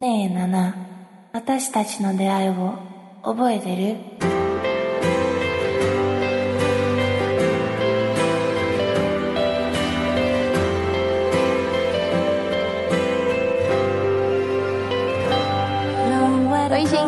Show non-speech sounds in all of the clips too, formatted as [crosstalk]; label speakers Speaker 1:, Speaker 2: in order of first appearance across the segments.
Speaker 1: ねえ、ナナ。私たちの出会いを覚えてる？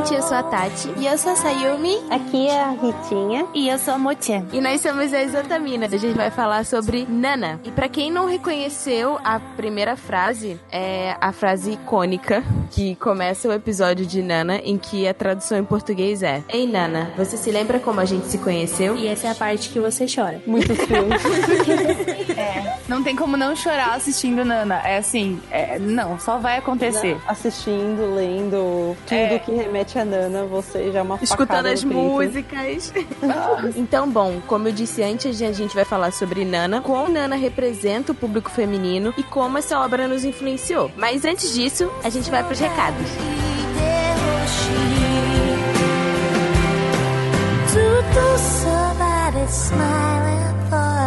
Speaker 2: Gente, eu sou a Tati.
Speaker 1: E eu sou a Sayumi.
Speaker 3: Aqui é a Ritinha.
Speaker 1: E eu sou a Motian.
Speaker 2: E nós somos as Otaminas. A gente vai falar sobre Nana. E pra quem não reconheceu, a primeira frase é a frase icônica que começa o episódio de Nana, em que a tradução em português é: Ei, Nana, você se lembra como a gente se conheceu?
Speaker 1: E essa é a parte que você chora.
Speaker 3: Muitos [laughs] filmes.
Speaker 4: Não tem como não chorar assistindo Nana. É assim, é, não, só vai acontecer.
Speaker 3: Assistindo, lendo, tudo
Speaker 4: É.
Speaker 3: que remete Tia Nana, você já é uma
Speaker 2: Escutando as músicas. então, bom, como eu disse antes, a gente vai falar sobre Nana, como Nana representa o público feminino e como essa obra nos influenciou. Mas antes disso, a gente vai
Speaker 1: para os recados. Tudo smiling for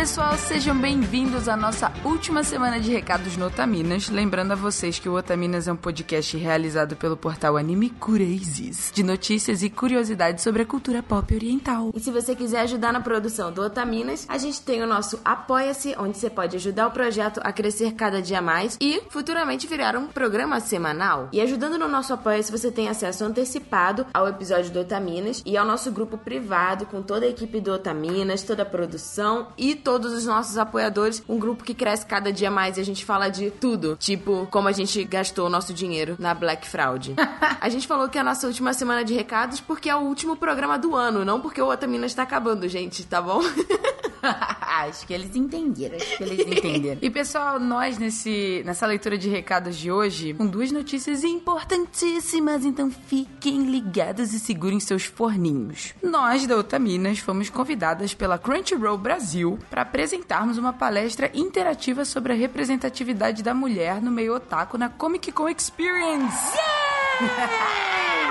Speaker 4: pessoal, sejam bem-vindos à nossa última semana de recados no Otaminas. Lembrando a vocês que o Otaminas é um podcast realizado pelo portal Anime Crazes, de notícias e curiosidades sobre a cultura pop oriental.
Speaker 2: E se você quiser ajudar na produção do Otaminas, a gente tem o nosso Apoia-se, onde você pode ajudar o projeto a crescer cada dia mais e futuramente virar um programa semanal. E ajudando no nosso Apoia-se, você tem acesso antecipado ao episódio do Otaminas e ao nosso grupo privado com toda a equipe do Otaminas, toda a produção e todos os nossos apoiadores. Um grupo que cresce cada dia mais e a gente fala de tudo, tipo como a gente gastou o nosso dinheiro na Black Fraud. [laughs] a gente falou que é a nossa última semana de recados porque é o último programa do ano, não porque o Otaminas está acabando, gente, tá bom? [laughs] [laughs]
Speaker 4: acho que eles entenderam, acho que eles entenderam. e pessoal, nós nesse, nessa leitura de recados de hoje, com duas notícias importantíssimas, então fiquem ligados e segurem seus forninhos. Nós da Otaminas fomos convidadas pela Crunchyroll Brasil para apresentarmos uma palestra interativa sobre a representatividade da mulher no meio otaku na Comic Con Experience.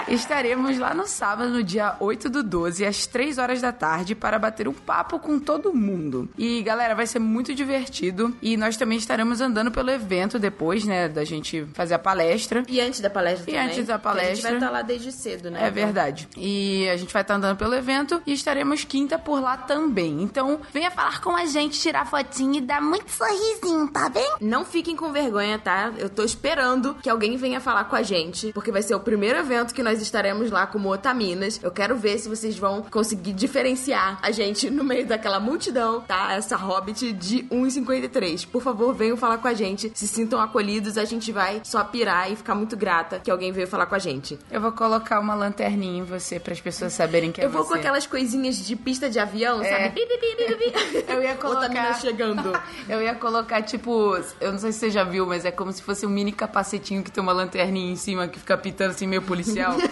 Speaker 4: Estaremos lá no sábado, no dia 8 do 12, às 3 horas da tarde, para bater um papo com todo mundo. E galera, vai ser muito divertido. E nós também estaremos andando pelo evento depois, né, da gente fazer a palestra.
Speaker 2: E antes da palestra
Speaker 4: E
Speaker 2: também.
Speaker 4: antes da
Speaker 2: porque A gente
Speaker 4: palestra.
Speaker 2: vai estar lá desde cedo, né?
Speaker 4: É verdade. E a gente vai estar andando pelo evento e estaremos quinta por lá também. Então, venha falar com a gente, tirar fotinho e dar muito sorrisinho, tá bem?
Speaker 2: Não fiquem com vergonha, tá? Eu tô esperando que alguém venha falar com a gente, porque vai ser o primeiro evento que nós estaremos lá como Otaminas. Eu quero ver se vocês vão conseguir diferenciar a gente no meio daquela multidão, tá? Essa hobbit de 1,53. Por favor, venham falar com a gente. Se sintam acolhidos, a gente vai só pirar e ficar muito grata que alguém veio falar com a gente.
Speaker 4: Eu vou colocar uma lanterninha em você para as pessoas saberem que é
Speaker 2: Eu vou
Speaker 4: você.
Speaker 2: com aquelas coisinhas de pista de avião,
Speaker 4: É.
Speaker 2: sabe? Bi, bi, bi.
Speaker 4: Eu ia colocar.
Speaker 2: Otamina chegando. [laughs]
Speaker 4: Eu ia colocar, tipo, eu não sei se você já viu, mas é como se fosse um mini capacetinho que tem uma lanterninha em cima que fica pitando assim, meio policial. [laughs]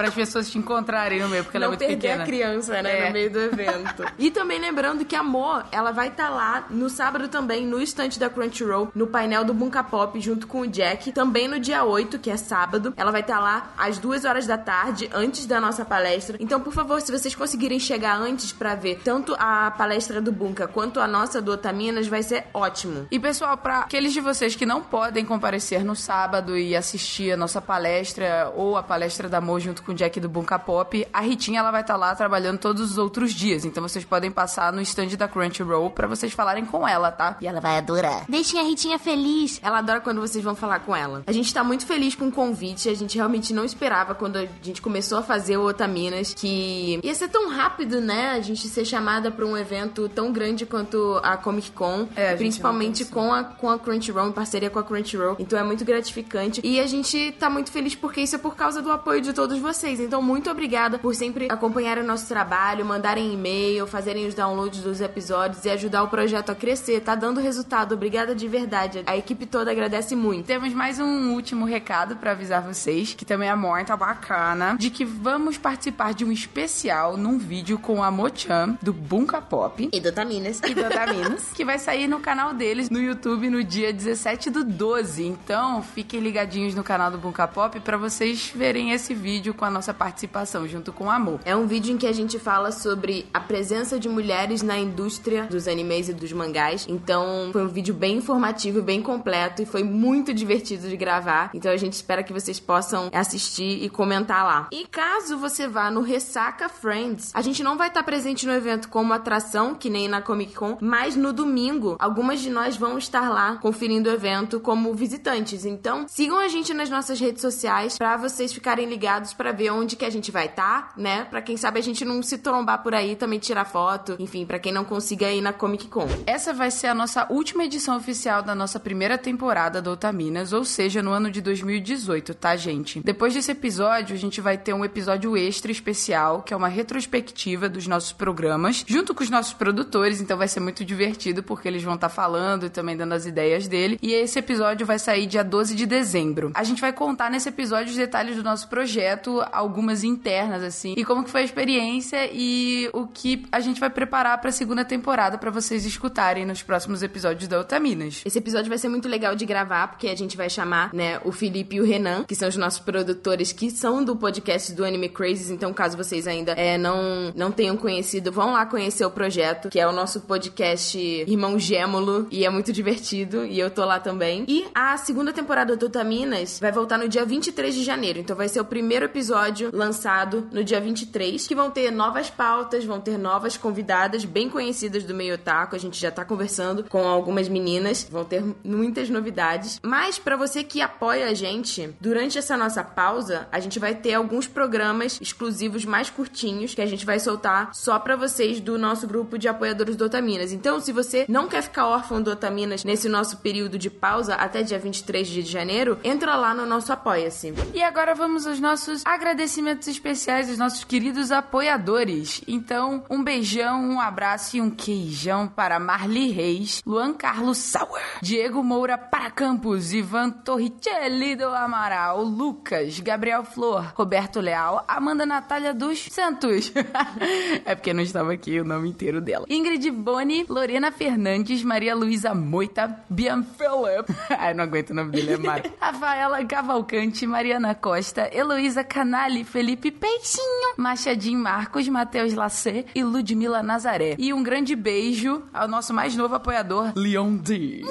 Speaker 4: para as pessoas te encontrarem no meio, porque ela é
Speaker 2: não
Speaker 4: muito
Speaker 2: perder
Speaker 4: pequena.
Speaker 2: a criança, né,
Speaker 4: É.
Speaker 2: no meio do evento. [laughs] e também lembrando que a Mo, ela vai estar lá no sábado também, no estante da Crunchyroll, no painel do Bunka Pop, junto com o Jack. Também no dia 8, que é sábado, ela vai estar lá às 2 horas da tarde, antes da nossa palestra. Então, por favor, se vocês conseguirem chegar antes pra ver tanto a palestra do Bunka quanto a nossa do Otaminas, vai ser ótimo.
Speaker 4: E pessoal, para aqueles de vocês que não podem comparecer no sábado e assistir a nossa palestra ou a palestra da Mo junto com o Jack do Bunka Pop, a Ritinha ela vai estar lá trabalhando todos os outros dias. Então vocês podem passar no stand da Crunchyroll para vocês falarem com ela, tá?
Speaker 2: E ela vai adorar. Deixem a Ritinha feliz. Ela adora quando vocês vão falar com ela. A gente tá muito feliz com o convite. A gente realmente não esperava quando a gente começou a fazer o Otaminas que ia ser tão rápido, né? A gente ser chamada pra um evento tão grande quanto a Comic Con.
Speaker 4: É,
Speaker 2: principalmente com a, com a Crunchyroll, em parceria com a Crunchyroll. Então é muito gratificante. E a gente tá muito feliz porque isso é por causa do apoio de todos vocês. Vocês. Então, muito obrigada por sempre acompanharem o nosso trabalho, mandarem e-mail, fazerem os downloads dos episódios e ajudar o projeto a crescer. Tá dando resultado. Obrigada de verdade. A equipe toda agradece muito.
Speaker 4: Temos mais um último recado pra avisar vocês, que também é muito bacana, de que vamos participar de um especial num vídeo com a Mochan, do Bunka Pop.
Speaker 2: E do Taminas.
Speaker 4: E do Otaminas, que vai sair no canal deles no YouTube no dia 17 do 12. Então, fiquem ligadinhos no canal do Bunka Pop pra vocês verem esse vídeo com a nossa participação junto com o Amor.
Speaker 2: É um vídeo em que a gente fala sobre a presença de mulheres na indústria dos animes e dos mangás. Então, foi um vídeo bem informativo, bem completo e foi muito divertido de gravar. Então, a gente espera que vocês possam assistir e comentar lá. E caso você vá no Ressaca Friends, a gente não vai estar presente no evento como atração, que nem na Comic Con, mas no domingo, algumas de nós vão estar lá conferindo o evento como visitantes. Então, sigam a gente nas nossas redes sociais para vocês ficarem ligados para ver onde que a gente vai estar, né? Para quem sabe a gente não se trombar por aí, também tirar foto, enfim, para quem não consiga ir na Comic Con.
Speaker 4: Essa vai ser a nossa última edição oficial da nossa primeira temporada do Otaminas, ou seja, no ano de 2018, tá, gente? Depois desse episódio, a gente vai ter um episódio extra especial, que é uma retrospectiva dos nossos programas, junto com os nossos produtores, então vai ser muito divertido porque eles vão estar falando e também dando as ideias dele. E esse episódio vai sair dia 12 de dezembro. A gente vai contar nesse episódio os detalhes do nosso projeto, algumas internas assim, e como que foi a experiência e o que a gente vai preparar para a segunda temporada para vocês escutarem nos próximos episódios da Otaminas.
Speaker 2: Esse episódio vai ser muito legal de gravar, porque a gente vai chamar, né, o Felipe e o Renan, que são os nossos produtores, que são do podcast do Anime Crazes. Então, caso vocês ainda é, não, não tenham conhecido, vão lá conhecer o projeto, que é o nosso podcast Irmão Gêmulo, e é muito divertido, e eu tô lá também. E a segunda temporada do Otaminas vai voltar no dia 23 de janeiro, então vai ser o primeiro episódio lançado no dia 23, que vão ter novas pautas, vão ter novas convidadas bem conhecidas do meio otaku. A gente já tá conversando com algumas meninas, vão ter muitas novidades. Mas para você que apoia a gente, durante essa nossa pausa, a gente vai ter alguns programas exclusivos mais curtinhos que a gente vai soltar só para vocês do nosso grupo de apoiadores do Otaminas. Então, se você não quer ficar órfão do Otaminas nesse nosso período de pausa até dia 23 de janeiro, entra lá no nosso Apoia-se.
Speaker 4: E agora vamos aos nossos agradecimentos especiais dos nossos queridos apoiadores. Então, um beijão, um abraço e um queijão para Marli Reis, Luan Carlos Sauer, Diego Moura para Campos, Ivan Torricelli do Amaral, Lucas, Gabriel Flor, Roberto Leal, Amanda Natália dos Santos. [laughs] é porque não estava aqui o nome inteiro dela. Ingrid Boni, Lorena Fernandes, Maria Luísa Moita, Bian Philip. [laughs] Ai, não aguento o nome dele, é. [laughs] Rafaela Cavalcante, Mariana Costa, Heloísa Canali, Felipe Peixinho, Machadinho Marcos, Matheus Lacê e Ludmila Nazaré. E um grande beijo ao nosso mais novo apoiador, Leon D.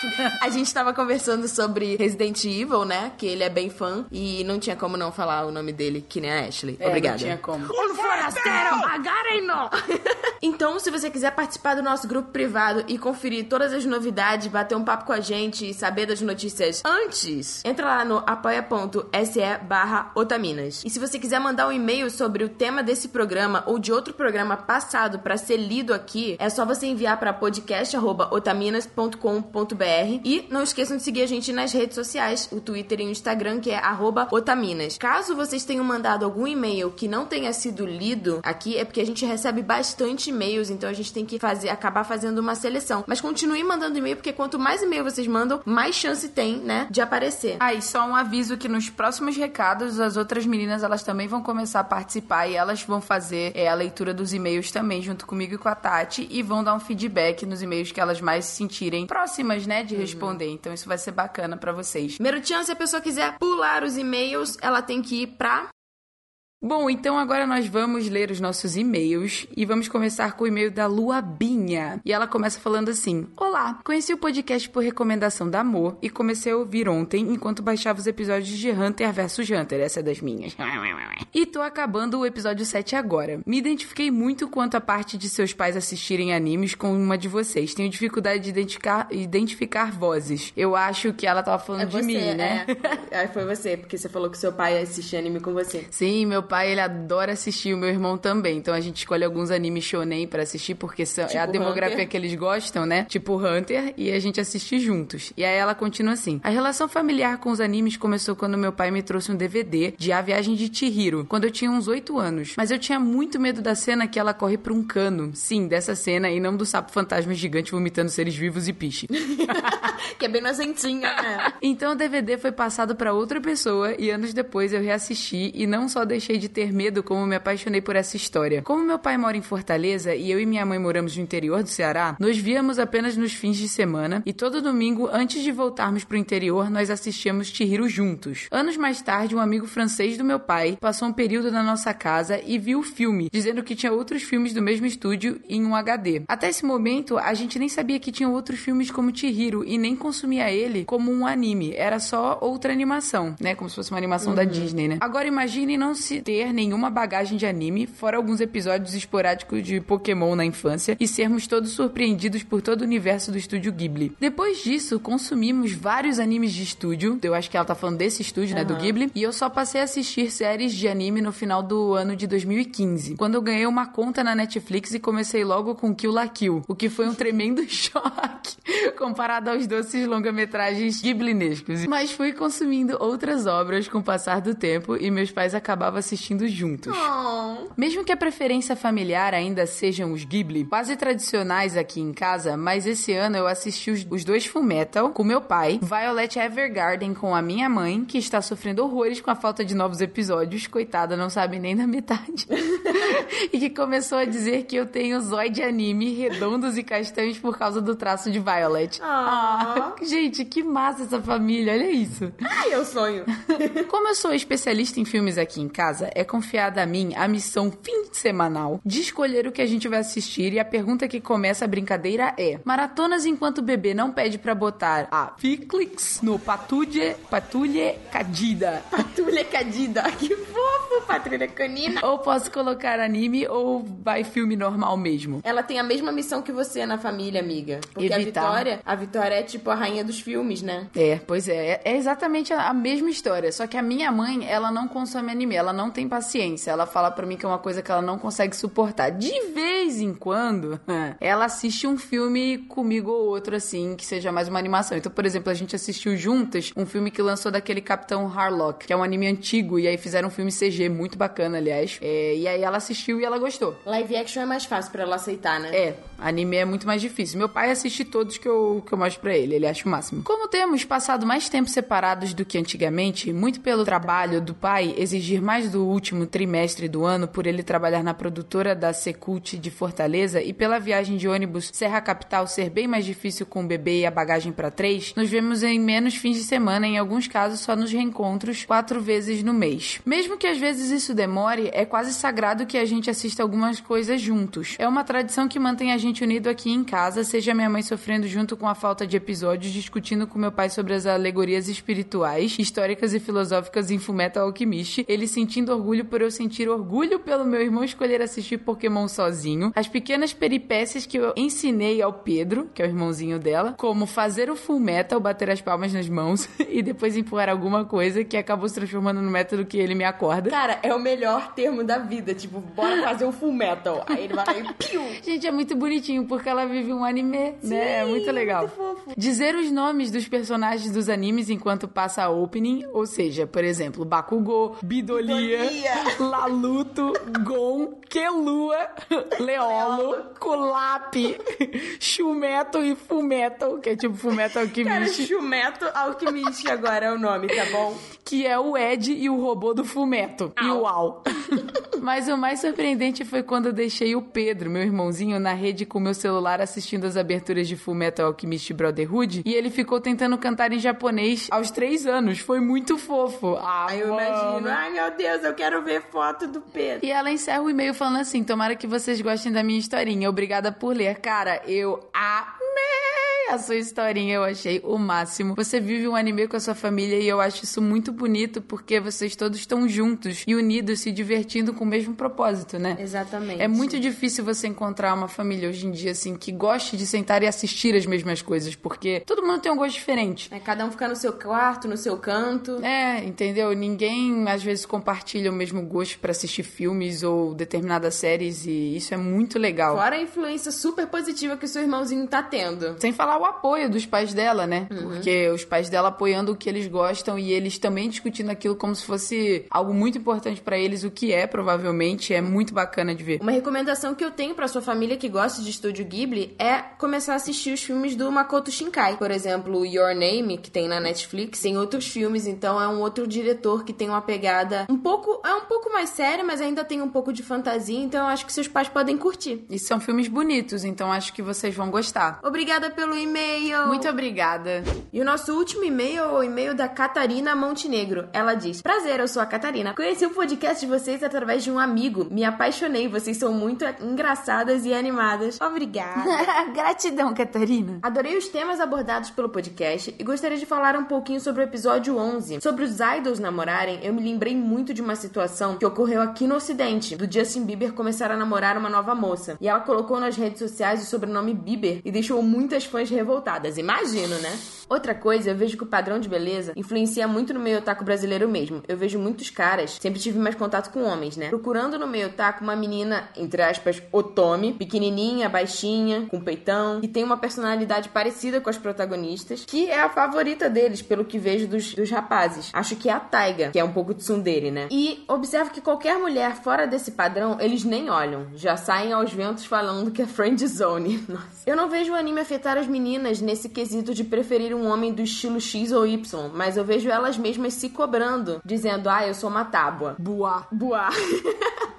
Speaker 4: [laughs]
Speaker 2: A gente tava conversando sobre Resident Evil, né? Que ele é bem fã e não tinha como não falar o nome dele, que nem a Ashley.
Speaker 4: É,
Speaker 2: Obrigada.
Speaker 4: Não tinha como.
Speaker 2: Um forasteiro, agarem-no! [laughs] então, se você quiser participar do nosso grupo privado e conferir todas as novidades, bater um papo com a gente e saber das notícias antes, entra lá no apoia.se barra otaminas. E se você quiser mandar um e-mail sobre o tema desse programa ou de outro programa passado para ser lido aqui, é só você enviar para podcast.otaminas.com.br e não esqueçam de seguir a gente nas redes sociais, o Twitter e o Instagram, que é otaminas. Caso vocês tenham mandado algum e-mail que não tenha sido lido aqui, é porque a gente recebe bastante e-mails, então a gente tem que fazer, acabar fazendo uma seleção. Mas continue mandando e-mail, porque quanto mais e-mail vocês mandam, mais chance tem, né, de aparecer.
Speaker 4: Ah, e só um aviso que nos próximos recados, as outras meninas, elas também vão começar a participar e elas vão fazer é, a leitura dos e-mails também, junto comigo e com a Tati, e vão dar um feedback nos e-mails que elas mais se sentirem próximas, né, de responder. Então isso vai ser bacana pra vocês.
Speaker 2: Merutian, se a pessoa quiser pular os e-mails, ela tem que ir pra
Speaker 4: Bom, então agora nós vamos ler os nossos e-mails e vamos começar com o e-mail da Luabinha. E ela começa falando assim: Olá, conheci o podcast por recomendação da Amor e comecei a ouvir ontem enquanto baixava os episódios de Hunter vs Hunter, essa é das minhas. E tô acabando o episódio 7 agora. Me identifiquei muito quanto a parte de seus pais assistirem animes com uma de vocês. Tenho dificuldade de identificar, identificar vozes. Eu acho que ela tava falando
Speaker 2: É
Speaker 4: de
Speaker 2: você,
Speaker 4: mim, né?
Speaker 2: É. [laughs] Aí foi você, porque você falou que seu pai assistia anime com você.
Speaker 4: Sim, meu pai, ele adora assistir, o meu irmão também. Então a gente escolhe alguns animes shonen pra assistir, porque são, é a
Speaker 2: Tipo
Speaker 4: demografia
Speaker 2: Hunter.
Speaker 4: que eles gostam, né? Tipo Hunter, e a gente assiste juntos. E aí ela continua assim. A relação familiar com os animes começou quando meu pai me trouxe um DVD de A Viagem de Chihiro, quando eu tinha uns 8 anos. Mas eu tinha muito medo da cena que ela corre pra um cano. Sim, dessa cena, e não do sapo fantasma gigante vomitando seres vivos e piche. [laughs]
Speaker 2: que é bem nojentinha, né?
Speaker 4: Então o DVD foi passado pra outra pessoa e anos depois eu reassisti e não só deixei de ter medo, como me apaixonei por essa história. Como meu pai mora em Fortaleza e eu e minha mãe moramos no interior do Ceará, nos víamos apenas nos fins de semana e todo domingo, antes de voltarmos pro interior, nós assistíamos Chihiro juntos. Anos mais tarde, um amigo francês do meu pai passou um período na nossa casa e viu o filme, dizendo que tinha outros filmes do mesmo estúdio em um HD. Até esse momento, a gente nem sabia que tinha outros filmes como Chihiro e nem consumia ele como um anime. Era só outra animação, né? Como se fosse uma animação da Disney, né? Agora imagine não se ter nenhuma bagagem de anime, fora alguns episódios esporádicos de Pokémon na infância, e sermos todos surpreendidos por todo o universo do estúdio Ghibli. Depois disso, consumimos vários animes de estúdio. Eu acho que ela tá falando desse estúdio, né? Do Ghibli. E eu só passei a assistir séries de anime no final do ano de 2015, quando eu ganhei uma conta na Netflix e comecei logo com Kill la Kill, o que foi um tremendo [laughs] choque comparado aos doces longa-metragens ghiblinescos. Mas fui consumindo outras obras com o passar do tempo e meus pais acabavam assistindo juntos.
Speaker 2: Oh.
Speaker 4: Mesmo que a preferência familiar ainda sejam os Ghibli, quase tradicionais aqui em casa, mas esse ano eu assisti os, os dois Full Metal com meu pai, Violet Evergarden com a minha mãe, que está sofrendo horrores com a falta de novos episódios, coitada, não sabe nem da metade. [laughs] [laughs] e que começou a dizer que eu tenho zóio de anime redondos e castanhos por causa do traço de Violet. Ah, gente, que massa essa família, olha isso.
Speaker 2: Ai, eu sonho. [laughs]
Speaker 4: Como eu sou especialista em filmes aqui em casa, é confiada a mim a missão fim semanal de escolher o que a gente vai assistir e a pergunta que começa a brincadeira é: Maratonas enquanto o bebê não pede pra botar a Ficlix no Patulhe, Patulhe Cadida. [laughs]
Speaker 2: Patrulha Cadida. [laughs] Que fofo, Patrulha Canina.
Speaker 4: Ou posso colocar anime ou vai filme normal mesmo?
Speaker 2: Ela tem a mesma missão que você na família, amiga. Porque a
Speaker 4: Evitar.
Speaker 2: Vitória, a Vitória é tipo a rainha dos filmes, né?
Speaker 4: É, pois é. É exatamente a a mesma história. Só que a minha mãe, ela não consome anime. Ela não tem paciência. Ela fala pra mim que é uma coisa que ela não consegue suportar. De vez em quando, [laughs] ela assiste um filme comigo ou outro, assim, que seja mais uma animação. Então, por exemplo, a gente assistiu juntas um filme que lançou daquele Capitão Harlock, que é um anime antigo. E aí fizeram um filme CG muito bacana, aliás. É, e aí ela assistiu e ela gostou.
Speaker 2: Live action é mais fácil pra ela aceitar, né?
Speaker 4: É, anime é muito mais difícil. Meu pai assiste todos que eu, que eu mostro pra ele, ele acha o máximo. Como temos passado mais tempo separados do que antigamente, muito pelo trabalho do pai exigir mais do último trimestre do ano por ele trabalhar na produtora da Secult de Fortaleza e pela viagem de ônibus Serra Capital ser bem mais difícil com o bebê e a bagagem pra três, nos vemos em menos fins de semana, em alguns casos só nos reencontros quatro vezes no mês. Mesmo que às vezes isso demore, é quase sagrado que a gente assista algumas coisas juntos. É uma tradição que mantém a gente unido aqui em casa, seja minha mãe sofrendo junto com a falta de episódios, discutindo com meu pai sobre as alegorias espirituais, históricas e filosóficas em Fullmetal Alchemist, ele sentindo orgulho por eu sentir orgulho pelo meu irmão escolher assistir Pokémon sozinho, as pequenas peripécias que eu ensinei ao Pedro, que é o irmãozinho dela, como fazer o Fullmetal, bater as palmas nas mãos [laughs] e depois empurrar alguma coisa que acabou se transformando no método que ele me acorda.
Speaker 2: Cara, é o melhor termo da vida. Tipo, bora fazer um full metal. Aí ele vai lá e [laughs] piu.
Speaker 4: Gente, é muito bonitinho porque ela vive um anime, né? É muito legal.
Speaker 2: muito fofo.
Speaker 4: Dizer os nomes dos personagens dos animes enquanto passa a opening, ou seja, por exemplo, Bakugou, Bidolia,
Speaker 2: Bidolia.
Speaker 4: Laluto, Gon, Kelua, Leolo, Kulap, Shumeto e Fumeto, que é tipo Fumeto
Speaker 2: Cara,
Speaker 4: Alchemist,
Speaker 2: Chumeto Alquimiste agora é o nome, tá bom?
Speaker 4: que é o Ed e o robô do Fumeto. E o Al. [laughs] Mas o mais surpreendente foi quando eu deixei o Pedro, meu irmãozinho, na rede com meu celular assistindo as aberturas de Fullmetal Alchemist Brotherhood e ele ficou tentando cantar em japonês aos três anos. Foi muito fofo. Ah,
Speaker 2: eu imagino, ai meu Deus, eu quero ver foto do Pedro.
Speaker 4: E ela encerra o e-mail falando assim: Tomara que vocês gostem da minha historinha. Obrigada por ler. Cara, eu amei A sua historinha eu achei o máximo. Você vive um anime com a sua família e eu acho isso muito bonito porque vocês todos estão juntos e unidos, se divertindo com o mesmo propósito, né?
Speaker 2: Exatamente.
Speaker 4: É muito difícil você encontrar uma família hoje em dia, assim, que goste de sentar e assistir as mesmas coisas, porque todo mundo tem um gosto diferente.
Speaker 2: É, cada um fica no seu quarto, no seu canto.
Speaker 4: É, entendeu? Ninguém às vezes compartilha o mesmo gosto pra assistir filmes ou determinadas séries e isso é muito legal.
Speaker 2: Fora a influência super positiva que o seu irmãozinho tá tendo.
Speaker 4: Sem falar o apoio dos pais dela, né?
Speaker 2: Uhum.
Speaker 4: Porque os pais dela apoiando o que eles gostam e eles também discutindo aquilo como se fosse algo muito importante pra eles, o que é, provavelmente, é muito bacana de ver.
Speaker 2: Uma recomendação que eu tenho pra sua família que gosta de estúdio Ghibli é começar a assistir os filmes do Makoto Shinkai. Por exemplo, Your Name, que tem na Netflix, tem outros filmes, então é um outro diretor que tem uma pegada um pouco, é um pouco mais séria, mas ainda tem um pouco de fantasia, então eu acho que seus pais podem curtir.
Speaker 4: E são filmes bonitos, então acho que vocês vão gostar.
Speaker 2: Obrigada pelo e-mail.
Speaker 4: Muito obrigada.
Speaker 2: E o nosso último e-mail é o e-mail da Catarina Montenegro. Ela diz: Prazer, eu sou a Catarina. Conheci o podcast de vocês através de um amigo. Me apaixonei. Vocês são muito engraçadas e animadas. Obrigada. [laughs]
Speaker 4: Gratidão, Catarina.
Speaker 2: Adorei os temas abordados pelo podcast e gostaria de falar um pouquinho sobre o episódio 11. Sobre os idols namorarem, eu me lembrei muito de uma situação que ocorreu aqui no Ocidente, do Justin Bieber começar a namorar uma nova moça. E ela colocou nas redes sociais o sobrenome Bieber e deixou muitas fãs revoltadas. Imagino, né? Outra coisa, eu vejo que o padrão de beleza influencia muito no meio otaku brasileiro mesmo. Eu vejo muitos caras, sempre tive mais contato com homens, né? Procurando no meio otaku uma menina, entre aspas, otome, pequenininha, baixinha, com peitão, que tem uma personalidade parecida com as protagonistas, que é a favorita deles, pelo que vejo dos, dos rapazes. Acho que é a Taiga, que é um pouco tsundere, né? E observo que qualquer mulher fora desse padrão, eles nem olham. Já saem aos ventos falando que é friend zone. [laughs] Nossa. Eu não vejo o anime afetar as meninas nesse quesito de preferir um homem do estilo X ou Y, mas eu vejo elas mesmas se cobrando, dizendo: "Ah, eu sou uma tábua".
Speaker 4: Boa.
Speaker 2: Boa. [laughs]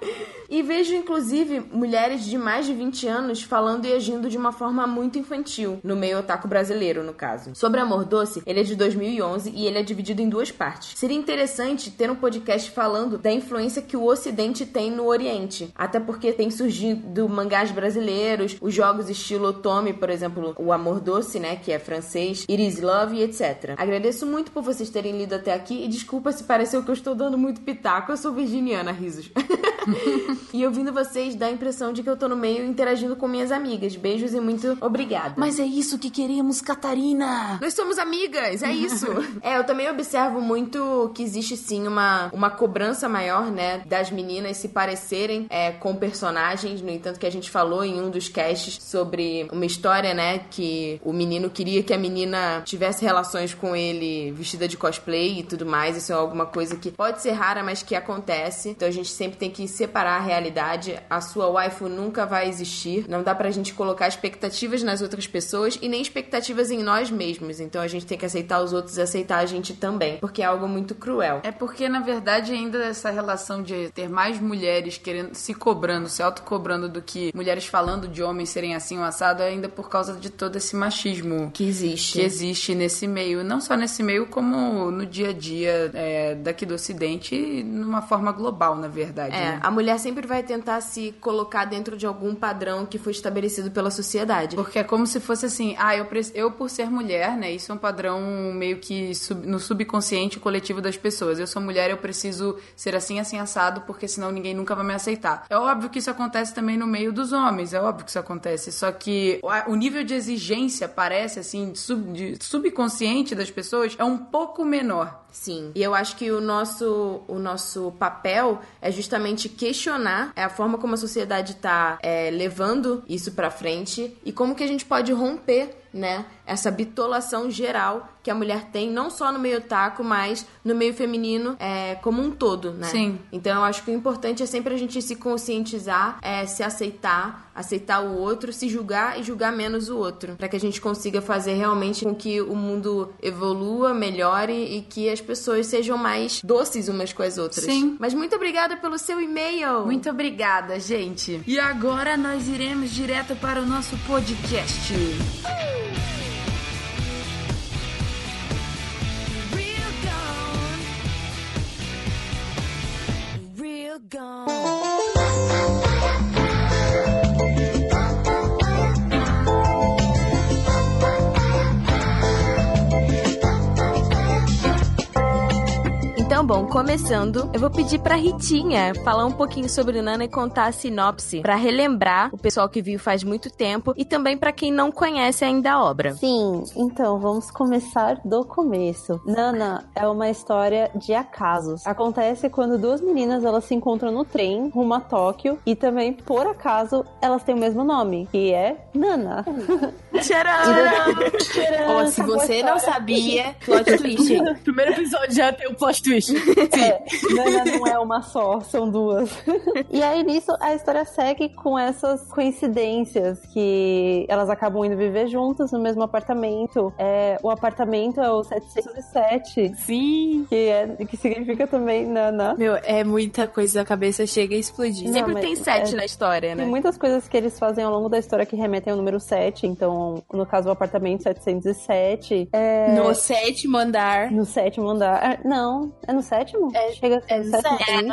Speaker 2: E vejo, inclusive, mulheres de mais de 20 anos falando e agindo de uma forma muito infantil, no meio otaku brasileiro, no caso. Sobre Amor Doce, ele é de 2011 e ele é dividido em duas partes. Seria interessante ter um podcast falando da influência que o Ocidente tem no Oriente, até porque tem surgido mangás brasileiros, os jogos estilo Otome, por exemplo, o Amor Doce, né, que é francês, It is Love etc. Agradeço muito por vocês terem lido até aqui e desculpa se pareceu que eu estou dando muito pitaco, eu sou virginiana, risos. [laughs] [laughs] e ouvindo vocês dá a impressão de que eu tô no meio interagindo com minhas amigas. Beijos e muito obrigada.
Speaker 4: Mas é isso que queremos, Catarina.
Speaker 2: Nós somos amigas, é isso. [laughs] é, eu também observo muito que existe sim uma, uma cobrança maior, né, das meninas se parecerem é, com personagens. No entanto, que a gente falou em um dos casts sobre uma história, né, que o menino queria que a menina tivesse relações com ele vestida de cosplay e tudo mais. Isso é alguma coisa que pode ser rara, mas que acontece. Então a gente sempre tem que separar a realidade. A sua waifu nunca vai existir. Não dá pra gente colocar expectativas nas outras pessoas e nem expectativas em nós mesmos. Então a gente tem que aceitar os outros e aceitar a gente também, porque é algo muito cruel.
Speaker 4: É porque, na verdade, ainda essa relação de ter mais mulheres querendo se cobrando, se autocobrando do que mulheres falando de homens serem assim ou assado, é ainda por causa de todo esse machismo
Speaker 2: Que existe.
Speaker 4: que existe nesse meio. Não só nesse meio, como no dia a dia é, daqui do Ocidente numa forma global, na verdade.
Speaker 2: É,
Speaker 4: né?
Speaker 2: A mulher sempre vai tentar se colocar dentro de algum padrão que foi estabelecido pela sociedade.
Speaker 4: Porque é como se fosse assim, ah, eu, eu por ser mulher, né? Isso é um padrão meio que sub- no subconsciente coletivo das pessoas. Eu sou mulher, eu preciso ser assim, assim, assado, porque senão ninguém nunca vai me aceitar. É óbvio que isso acontece também no meio dos homens, é óbvio que isso acontece. Só que o- o nível de exigência parece, assim, de sub- de subconsciente das pessoas é um pouco menor.
Speaker 2: Sim. E eu acho que o nosso, o nosso papel é justamente questionar a forma como a sociedade tá é, levando isso pra frente e como que a gente pode romper, né? Essa bitolação geral que a mulher tem, não só no meio taco, mas no meio feminino é, como um todo, né?
Speaker 4: Sim.
Speaker 2: Então eu acho que o importante é sempre a gente se conscientizar, é, se aceitar, aceitar o outro, se julgar e julgar menos o outro, Pra que a gente consiga fazer realmente com que o mundo evolua, melhore e que as pessoas sejam mais doces umas com as outras.
Speaker 4: Sim.
Speaker 2: Mas muito obrigada pelo seu e-mail.
Speaker 4: Muito obrigada, gente. E agora nós iremos direto para o nosso podcast.
Speaker 1: Real gone. Gone.
Speaker 2: Bom, começando, eu vou pedir pra Ritinha falar um pouquinho sobre Nana e contar a sinopse pra relembrar o pessoal que viu faz muito tempo e também pra quem não conhece ainda a obra.
Speaker 3: Sim, então vamos começar do começo. Nana é uma história de acasos. Acontece quando duas meninas elas se encontram no trem rumo a Tóquio e também por acaso elas têm o mesmo nome, que é Nana. [laughs]
Speaker 2: Tcharam!
Speaker 5: Ó, se você não sabia, plot twist. [laughs]
Speaker 6: Primeiro episódio já tem o plot twist. [laughs]
Speaker 3: É, Nana não é uma só, são duas. e aí nisso a história segue com essas coincidências que elas acabam indo viver juntas no mesmo apartamento. É, o apartamento é o 707,
Speaker 5: Sim.
Speaker 3: que, é, que significa também Nana.
Speaker 5: Meu, é muita coisa, a cabeça chega a explodir.
Speaker 3: Não,
Speaker 2: Sempre tem sete
Speaker 3: é-
Speaker 2: na história, né?
Speaker 3: Tem muitas coisas que eles fazem ao longo da história que remetem ao número 7. Então, no caso, o apartamento 707. É...
Speaker 5: No sétimo andar.
Speaker 3: No sétimo andar. Ah, Não, é no sétimo?
Speaker 5: É-
Speaker 3: Chega a
Speaker 5: é
Speaker 3: no
Speaker 5: no
Speaker 3: sétimo.
Speaker 5: sétimo,
Speaker 3: sim.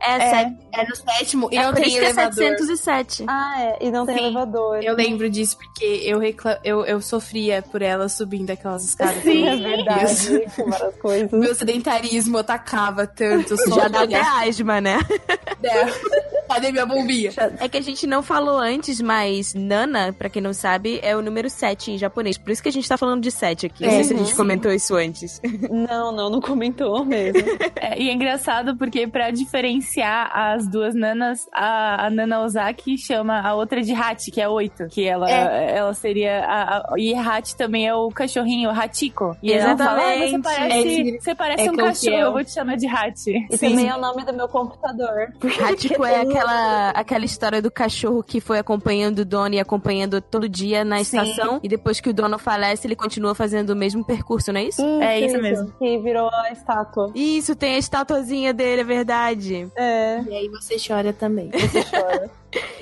Speaker 2: É,
Speaker 5: É,
Speaker 2: sete.
Speaker 5: é no sétimo e
Speaker 2: É
Speaker 5: não
Speaker 2: por
Speaker 5: tem
Speaker 2: isso que é
Speaker 5: elevador.
Speaker 2: 707.
Speaker 3: Ah, é. E não tem
Speaker 5: Sim,
Speaker 3: elevador.
Speaker 5: Eu lembro disso porque eu, recla... eu, eu sofria por ela subindo aquelas escadas.
Speaker 3: Sim, é verdade. Várias coisas.
Speaker 5: Meu sedentarismo atacava tanto. Só
Speaker 2: Já dá até asma, né?
Speaker 5: É. Cadê minha bombinha?
Speaker 2: É que a gente não falou antes, mas Nana, pra quem não sabe, é o número 7 em japonês. Por isso que a gente tá falando de 7 aqui. Não sei se a gente
Speaker 5: sim.
Speaker 2: comentou isso antes.
Speaker 3: Não, não, não comentou mesmo. [laughs]
Speaker 7: É, e é engraçado porque pra diferenciar as duas nanas, a, a Nana Ozaki chama a outra de Hachi, que é oito. Que ela, ela seria. A, a, e Hachi também é o cachorrinho, o Hachiko. E ela fala: ah, você
Speaker 2: Exatamente.
Speaker 7: parece,
Speaker 5: É,
Speaker 7: você parece
Speaker 5: é
Speaker 7: um cachorro, eu vou te chamar de Hachi.
Speaker 3: E também é o nome do meu computador.
Speaker 2: Hachiko é aquela, [laughs] aquela história do cachorro que foi acompanhando o dono e acompanhando todo dia na
Speaker 7: Sim.
Speaker 2: estação. E depois que o dono falece, ele continua fazendo o mesmo percurso, não é isso?
Speaker 7: É isso mesmo.
Speaker 3: Que virou a estátua.
Speaker 2: Isso, tem a estatuazinha dele, é verdade.
Speaker 3: É,
Speaker 5: E aí você chora também.
Speaker 3: você chora.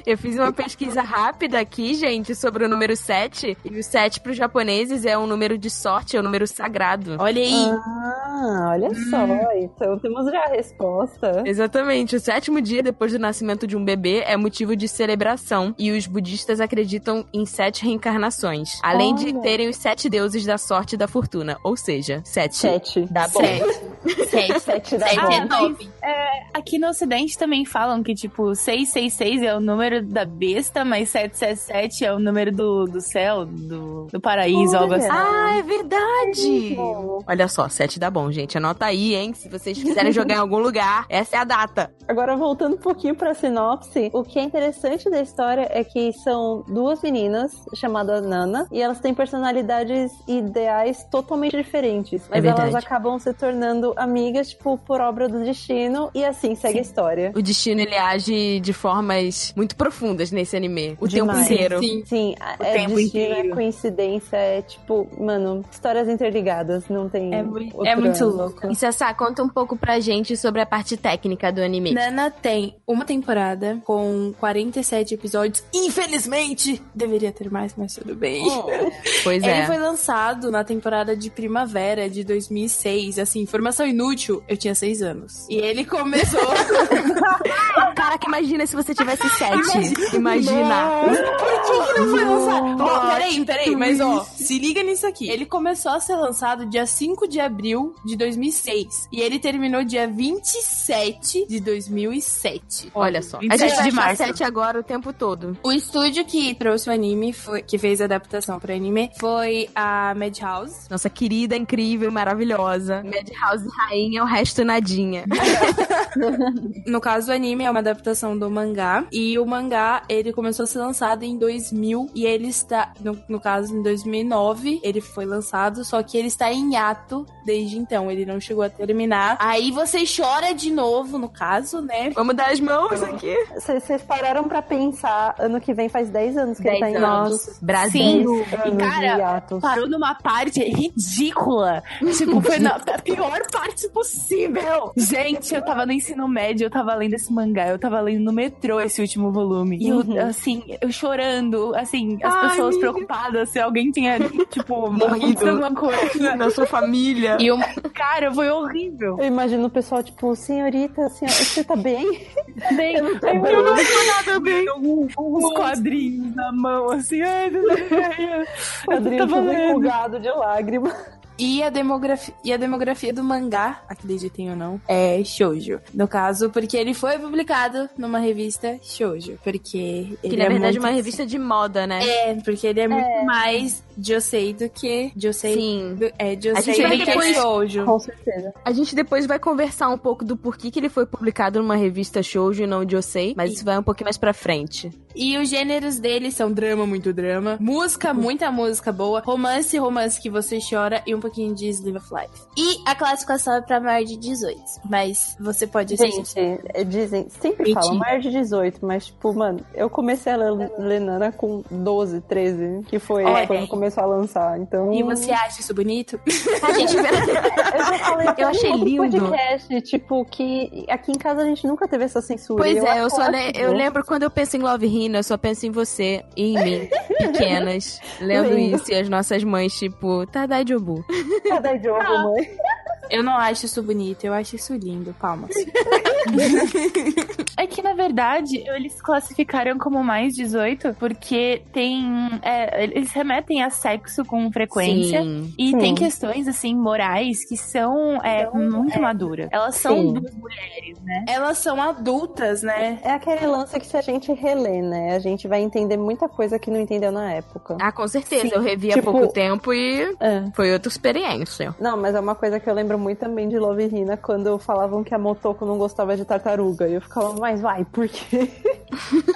Speaker 2: Eu fiz uma pesquisa rápida aqui, gente, sobre o número 7. E o 7 para os japoneses é um número de sorte, é um número sagrado.
Speaker 5: Olha aí.
Speaker 3: Ah, olha só. Então temos já a resposta.
Speaker 2: Exatamente. O sétimo dia depois do nascimento de um bebê é motivo de celebração. E os budistas acreditam em sete reencarnações. Além de
Speaker 3: Olha.
Speaker 2: terem os sete deuses da sorte e da fortuna. Ou seja, sete.
Speaker 3: Sete.
Speaker 2: Dá bom.
Speaker 5: Sete. Sete.
Speaker 3: Sete da
Speaker 5: Sete
Speaker 3: bom.
Speaker 5: é nove.
Speaker 7: Aqui no Ocidente também falam que, tipo, 666 é o número da besta, mas 777 é o número do, do céu, do, do paraíso, algo assim.
Speaker 2: Ah, é verdade! Olha só, sete dá bom, gente. Anota aí, hein? Se vocês quiserem jogar em algum lugar, essa é a data.
Speaker 3: Agora, voltando um pouquinho pra sinopse, o que é interessante da história é que são duas meninas chamadas Nana e elas têm personalidades e ideais totalmente diferentes. Mas
Speaker 2: É
Speaker 3: elas acabam se tornando amigas, tipo, por obra do destino e assim segue a história.
Speaker 2: O destino, ele age de formas muito profundas nesse anime. O
Speaker 3: Demais.
Speaker 2: tempo inteiro.
Speaker 5: Sim.
Speaker 3: Sim,
Speaker 7: O
Speaker 3: é
Speaker 7: tempo inteiro.
Speaker 3: é coincidência, é tipo, mano, histórias interligadas, não tem.
Speaker 5: É, mui-
Speaker 3: outro
Speaker 5: é muito louco.
Speaker 2: E Sassá, conta um pouco pra gente sobre a parte técnica do anime.
Speaker 5: Nana tem uma temporada com 47 episódios. Infelizmente, deveria ter mais, mas tudo bem. [laughs]
Speaker 2: Pois
Speaker 5: Ele
Speaker 2: é.
Speaker 5: foi lançado na temporada de primavera de 2006. Assim, informação inútil, eu tinha seis anos. E ele começou. [laughs]
Speaker 2: Caraca, imagina se você tivesse sete. Imagina.
Speaker 5: Por que, que não foi lançado? Ó,
Speaker 2: Plot
Speaker 5: peraí, peraí, mas ó, se liga nisso aqui. Ele começou a ser lançado dia 5 de abril de 2006. E ele terminou dia 27 de 2007.
Speaker 2: Olha só. A
Speaker 7: 27
Speaker 2: gente
Speaker 7: de
Speaker 2: achar
Speaker 7: março.
Speaker 2: sete agora o tempo todo.
Speaker 5: O estúdio que trouxe o anime, foi, que fez a adaptação para anime, foi a Madhouse.
Speaker 2: Nossa querida, incrível, maravilhosa. Madhouse Rainha, o resto nadinha. [laughs]
Speaker 5: No caso, o anime é uma adaptação do mangá. E o mangá, ele começou a ser lançado em 2000. E ele está, no, no caso, em 2009, ele foi lançado. Só que ele está em ato desde então. Ele não chegou a terminar. Aí você chora de novo, no caso, né?
Speaker 2: Vamos dar as mãos aqui.
Speaker 3: Vocês pararam pra pensar, ano que vem faz 10 anos que ele tá em. Nossa,
Speaker 2: Brasil.
Speaker 3: anos
Speaker 7: cara,
Speaker 3: de atos.
Speaker 7: Parou numa parte ridícula. Tipo, foi na a [laughs] pior parte possível. Gente, eu tava no ensino médio, eu tava lendo esse mangá, eu tava lendo no metrô esse último volume. E
Speaker 3: Uhum.
Speaker 7: eu, assim, eu chorando, assim, as
Speaker 2: Ai,
Speaker 7: pessoas
Speaker 2: amiga.
Speaker 7: preocupadas se alguém tinha, tipo, [laughs]
Speaker 2: Morrido.
Speaker 7: alguma coisa.
Speaker 2: Na sua família.
Speaker 5: E o,
Speaker 7: Cara, foi horrível.
Speaker 3: Eu imagino o pessoal, tipo, senhorita, senhor, você tá bem? [laughs]
Speaker 7: Bem, eu não tô nada bem. Uns quadrinhos na mão, assim. Ai, Deus. [laughs]
Speaker 3: Padrinho
Speaker 7: tava lendo.
Speaker 3: empolgado de lágrima.
Speaker 8: E a, demografia, e a demografia do mangá, acreditem ou não, é shoujo. No caso, porque ele foi publicado numa revista shoujo. Porque
Speaker 2: Que
Speaker 8: ele
Speaker 2: na
Speaker 8: é
Speaker 2: verdade é
Speaker 8: muito...
Speaker 2: uma revista de moda, né?
Speaker 8: É, porque ele é muito mais Josei do que Josei.
Speaker 2: Sim.
Speaker 8: do- é,
Speaker 2: A
Speaker 8: Josei
Speaker 2: gente vai
Speaker 8: do que
Speaker 2: depois-
Speaker 8: shoujo.
Speaker 3: Com certeza.
Speaker 2: A gente depois vai conversar um pouco do porquê que ele foi publicado numa revista shoujo e não Josei, mas isso vai um pouquinho mais pra frente.
Speaker 8: E os gêneros dele são drama, muito drama, música, muita música boa, romance, romance que você chora e um pouquinho de Slive of Life. E a classificação é pra maior de 18, mas você pode assistir.
Speaker 3: Gente, é, dizem, sempre
Speaker 8: Mentira.
Speaker 3: falam maior de 18, mas, tipo, mano, eu comecei a ler ler Nana com 12, 13, que foi quando começou a lançar. Então.
Speaker 8: E você acha isso bonito? [laughs]
Speaker 2: A gente.
Speaker 3: Eu já falei
Speaker 2: Eu achei lindo.
Speaker 3: podcast, tipo, que aqui em casa a gente nunca teve essa censura.
Speaker 2: Pois
Speaker 3: E
Speaker 2: é, eu só le- eu lembro quando eu penso em Love Hina, eu só penso em você e em mim, [laughs] pequenas, lendo
Speaker 3: Lindo.
Speaker 2: isso e as nossas mães, tipo, Tadai Jobu.
Speaker 3: Cada jogo, mãe.
Speaker 8: Eu não acho isso bonito, eu acho isso lindo. Palmas. [laughs]
Speaker 7: É que, na verdade, eles classificaram como mais 18 porque tem. é, eles remetem a sexo com frequência.
Speaker 2: Sim.
Speaker 7: E
Speaker 3: Sim.
Speaker 7: tem questões, assim, morais que são é, muito maduras. Elas são
Speaker 3: Sim.
Speaker 7: duas mulheres, né?
Speaker 8: Elas são adultas, né?
Speaker 3: É aquele lance que se a gente relê, né? A gente vai entender muita coisa que não entendeu na época.
Speaker 2: Ah, com certeza.
Speaker 3: Sim.
Speaker 2: Eu revi há
Speaker 3: Tipo-
Speaker 2: pouco tempo e
Speaker 3: É.
Speaker 2: foi outra experiência.
Speaker 3: Não, mas é uma coisa que eu lembro muito também de Love Hina quando falavam que a Motoko não gostava de tartaruga. E eu ficava, mas vai, por quê? [laughs]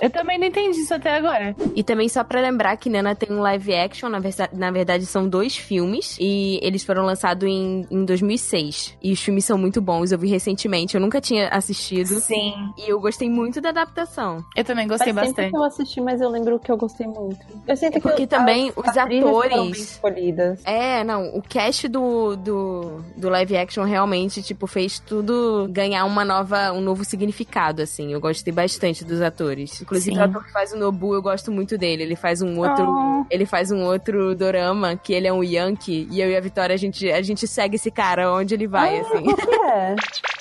Speaker 7: Eu também não entendi isso até agora.
Speaker 2: E também só pra lembrar que Nana tem um live action, na, versa- na verdade são dois filmes, e eles foram lançados em, em 2006. E os filmes são muito bons, eu vi recentemente, eu nunca tinha assistido.
Speaker 7: Sim.
Speaker 2: E eu gostei muito da adaptação.
Speaker 7: Eu também gostei
Speaker 3: Faz
Speaker 7: bastante.
Speaker 3: que eu assisti, mas eu lembro que eu gostei muito. Eu sinto
Speaker 2: É porque
Speaker 3: que
Speaker 2: também
Speaker 3: as
Speaker 2: os atores-
Speaker 3: escolhidas.
Speaker 2: É, não, o cast do, do, do live action realmente, tipo, fez tudo ganhar uma nova, um novo significado, assim. Eu gostei bastante dos atores. Inclusive,
Speaker 7: Sim.
Speaker 2: o ator que faz o Nobu, eu gosto muito dele. Ele faz um outro.
Speaker 7: Oh.
Speaker 2: Ele faz um outro dorama, que ele é um Yankee, e eu e a Vitória, a gente, a gente segue esse cara onde ele vai, assim.
Speaker 3: O que é?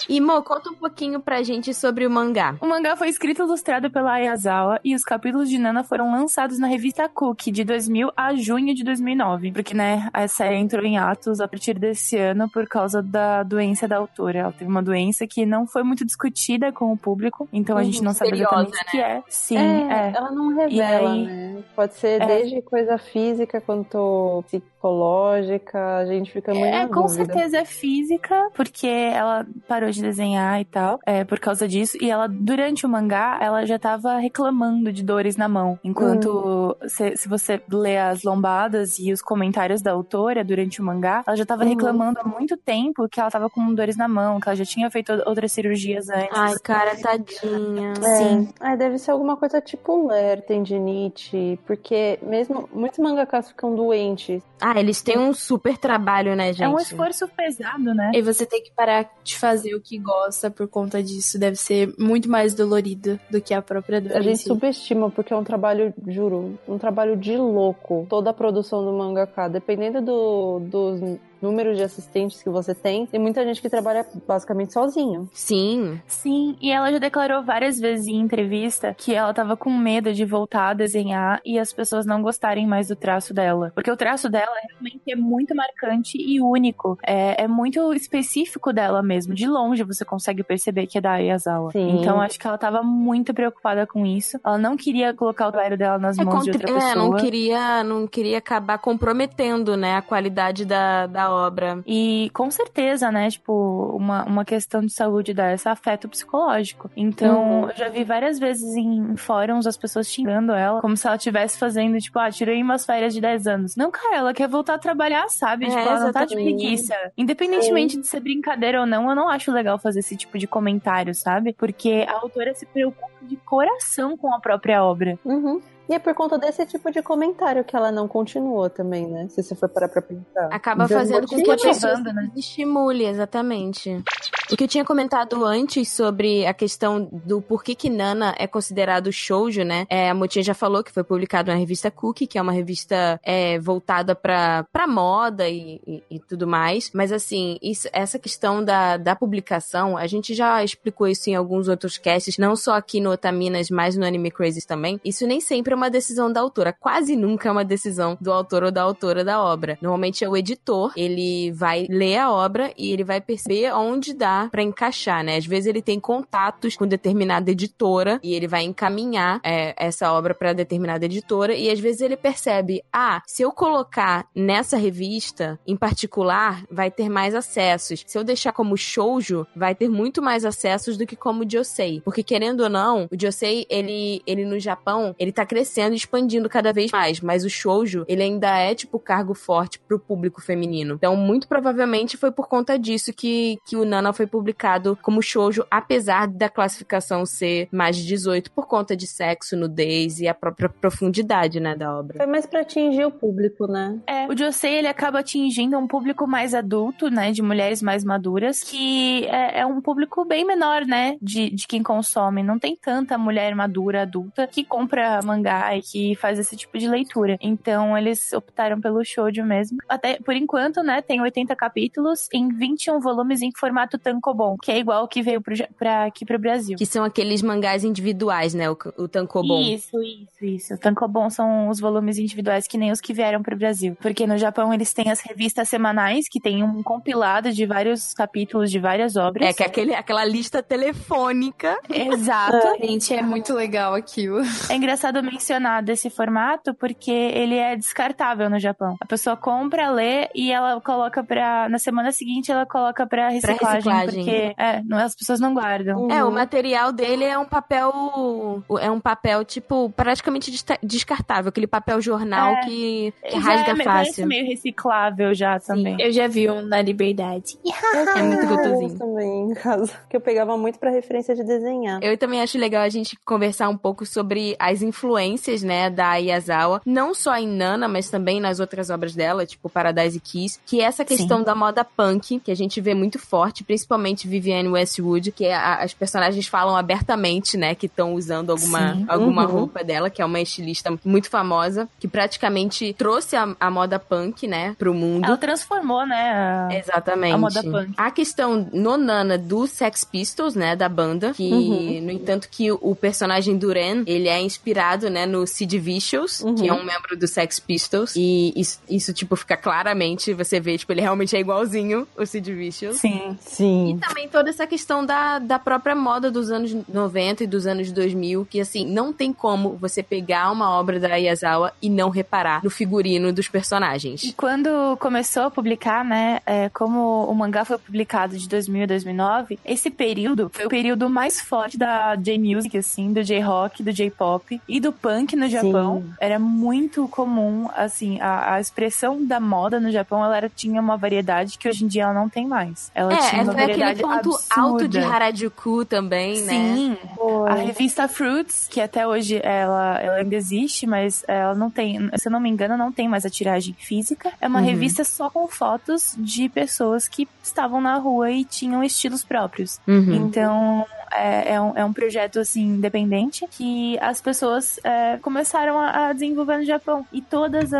Speaker 2: E, Mo, conta um pouquinho pra gente sobre o mangá.
Speaker 7: O mangá foi escrito e ilustrado pela Ayazawa e os capítulos de Nana foram lançados na revista Cookie de 2000 a junho de 2009. Porque, né, a série entrou em atos a partir desse ano por causa da doença da autora. Ela teve uma doença que não foi muito discutida com o público, então a gente não sabe exatamente o que é. Sim,
Speaker 3: é,
Speaker 7: é.
Speaker 3: ela não revela,
Speaker 7: aí-
Speaker 3: né? Pode ser
Speaker 7: É.
Speaker 3: desde coisa física quanto psicológica, a gente fica muito
Speaker 7: É, com
Speaker 3: dúvida.
Speaker 7: certeza é física, porque ela parou de desenhar e tal, é, por causa disso. E ela, durante o mangá, ela já tava reclamando de dores na mão. Enquanto, se, se você lê as lombadas e os comentários da autora durante o mangá, ela já tava
Speaker 3: Uhum.
Speaker 7: reclamando há muito tempo que ela tava com dores na mão, que ela já tinha feito outras cirurgias antes.
Speaker 2: Ai, cara, tadinha.
Speaker 3: É.
Speaker 7: Sim.
Speaker 3: Ah, deve ser alguma coisa tipo ler, tendinite, porque mesmo muitos mangakas ficam doentes.
Speaker 2: Ah, eles têm um super trabalho, né, gente?
Speaker 7: É um esforço pesado, né?
Speaker 8: E você tem que parar de fazer o que gosta por conta disso. Deve ser muito mais dolorido do que a própria dor.
Speaker 3: A gente
Speaker 8: si.
Speaker 3: subestima porque é um trabalho, juro, um trabalho de louco. Toda a produção do mangaka, dependendo do, dos números de assistentes que você tem, tem muita gente que trabalha basicamente sozinho.
Speaker 2: Sim.
Speaker 7: Sim, e ela já declarou várias vezes em entrevista que ela tava com medo de voltar a desenhar e as pessoas não gostarem mais do traço dela. Porque o traço dela realmente é muito marcante e único. É, é muito específico dela mesmo. De longe você consegue perceber que é da Ayazawa.
Speaker 3: Sim.
Speaker 7: Então acho que ela tava muito preocupada com isso. Ela não queria colocar o trabalho dela nas
Speaker 2: É,
Speaker 7: mãos de outra
Speaker 2: é,
Speaker 7: pessoa.
Speaker 2: não queria, não queria acabar comprometendo, né, a qualidade da, da obra.
Speaker 7: E com certeza, né? Tipo, uma, uma questão de saúde dá esse afeto psicológico. Então,
Speaker 3: Uhum.
Speaker 7: eu já vi várias vezes em fóruns as pessoas xingando ela, como se ela estivesse fazendo, tipo, ah, tirei umas férias de 10 anos. Não, cara, ela quer voltar a trabalhar, sabe?
Speaker 2: É,
Speaker 7: tipo, ela não tá de preguiça. Independentemente de ser brincadeira ou não, eu não acho legal fazer esse tipo de comentário, sabe? Porque a autora se preocupa de coração com a própria obra.
Speaker 3: Uhum. E é por conta desse tipo de comentário que ela não continuou também, né? Se você for parar pra pensar.
Speaker 2: Acaba
Speaker 3: Deu
Speaker 2: fazendo com que a pessoa
Speaker 7: Motivando, né?
Speaker 2: se estimule, exatamente. O que eu tinha comentado antes sobre a questão do porquê que Nana é considerado shoujo, né? É, a Motinha já falou que foi publicado na revista Cookie, que é uma revista é, voltada pra, pra moda e, e, e tudo mais. Mas assim, isso- essa questão da, da publicação, a gente já explicou isso em alguns outros casts, não só aqui no Otaminas, mas no Anime Crazes também. Isso nem sempre sempre uma decisão da autora. Quase nunca é uma decisão do autor ou da autora da obra. Normalmente é o editor, ele vai ler a obra e ele vai perceber onde dá para encaixar, né? Às vezes ele tem contatos com determinada editora e ele vai encaminhar é, essa obra para determinada editora e às vezes ele percebe, ah, se eu colocar nessa revista em particular, vai ter mais acessos. Se eu deixar como shoujo, vai ter muito mais acessos do que como josei, porque querendo ou não, o josei ele ele no Japão, ele tá crescendo, expandindo cada vez mais, mas o shoujo, ele ainda é tipo cargo forte pro público feminino. Então, muito provavelmente foi por conta disso que que o Nana foi publicado como shoujo, apesar da classificação ser mais de 18 por conta de sexo, nudez e a própria profundidade, né, da obra.
Speaker 3: Foi mais pra atingir o público, né?
Speaker 7: É, o Josei, ele acaba atingindo um público mais adulto, né, de mulheres mais maduras, que é, é um público bem menor, né, de, de quem consome. Não tem tanta mulher madura, adulta, que compra mangá e que faz esse tipo de leitura. Então, eles optaram pelo shoujo mesmo. Até, por enquanto, né, tem 80 capítulos em 21 volumes em formato tankobon, que é igual o que veio pro, pra, aqui pro Brasil.
Speaker 2: Que são aqueles mangás individuais, né, o, o tankobon.
Speaker 7: Isso, isso, isso. O tankobon são os volumes individuais que nem os que vieram pro Brasil. Porque no Japão eles têm as revistas semanais, que tem um compilado de vários capítulos de várias obras.
Speaker 2: É que é aquele, aquela lista telefônica.
Speaker 7: Exato. [laughs]
Speaker 8: Gente, é muito legal aquilo.
Speaker 7: É engraçado mencionar desse formato porque ele é descartável no Japão. A pessoa compra, lê e ela coloca pra. Na semana seguinte ela coloca pra reciclagem.
Speaker 2: reciclagem.
Speaker 7: Porque é, não, as pessoas não guardam.
Speaker 2: É, o material dele é um papel. É um papel, tipo, praticamente descartável. Aquele papel jornal
Speaker 7: É.
Speaker 2: que, que
Speaker 7: Já
Speaker 2: rasga
Speaker 7: é,
Speaker 2: fácil.
Speaker 7: parece meio reciclável já também.
Speaker 8: Eu já vi um na Liberdade. [laughs]
Speaker 2: É muito
Speaker 3: Eu
Speaker 2: gostosinho.
Speaker 3: também, em casa. Que eu pegava muito pra referência de desenhar.
Speaker 2: Eu também acho legal a gente conversar um pouco sobre as influências, né, da Yazawa, não só em Nana, mas também nas outras obras dela, tipo Paradise Kiss, que é essa questão da moda punk, que a gente vê muito forte, principalmente Vivienne Westwood, que é a- as personagens falam abertamente, né, que estão usando alguma,
Speaker 7: Sim.
Speaker 2: alguma
Speaker 3: Uhum.
Speaker 2: roupa dela, que é uma estilista muito famosa, que praticamente trouxe a, a moda punk, né, pro mundo.
Speaker 7: Ela transformou, né? a-
Speaker 2: Exatamente.
Speaker 7: a moda punk.
Speaker 2: A questão no Nana do Sex Pistols, né, da banda, que,
Speaker 3: Uhum.
Speaker 2: no entanto, que o personagem Duran, ele é inspirado, né, no Sid Vicious,
Speaker 3: Uhum.
Speaker 2: que é um membro do Sex Pistols, e isso, isso, tipo, fica claramente, você vê, tipo, ele realmente é igualzinho o Sid Vicious.
Speaker 7: Sim.
Speaker 3: Sim.
Speaker 2: E também toda essa questão da, da própria moda dos anos 90 e dos anos 2000, que assim, não tem como você pegar uma obra da Yazawa e não reparar no figurino dos personagens.
Speaker 7: E quando começou a publicar, né, é, como o mangá foi publicado de 2000 a 2009, esse período foi o período mais forte da J-Music, assim, do J-Rock, do J-Pop e do punk no Japão. Era muito comum, assim, a, a expressão da moda no Japão, ela era- tinha uma variedade que hoje em dia ela não tem mais. Ela
Speaker 2: É,
Speaker 7: tinha uma
Speaker 2: aquele
Speaker 7: variedade
Speaker 2: ponto
Speaker 7: absurda.
Speaker 2: alto de Harajuku também, né?
Speaker 7: Sim, a revista Fruits, que até hoje ela, ela ainda existe, mas ela não tem, se eu não me engano, não tem mais a tiragem física. É uma
Speaker 2: Uhum.
Speaker 7: revista só com fotos de pessoas que estavam na rua e tinham estilos próprios.
Speaker 2: Uhum.
Speaker 7: Então, é, é um, é um projeto, assim, independente que as pessoas é, começaram a, a desenvolver no Japão. E todos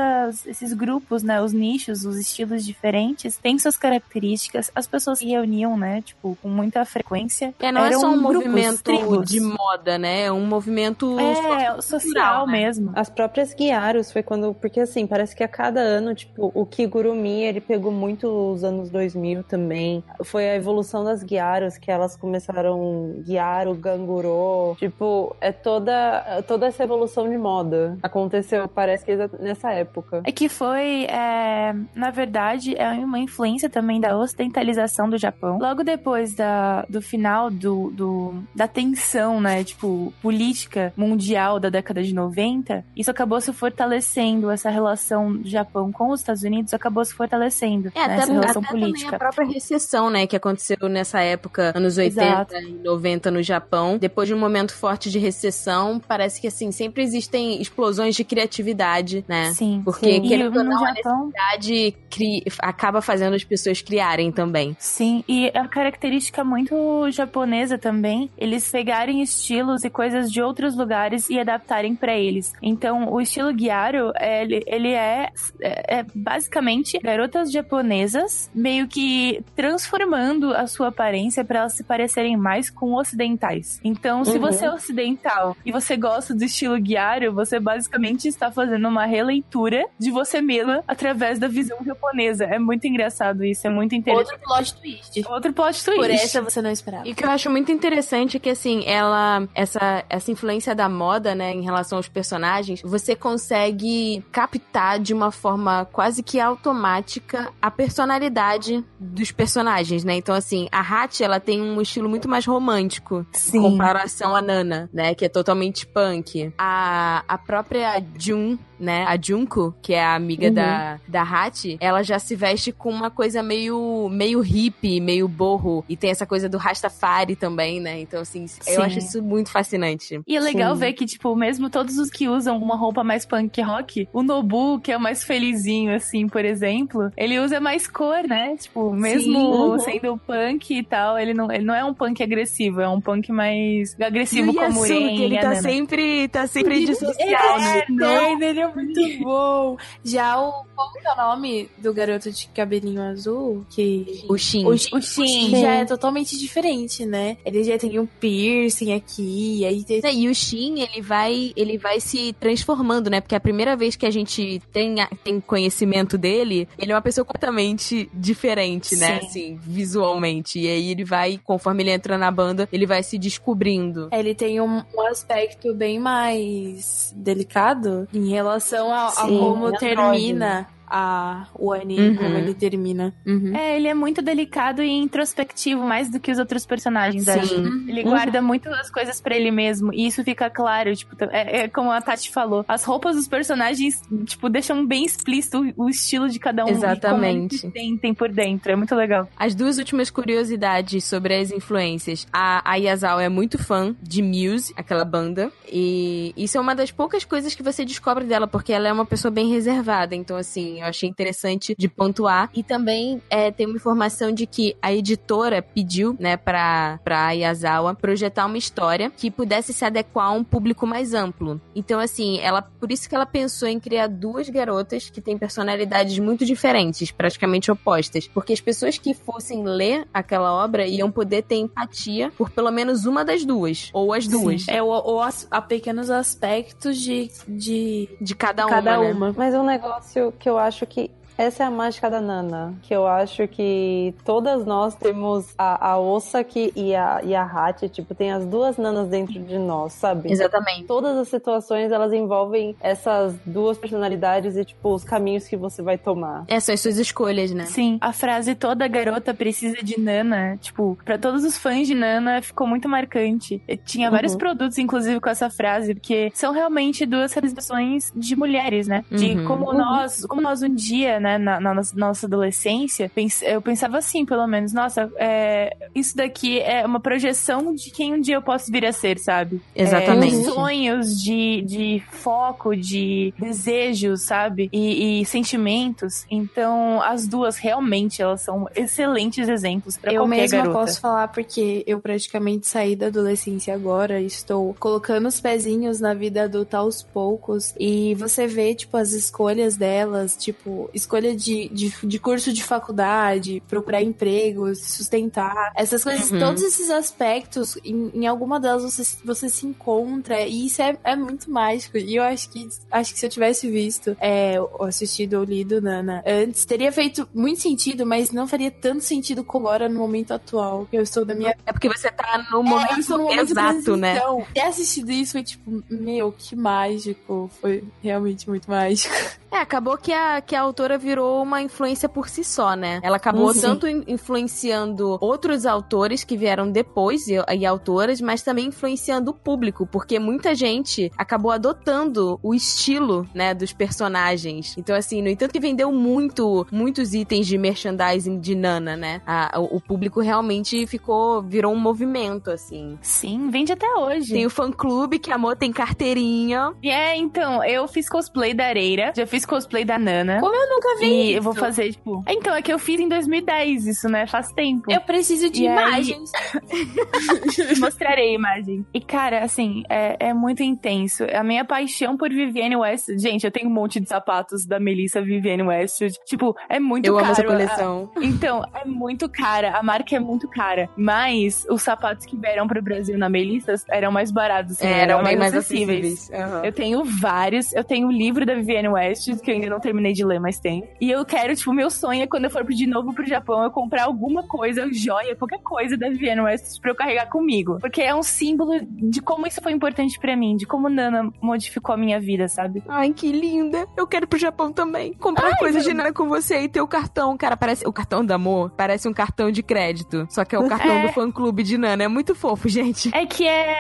Speaker 7: esses grupos, né, os nichos, os estilos diferentes, têm suas características. As pessoas se reuniam, né, tipo, com muita frequência.
Speaker 2: É, não é
Speaker 7: Eram
Speaker 2: só um
Speaker 7: grupos,
Speaker 2: movimento
Speaker 7: tribos.
Speaker 2: de moda, né? É um movimento
Speaker 7: É, social
Speaker 2: né?
Speaker 7: mesmo.
Speaker 3: As próprias Guiaros foi quando. Porque assim, parece que a cada ano, tipo, o Kigurumi ele pegou muito os anos 2000 também. Foi a evolução das Guiaros que elas começaram Guiaro, Ganguro. Tipo, é toda, toda essa evolução de moda. Aconteceu, parece que nessa época.
Speaker 7: É que foi, é, na verdade, é uma influência também da ocidentalização do Japão. Logo depois da, do final do, do- da tensão, né, tipo, política mundial da década de 90, isso acabou se fortalecendo, essa relação do Japão com os Estados Unidos acabou se fortalecendo,
Speaker 2: É,
Speaker 7: né,
Speaker 2: até,
Speaker 7: essa relação
Speaker 2: até também
Speaker 7: política.
Speaker 2: a própria recessão, né, que aconteceu nessa época, anos 80
Speaker 7: Exato.
Speaker 2: e 90 no Japão. Depois de um momento forte de recessão, parece que, assim, sempre existem explosões de criatividade, né?
Speaker 7: Sim.
Speaker 2: Porque,
Speaker 3: Sim.
Speaker 2: Querendo ou não, a
Speaker 7: Japão,
Speaker 2: necessidade cri- acaba fazendo as pessoas criarem também.
Speaker 7: Sim, e a característica muito japonesa também, eles pegarem estilos e coisas de outros lugares e adaptarem pra eles. Então, o estilo Gyaro, ele, ele é, é, é basicamente garotas japonesas meio que transformando a sua aparência pra elas se parecerem mais com são ocidentais. Então, se
Speaker 3: Uhum.
Speaker 7: você é ocidental e você gosta do estilo guiário, você basicamente está fazendo uma releitura de você mesma através da visão japonesa. É muito engraçado isso, é muito interessante.
Speaker 5: Outro plot twist.
Speaker 7: Outro plot twist.
Speaker 5: Por essa você não esperava.
Speaker 2: E o que eu acho muito interessante é que, assim, ela. Essa, essa influência da moda, né, em relação aos personagens, você consegue captar de uma forma quase que automática a personalidade dos personagens, né? Então, assim, a Hachi, ela tem um estilo muito mais romântico.
Speaker 5: Sim.
Speaker 2: Em comparação à Nana, né? Que é totalmente punk. A, a própria Jun, né? A Junko, que é a amiga
Speaker 3: Uhum.
Speaker 2: da, da Hachi, ela já se veste com uma coisa meio, meio hippie, meio borro. E tem essa coisa do Rastafari também, né? Então, assim,
Speaker 7: Sim.
Speaker 2: eu acho isso muito fascinante.
Speaker 7: E é legal
Speaker 3: Sim.
Speaker 7: ver que, tipo, mesmo todos os que usam uma roupa mais punk rock, o Nobu, que é o mais felizinho, assim, por exemplo, ele usa mais cor, né? Tipo, mesmo
Speaker 3: Uhum.
Speaker 7: sendo punk e tal, ele não, ele não é um punk agressivo, é um punk mais agressivo
Speaker 2: e o
Speaker 7: como
Speaker 2: Yasuke, ele
Speaker 7: a
Speaker 2: tá
Speaker 7: Nana.
Speaker 2: sempre, tá sempre de social, né?
Speaker 5: É, [laughs] ele é muito [laughs] bom. Já o. Qual que é o nome do garoto de cabelinho azul? Que.
Speaker 2: O Shin.
Speaker 5: O, o Shin já é totalmente diferente, né? Ele já tem um piercing aqui, aí tem.
Speaker 2: E o Shin, ele vai, ele vai se transformando, né? Porque a primeira vez que a gente tem, a- tem conhecimento dele, ele é uma pessoa completamente diferente, né?
Speaker 5: Sim.
Speaker 2: Assim, visualmente. E aí ele vai, conforme ele entra na banda, ele vai se descobrindo.
Speaker 5: Ele tem um, um aspecto bem mais delicado em relação a, a
Speaker 3: Sim,
Speaker 5: como
Speaker 3: andrógeno.
Speaker 5: termina a, o anime,
Speaker 2: Uhum.
Speaker 5: como ele termina. Uhum.
Speaker 7: É, ele é muito delicado e introspectivo, mais do que os outros personagens.
Speaker 2: Sim.
Speaker 7: Ele guarda muito as coisas pra ele mesmo. E isso fica claro, tipo, é, é como a Tati falou. As roupas dos personagens, tipo, deixam bem explícito o, o estilo de cada um.
Speaker 2: Exatamente.
Speaker 7: E como eles se sentem por dentro. É muito legal.
Speaker 2: As duas últimas curiosidades sobre as influências. A, a é muito fã de Muse, aquela banda. E isso é uma das poucas coisas que você descobre dela, porque ela é uma pessoa bem reservada. Então, assim, eu achei interessante de pontuar. E também é, tem uma informação de que a editora pediu, né, pra, pra Yazawa projetar uma história que pudesse se adequar a um público mais amplo. Então, assim, ela por isso que ela pensou em criar duas garotas que têm personalidades muito diferentes, praticamente opostas. Porque as pessoas que fossem ler aquela obra iam poder ter empatia por pelo menos uma das duas. Ou as duas.
Speaker 5: É o, o as- a pequenos aspectos de, de
Speaker 2: De cada,
Speaker 5: cada
Speaker 2: uma. né?
Speaker 5: uma.
Speaker 3: Mas um negócio que eu acho que essa é a mágica da Nana, que eu acho que todas nós temos a, a Osaki e a, e a Hachi, tipo, tem as duas nanas dentro de nós, sabe?
Speaker 2: Exatamente.
Speaker 3: Todas as situações, elas envolvem essas duas personalidades e, tipo, os caminhos que você vai tomar.
Speaker 2: Essas são as suas escolhas, né?
Speaker 7: Sim, a frase toda garota precisa de Nana, tipo, pra todos os fãs de Nana ficou muito marcante. E Tinha vários
Speaker 3: Uhum.
Speaker 7: produtos, inclusive, com essa frase, porque são realmente duas representações de mulheres, né? De
Speaker 2: Uhum.
Speaker 7: como nós, como nós um dia, né, na, na nossa- adolescência, eu pensava assim, pelo menos, nossa, é, isso daqui é uma projeção de quem um dia eu posso vir a ser, sabe?
Speaker 2: Exatamente.
Speaker 7: É, sonhos de, de foco, de desejos, sabe? E, e sentimentos. Então, as duas realmente elas são excelentes exemplos pra
Speaker 5: eu
Speaker 7: qualquer
Speaker 5: mesma
Speaker 7: garota.
Speaker 5: posso falar porque eu praticamente saí da adolescência agora, estou colocando os pezinhos na vida adulta aos poucos e você vê, tipo, as escolhas delas, tipo, escolha de, de, de curso de faculdade, procurar emprego, se sustentar, essas coisas,
Speaker 2: Uhum.
Speaker 5: todos esses aspectos, em, em alguma delas você, você se encontra e isso é, é muito mágico e eu acho que, acho que se eu tivesse visto, é, ou assistido ou lido Nana antes, teria feito muito sentido, mas não faria tanto sentido como agora no momento atual. Eu estou da minha.
Speaker 2: É porque você tá no
Speaker 5: É, eu
Speaker 2: momento
Speaker 5: estou no momento
Speaker 2: exato, né?
Speaker 5: transição. Ter assistido isso foi tipo, meu, que mágico. Foi realmente muito mágico.
Speaker 2: É, acabou que a, que a autora virou uma influência por si só, né? Ela acabou
Speaker 3: Uhum.
Speaker 2: tanto in- influenciando outros autores que vieram depois e, e autoras, mas também influenciando o público, porque muita gente acabou adotando o estilo, né, dos personagens. Então, assim, no entanto que vendeu muito, muitos itens de merchandising de Nana, né? A- o, o público realmente ficou, virou um movimento, assim.
Speaker 7: Sim, vende até hoje.
Speaker 2: Tem o fã-clube que amor tem carteirinha.
Speaker 7: E é, então, eu fiz cosplay da Areira, já fiz cosplay da Nana.
Speaker 5: Como eu nunca
Speaker 7: E
Speaker 5: isso.
Speaker 7: eu vou fazer, tipo. Então, é que eu fiz em 2010 isso, né? Faz tempo.
Speaker 5: Eu preciso de
Speaker 7: E aí-
Speaker 5: imagens. [laughs]
Speaker 7: Mostrarei a imagem. E, cara, assim, é, é muito intenso. A minha paixão por Vivienne Westwood. Gente, eu tenho um monte de sapatos da Melissa Vivienne Westwood. Tipo, é muito
Speaker 2: Eu
Speaker 7: caro.
Speaker 2: amo essa
Speaker 7: a-
Speaker 2: coleção.
Speaker 7: Então, é muito cara. A marca é muito cara. Mas os sapatos que vieram pro Brasil na Melissa eram mais baratos. assim,
Speaker 2: É, eram bem mais acessíveis. Aham.
Speaker 7: Eu tenho vários. Eu tenho o livro da Vivienne Westwood, que eu ainda não terminei de ler, mas E eu quero, tipo, meu sonho é quando eu for de novo pro Japão, eu comprar alguma coisa, joia, qualquer coisa da Vivienne Westwood pra eu carregar comigo. Porque é um símbolo de como isso foi importante pra mim, de como Nana modificou a minha vida, sabe?
Speaker 2: Ai, que linda. Eu quero ir pro Japão também. Comprar coisas de nada com você e ter o cartão. Cara, parece. O cartão do amor parece um cartão de crédito. Só que é o cartão [laughs]
Speaker 7: É.
Speaker 2: do fã clube de Nana. É muito fofo, gente.
Speaker 7: É que é.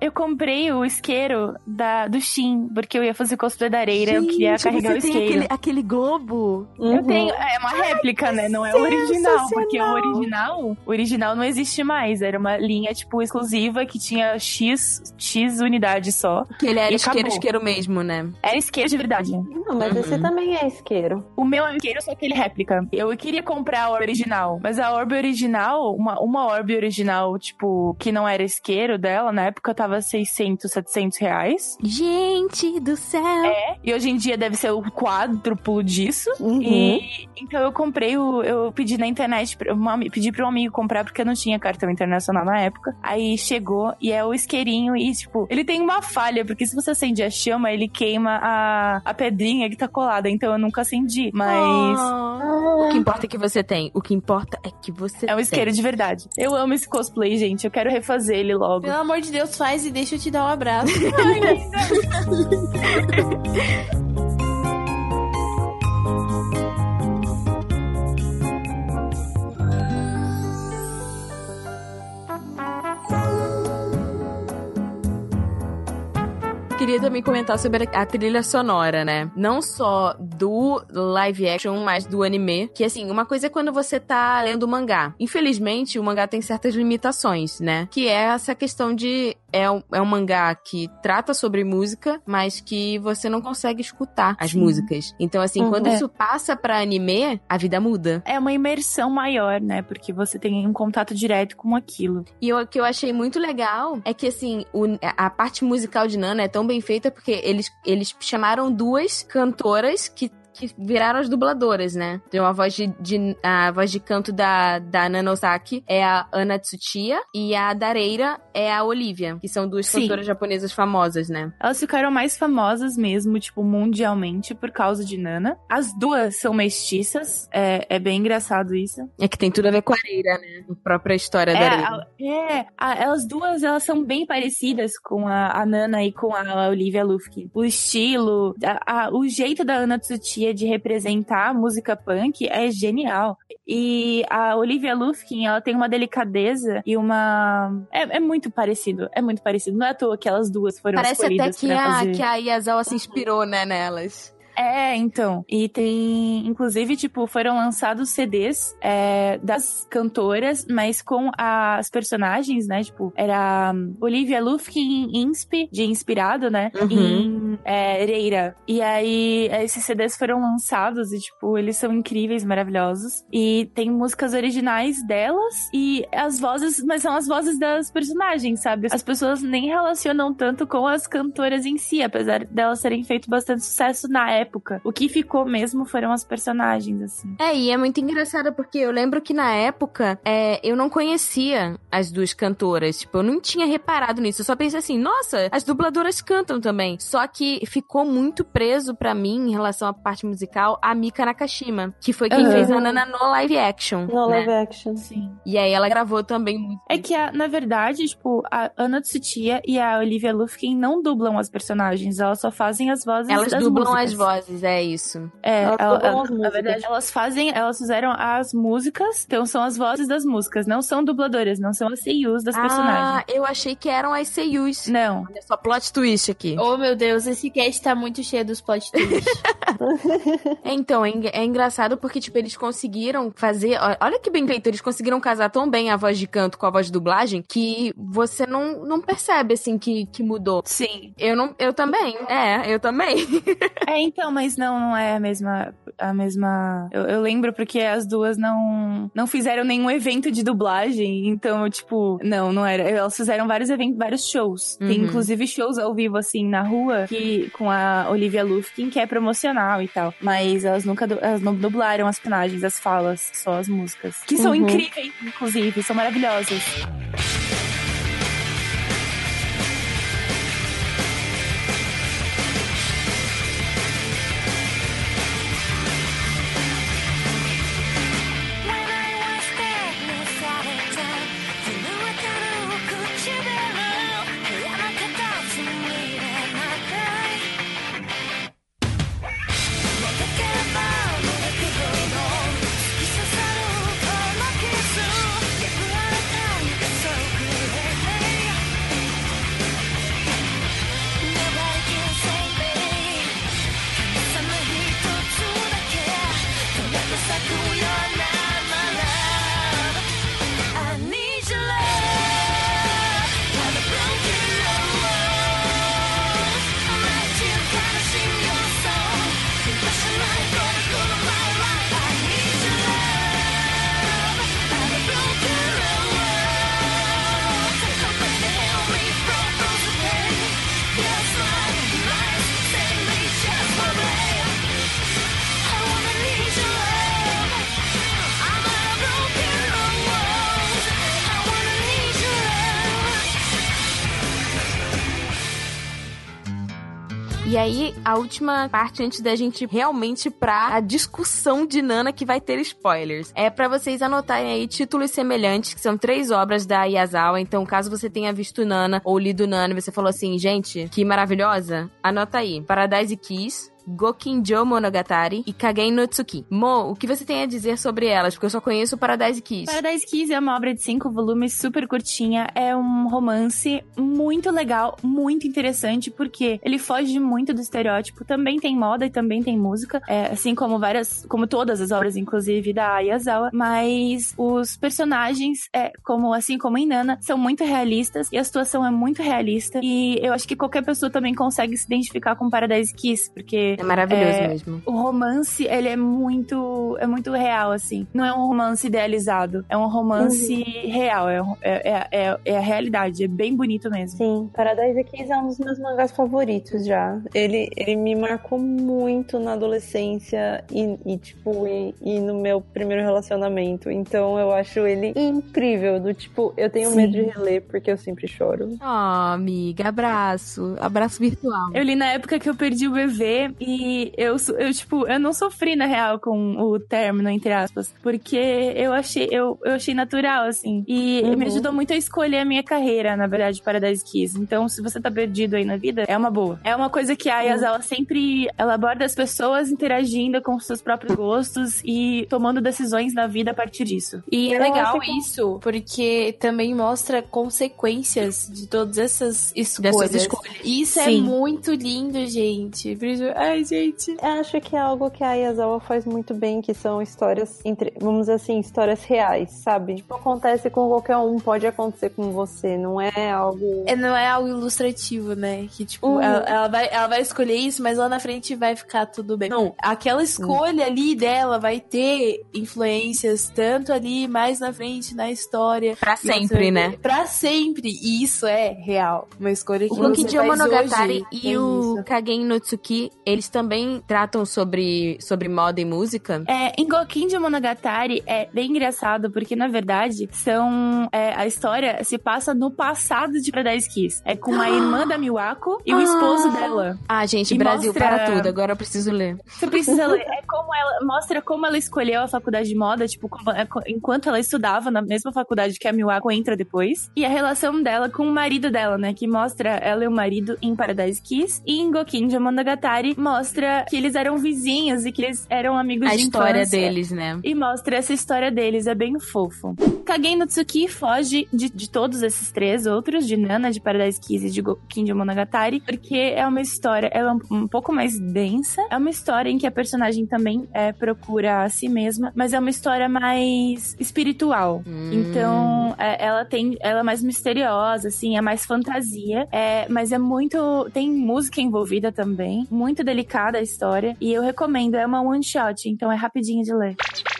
Speaker 7: Eu comprei o isqueiro da, do Shin, porque eu ia fazer cosplay da areira, eu queria
Speaker 2: Gente,
Speaker 7: carregar o isqueiro.
Speaker 2: aquele, aquele globo.
Speaker 7: Eu tenho, é uma réplica, né? Não é o original, porque o original, o original não existe mais. Era uma linha, tipo, exclusiva que tinha X, X unidades só.
Speaker 2: Que ele era isqueiro,
Speaker 7: acabou.
Speaker 2: isqueiro mesmo, né?
Speaker 7: Era isqueiro de verdade.
Speaker 3: Não, mas esse também é isqueiro.
Speaker 7: O meu é isqueiro, só aquele réplica. Eu queria comprar a orbe original, mas a orbe original, uma, uma orbe original, tipo, que não era isqueiro dela, na época tava 600, 700 reais.
Speaker 2: Gente do céu.
Speaker 7: É. E hoje em dia deve ser o quádruplo disso.
Speaker 3: Uhum.
Speaker 7: E então eu comprei o. Eu pedi na internet, uma, pedi pra um amigo comprar porque eu não tinha cartão internacional na época. Aí chegou e é o isqueirinho e, tipo, ele tem uma falha, porque se você acende a chama, ele queima a, a pedrinha que tá colada. Então eu nunca acendi. Mas.
Speaker 2: O que importa é que você tem. O que importa é que você
Speaker 7: É um isqueiro de verdade. Eu amo esse cosplay, gente. Eu quero refazer ele logo.
Speaker 5: Pelo amor de Deus, faz e deixa eu te dar um abraço. [laughs] [laughs]
Speaker 2: Queria também comentar sobre a trilha sonora, né? Não só do live action, mas do anime. Que assim, uma coisa é quando você tá lendo o mangá. Infelizmente, o mangá tem certas limitações, né? Que é essa questão de. É um, é um mangá que trata sobre música, mas que você não consegue escutar as músicas. Então, assim,
Speaker 3: Uhum.
Speaker 2: quando
Speaker 7: É.
Speaker 2: isso passa pra anime, a vida muda.
Speaker 7: É uma imersão maior, né? Porque você tem um contato direto com aquilo.
Speaker 2: E o que eu achei muito legal é que, assim, o- a parte musical de Nana é tão bem feita porque eles, eles chamaram duas cantoras que. Que viraram as dubladoras, né? Tem uma voz de, de- a voz de canto da, da Nana Osaki é a Ana Tsuchiya e a Dareira é a Olivia, que são duas
Speaker 7: Sim.
Speaker 2: cantoras japonesas famosas, né?
Speaker 7: Elas ficaram mais famosas mesmo, tipo, mundialmente, por causa de Nana. As duas são mestiças. É, é bem engraçado isso.
Speaker 2: É que tem tudo a ver com a Areira, né? A própria história da
Speaker 7: É,
Speaker 2: Areira.
Speaker 7: a- é a- elas duas, elas são bem parecidas com a, a Nana e com a Olivia Lufkin. O estilo, o jeito da Ana Tsuchiya de representar a música punk é genial. E a Olivia Lufkin, ela tem uma delicadeza e uma... É, é muito parecido, é muito parecido. Não é à toa que elas duas foram
Speaker 2: Parece até
Speaker 7: escolhidas
Speaker 2: que
Speaker 7: pra
Speaker 2: a,
Speaker 7: fazer...
Speaker 2: que a Yazawa se inspirou, né, nelas.
Speaker 7: É, então. E tem, inclusive, tipo, foram lançados CDs é, das cantoras, mas com as personagens, né? Tipo, era hum, Olivia Lufkin em Inspi, de inspirado, né?
Speaker 2: Uhum.
Speaker 7: Em é, Reira. E aí, esses CDs foram lançados e, tipo, eles são incríveis, maravilhosos. E tem músicas originais delas e as vozes, mas são as vozes das personagens, sabe? As pessoas nem relacionam tanto com as cantoras em si, apesar delas terem feito bastante sucesso na época. O que ficou mesmo foram as personagens, assim.
Speaker 2: É, e é muito engraçado porque eu lembro que na época é, eu não conhecia as duas cantoras. Tipo, eu não tinha reparado nisso. Eu só pensei assim, nossa, as dubladoras cantam também. Só que ficou muito preso pra mim em relação à parte musical a Mika Nakashima, que foi quem
Speaker 7: Aham.
Speaker 2: fez a Nana no live action.
Speaker 3: No
Speaker 2: né?
Speaker 3: live action.
Speaker 7: Sim.
Speaker 2: E aí ela gravou também muito.
Speaker 7: É que, a- na verdade, tipo, a Ana Tsuchiya e a Olivia Lufkin não dublam as personagens, elas só fazem as vozes
Speaker 2: Elas
Speaker 7: das
Speaker 2: dublam
Speaker 7: músicas.
Speaker 2: as vozes, é isso.
Speaker 7: É,
Speaker 3: Elas
Speaker 7: ela- ela- na verdade, elas fazem, elas fizeram as músicas, então são as vozes das músicas, não são dubladoras, não são as seiyus das
Speaker 2: Ah,
Speaker 7: personagens.
Speaker 2: eu achei que eram as seiyus.
Speaker 7: Não.
Speaker 2: Olha só, plot twist aqui.
Speaker 5: Oh, meu Deus, esse cast tá muito cheio dos plot twists.
Speaker 2: É, [laughs] [laughs] Então, é, é engraçado porque, tipo, eles conseguiram fazer. Olha que bem feito, eles conseguiram casar tão bem a voz de canto com a voz de dublagem que você não, não percebe, assim, que, que mudou.
Speaker 7: Sim.
Speaker 2: Eu não. Eu também. É, eu também.
Speaker 7: É, então, [laughs] mas não, não é a mesma. a mesma. Eu, eu lembro porque as duas não, não fizeram nenhum evento de dublagem. Então, tipo, não, não era. Elas fizeram vários eventos, vários shows. Tem
Speaker 2: Uhum.
Speaker 7: inclusive shows ao vivo, assim, na rua, que, com a Olivia Lufkin, que é promocional e tal. Mas elas nunca elas não dublaram as personagens, as falas, só as músicas. Que são
Speaker 3: Uhum.
Speaker 7: incríveis, inclusive, são maravilhosas.
Speaker 2: E aí, a última parte antes da gente realmente pra a discussão de Nana que vai ter spoilers. É pra vocês anotarem aí títulos semelhantes, que são três obras da Yazawa. Então, caso você tenha visto Nana ou lido Nana você falou assim, gente, que maravilhosa, anota aí. Paradise Kiss, Gokinjo Monogatari e Kagen no Tsuki. Mo, o que você tem a dizer sobre elas? Porque eu só conheço Paradise Kiss.
Speaker 7: Paradise Kiss é uma obra de cinco volumes, super curtinha. É um romance muito legal, muito interessante, porque ele foge muito do estereótipo. Também tem moda e também tem música, é, assim como várias, como todas as obras, inclusive da Ayazawa. Mas os personagens, é, como assim como em Nana, são muito realistas e a situação é muito realista. E eu acho que qualquer pessoa também consegue se identificar com Paradise Kiss, porque
Speaker 2: É maravilhoso
Speaker 7: É,
Speaker 2: mesmo.
Speaker 7: o romance, ele é muito, é muito real, assim. Não é um romance idealizado, é um romance real, é, é, é, é a realidade, é bem bonito mesmo.
Speaker 3: Sim, Paradise Kiss é um dos meus mangás favoritos já. Ele, ele me marcou muito na adolescência e, e, tipo, e, e no meu primeiro relacionamento. Então eu acho ele incrível. Do tipo, eu tenho
Speaker 7: Sim.
Speaker 3: medo de reler porque eu sempre choro.
Speaker 2: Oh, amiga, abraço. Abraço virtual.
Speaker 7: Eu li na época que eu perdi o bebê e eu, eu tipo, eu não sofri na real com o término, entre aspas, porque eu achei, eu, eu achei natural, assim. E
Speaker 3: Uhum.
Speaker 7: me ajudou muito a escolher a minha carreira, na verdade, para 10 Kiss. Então, se você tá perdido aí na vida, é uma boa. É uma coisa que a Yas, ela sempre, ela aborda as pessoas interagindo com seus próprios gostos e tomando decisões na vida a partir disso.
Speaker 5: E é
Speaker 3: Eu
Speaker 5: legal
Speaker 3: que-
Speaker 5: isso, porque também mostra consequências de todas essas escolhas.
Speaker 2: Dessas escolhas.
Speaker 5: Isso é
Speaker 7: Sim.
Speaker 5: muito lindo, gente. Por isso- Ai, gente.
Speaker 3: Eu acho que é algo que a Yazawa faz muito bem, que são histórias, entre, vamos dizer assim, histórias reais, sabe? Tipo, acontece com qualquer um, pode acontecer com você, não é algo...
Speaker 5: É, não é algo ilustrativo, né? Que, tipo,
Speaker 3: Uhum.
Speaker 5: ela, ela vai, ela vai escolher isso, mas lá na frente vai ficar tudo bem. Não, aquela escolha ali dela vai ter influências tanto ali mais na frente na história.
Speaker 2: Pra sempre, né?
Speaker 5: Pra sempre. E isso é real. Uma escolha que
Speaker 2: O
Speaker 5: você faz
Speaker 2: Monogatari
Speaker 5: hoje.
Speaker 2: e
Speaker 5: É
Speaker 2: o
Speaker 5: isso.
Speaker 2: Kagen no Tsuki, eles também tratam sobre, sobre moda e música.
Speaker 7: É, em Gokinjo Monogatari é bem engraçado, porque na verdade são. é, a história se passa no passado de Paradise Kiss. É com a irmã da Miwako e o esposo dela.
Speaker 2: Ah, gente,
Speaker 7: E
Speaker 2: Brasil,
Speaker 7: mostra-
Speaker 2: para tudo. Agora eu preciso ler.
Speaker 7: Você precisa ler. É como ela. Mostra como ela escolheu a faculdade de moda, tipo, como- co- enquanto ela estudava na mesma faculdade que a Miwako entra depois. E a relação dela com o marido dela, né? Que mostra ela e o marido em Paradise Kiss. E em Gokinjo Monogatari mostra que eles eram vizinhos e que eles eram amigos
Speaker 2: A
Speaker 7: de
Speaker 2: história
Speaker 7: infância.
Speaker 2: deles, né?
Speaker 7: E mostra essa história deles, é bem fofo. Kagen no Tsuki foge de, de todos esses três outros, de Nana, de Paradise Kiss e de Gokinjo Monogatari, porque é uma história, ela é um, um pouco mais densa, é uma história em que a personagem também também é, procura a si mesma, mas é uma história mais espiritual.
Speaker 2: Hum.
Speaker 7: Então, é, ela tem, ela é mais misteriosa, assim, é mais fantasia, é, mas é muito, tem música envolvida também, muito delicada a história, e eu recomendo, é uma one shot, então é rapidinho de ler.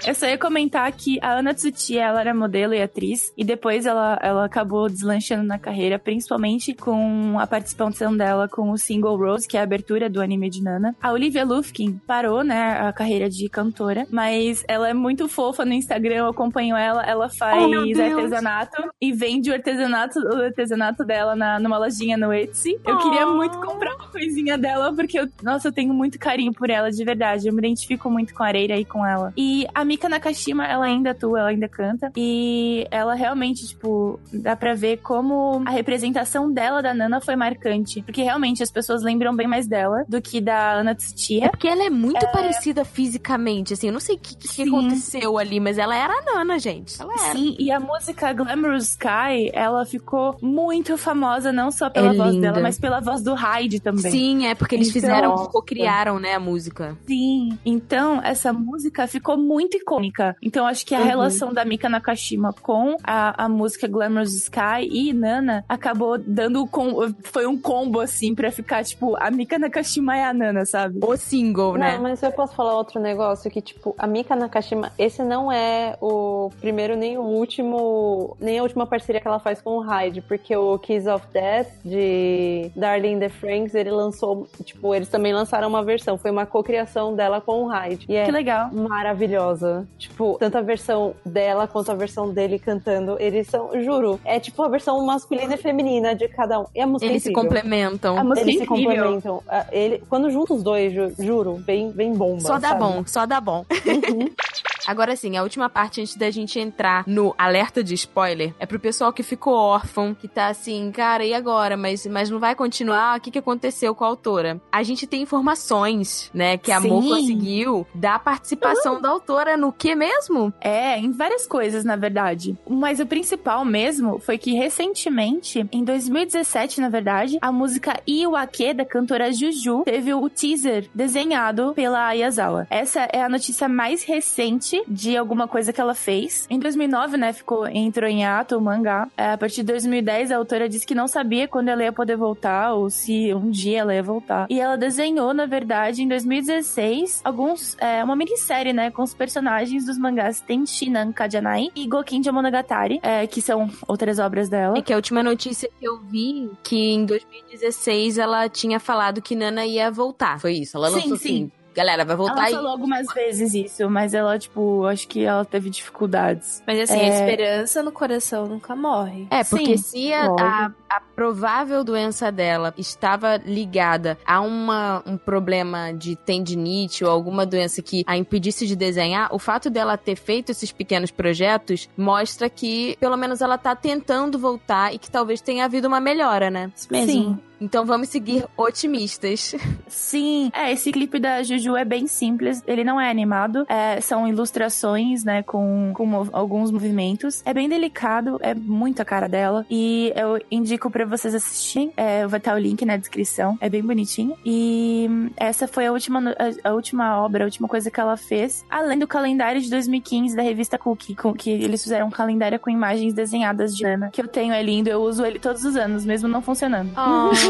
Speaker 7: Eu só ia comentar que a Ana Tsuchiya, ela era modelo e atriz, e depois ela, ela acabou deslanchando na carreira, principalmente com a participação dela com o single Rose, que é a abertura do anime de Nana. A Olivia Lufkin parou, né, a carreira de cantora, mas ela é muito fofa no Instagram, eu acompanho ela, ela faz
Speaker 2: Oh, meu Deus.
Speaker 7: artesanato e vende o artesanato, o artesanato dela na, numa lojinha no Etsy. Eu queria
Speaker 2: Oh.
Speaker 7: muito comprar uma coisinha dela, porque eu, nossa, eu tenho muito carinho por ela, de verdade. Eu me identifico muito com a Areira e com ela. E a Mika Nakashima, ela ainda atua, ela ainda canta. E ela realmente, tipo, dá pra ver como a representação dela da Nana foi marcante. Porque realmente as pessoas lembram bem mais dela do que da Ana
Speaker 2: É
Speaker 7: Tsuchiya.
Speaker 2: porque ela é muito parecida fisicamente, assim. Eu não sei o que, que aconteceu ali, mas ela era a Nana, gente. Ela era.
Speaker 7: Sim, e a música Glamorous Sky, ela ficou muito famosa, não só pela
Speaker 2: É
Speaker 7: voz
Speaker 2: linda.
Speaker 7: dela, mas pela voz do Hyde também.
Speaker 2: Sim, é porque eles
Speaker 7: Então-
Speaker 2: fizeram, cocriaram, né, a música.
Speaker 7: Sim. Então, essa música ficou muito icônica. Então, acho que a
Speaker 3: Uhum.
Speaker 7: relação da Mika Nakashima com a, a música Glamorous Sky e Nana acabou dando com, foi um combo assim pra ficar tipo a Mika Nakashima é a Nana, sabe?
Speaker 2: O single, né?
Speaker 3: Não, mas eu posso falar outro negócio que, tipo, a Mika Nakashima, esse não é o primeiro nem o último, nem a última parceria que ela faz com o Hyde, porque o Kiss of Death de Darling in the Franks, ele lançou, tipo, eles também lançaram uma versão, foi uma cocriação dela com o Hyde. E é
Speaker 7: Que legal.
Speaker 3: maravilhosa. Tipo, tanto a versão dela quanto a versão dele cantando, eles são, juro, é tipo a versão masculina e feminina de cada um. E a música é
Speaker 2: Eles se
Speaker 3: incrível.
Speaker 2: complementam.
Speaker 7: A música
Speaker 3: Eles
Speaker 7: é
Speaker 3: se complementam. Ah, Ele, quando juntam os dois, ju- juro, bem, bem bomba.
Speaker 2: Só dá
Speaker 3: sabe?
Speaker 2: bom, só dá bom. [laughs] Agora sim, a última parte antes da gente entrar no alerta de spoiler é pro pessoal que ficou órfão, que tá assim, cara, e agora? Mas, mas não vai continuar? O que, que aconteceu com a autora? A gente tem informações, né, que a Amor
Speaker 7: Sim.
Speaker 2: conseguiu da participação da autora no que mesmo?
Speaker 7: É, em várias coisas, na verdade. Mas o principal mesmo foi que recentemente, em 2017, na verdade, a música Iwake da cantora Juju teve o teaser desenhado pela Ayazawa. Essa é a notícia mais recente de alguma coisa que ela fez. Em 2009, né, ficou entrou em ato o mangá. É, a partir de 2010, a autora disse que não sabia quando ela ia poder voltar ou se um dia ela ia voltar. E ela desenhou, na verdade, em 2016, alguns é, uma minissérie, né, com os personagens dos mangás Tenshinan Kajanai e Gokinja Monogatari, é, que são outras obras dela.
Speaker 2: É que a última notícia que eu vi, que em 2016 ela tinha falado que Nana ia voltar. Foi isso, ela
Speaker 7: Sim,
Speaker 2: lançou
Speaker 7: sim.
Speaker 2: assim, galera, vai voltar
Speaker 7: Ela
Speaker 2: aí.
Speaker 7: falou algumas vezes isso, mas ela, tipo, acho que ela teve dificuldades.
Speaker 8: Mas assim, a
Speaker 7: É.
Speaker 8: esperança no coração nunca morre.
Speaker 2: É, porque
Speaker 7: Sim,
Speaker 2: se a, a- a provável doença dela estava ligada a uma, um problema de tendinite ou alguma doença que a impedisse de desenhar, o fato dela ter feito esses pequenos projetos mostra que, pelo menos, ela tá tentando voltar e que talvez tenha havido uma melhora, né?
Speaker 8: Isso mesmo.
Speaker 7: Sim.
Speaker 2: Então vamos seguir otimistas.
Speaker 7: Sim, é, esse clipe da Juju é bem simples, ele não é animado, é, são ilustrações, né, com, com mov- alguns movimentos. É bem delicado, é muito a cara dela, e eu indico pra vocês assistirem, é, vai estar o link na descrição, é bem bonitinho. E essa foi a última, a, a última obra, a última coisa que ela fez, além do calendário de 2015 da revista Cookie, com, que eles fizeram um calendário com imagens desenhadas de Ana, que eu tenho, é lindo, eu uso ele todos os anos, mesmo não funcionando. [laughs]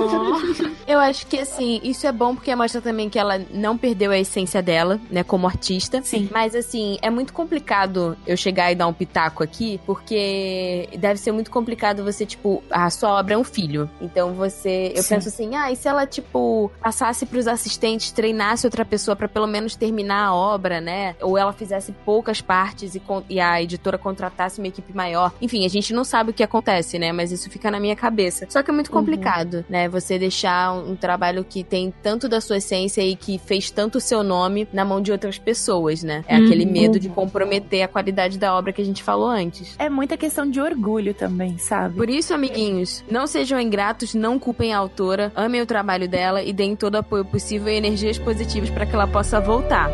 Speaker 2: Eu acho que assim, isso é bom porque mostra também que ela não perdeu a essência dela, né, como artista.
Speaker 7: Sim.
Speaker 2: Mas assim, é muito complicado eu chegar e dar um pitaco aqui, porque deve ser muito complicado você, tipo, a sua obra é um filho. Então você. Eu
Speaker 7: Sim.
Speaker 2: penso assim, ah, e se ela, tipo, passasse pros assistentes, treinasse outra pessoa pra pelo menos terminar a obra, né? Ou ela fizesse poucas partes e, e a editora contratasse uma equipe maior. Enfim, a gente não sabe o que acontece, né? Mas isso fica na minha cabeça. Só que é muito complicado, né? Você deixar um, um trabalho que tem tanto da sua essência e que fez tanto o seu nome na mão de outras pessoas, né? É aquele
Speaker 7: Uhum.
Speaker 2: medo de comprometer a qualidade da obra que a gente falou antes.
Speaker 7: É muita questão de orgulho também, sabe?
Speaker 2: Por isso, amiguinhos, não sejam ingratos, não culpem a autora, amem o trabalho dela e deem todo o apoio possível e energias positivas para que ela possa voltar.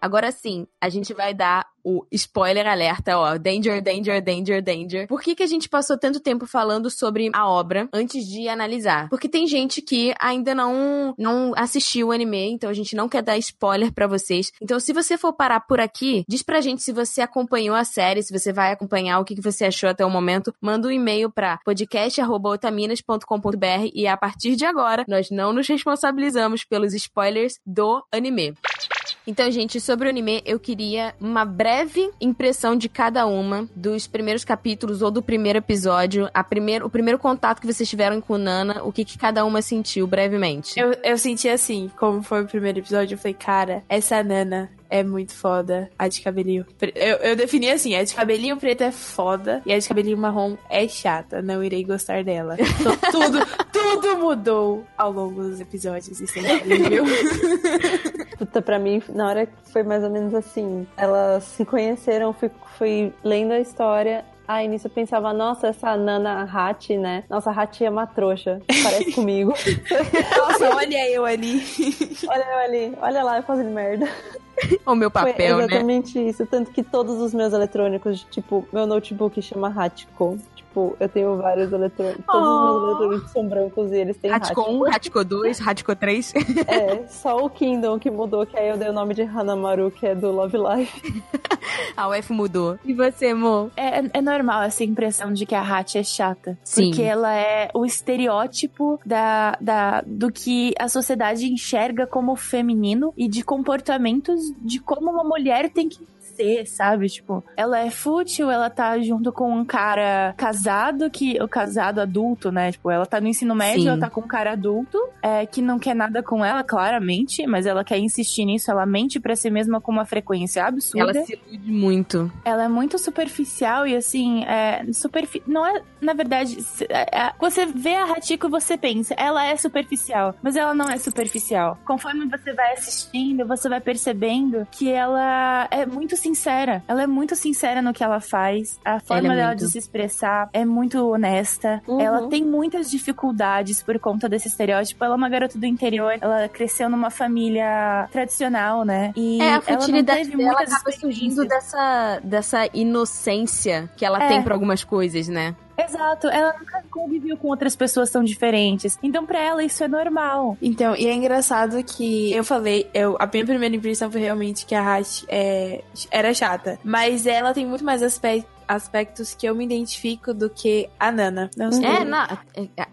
Speaker 2: Agora sim, a gente vai dar o spoiler alerta, ó. Danger, danger, danger, danger. Por que, que a gente passou tanto tempo falando sobre a obra antes de analisar? Porque tem gente que ainda não, não assistiu o anime, então a gente não quer dar spoiler pra vocês. Então, se você for parar por aqui, diz pra gente se você acompanhou a série, se você vai acompanhar, o que, que você achou até o momento. Manda um e-mail pra podcast.otaminas.com.br e a partir de agora, nós não nos responsabilizamos pelos spoilers do anime. Então, gente, sobre o anime, eu queria uma breve impressão de cada uma dos primeiros capítulos ou do primeiro episódio, a primeiro, o primeiro contato que vocês tiveram com Nana, o que, que cada uma sentiu brevemente.
Speaker 8: Eu, eu senti assim, como foi o primeiro episódio, eu falei, cara, essa Nana é muito foda. A de cabelinho. pre- Eu, eu defini assim: a de cabelinho preto é foda e a de cabelinho marrom é chata. Não irei gostar dela. Então, [laughs] tudo, tudo mudou ao longo dos episódios. Isso é incrível. [laughs]
Speaker 3: Puta, pra mim, na hora que foi mais ou menos assim. Elas se conheceram, fui, fui lendo a história. Aí nisso eu pensava, nossa, essa Nana Hachi, né? Nossa, Hachi é uma trouxa. Parece comigo. [laughs]
Speaker 8: Nossa, olha eu ali.
Speaker 3: olha eu ali, olha lá, eu fazendo merda. [laughs]
Speaker 2: o meu
Speaker 3: Foi
Speaker 2: papel, né?
Speaker 3: exatamente isso. Tanto que todos os meus eletrônicos, tipo, meu notebook chama Hachiko. Tipo, eu tenho vários eletrônicos. Todos os meus
Speaker 2: Oh.
Speaker 3: eletrônicos são brancos e eles têm
Speaker 2: Hachiko. 1, Hachiko 2, Hachiko 3.
Speaker 3: É, só o Kingdom que mudou, que aí eu dei o nome de Hanamaru, que é do Love Life. [laughs]
Speaker 2: A UF mudou. E você, Mo?
Speaker 7: É, é normal essa impressão de que a Hatch é chata.
Speaker 2: Sim.
Speaker 7: Porque ela é o estereótipo da, da, do que a sociedade enxerga como feminino e de comportamentos de como uma mulher tem que sabe? Tipo, ela é fútil, ela tá junto com um cara casado, que o casado adulto, né? Tipo, ela tá no ensino médio,
Speaker 2: Sim.
Speaker 7: ela tá com um cara adulto, é, que não quer nada com ela, claramente, mas ela quer insistir nisso, ela mente pra si mesma com uma frequência absurda
Speaker 2: Ela se ilude muito.
Speaker 7: ela é muito superficial e assim, é, superfi não é, na verdade, é- é- você vê a Hatiko e você pensa, ela é superficial, mas ela não é superficial. Conforme você vai assistindo, você vai percebendo que ela é muito sincera. Ela é muito sincera no que ela faz. A forma
Speaker 2: é
Speaker 7: dela
Speaker 2: muito.
Speaker 7: de se expressar é muito honesta.
Speaker 3: Uhum.
Speaker 7: Ela tem muitas dificuldades por conta desse estereótipo. Ela é uma garota do interior, ela cresceu numa família tradicional, né? E
Speaker 2: É, a
Speaker 7: ela não
Speaker 2: futilidade
Speaker 7: teve
Speaker 2: dela
Speaker 7: muitas
Speaker 2: acaba surgindo dessa, dessa inocência que ela
Speaker 7: É.
Speaker 2: tem pra algumas coisas, né?
Speaker 7: Exato, ela nunca conviveu com outras pessoas tão diferentes. Então, pra ela, isso é normal.
Speaker 8: Então, e é engraçado que eu falei, eu, a minha primeira impressão foi realmente que a Hash é, era chata. Mas ela tem muito mais aspe- aspectos que eu me identifico do que a Nana. Não sei.
Speaker 2: É, na,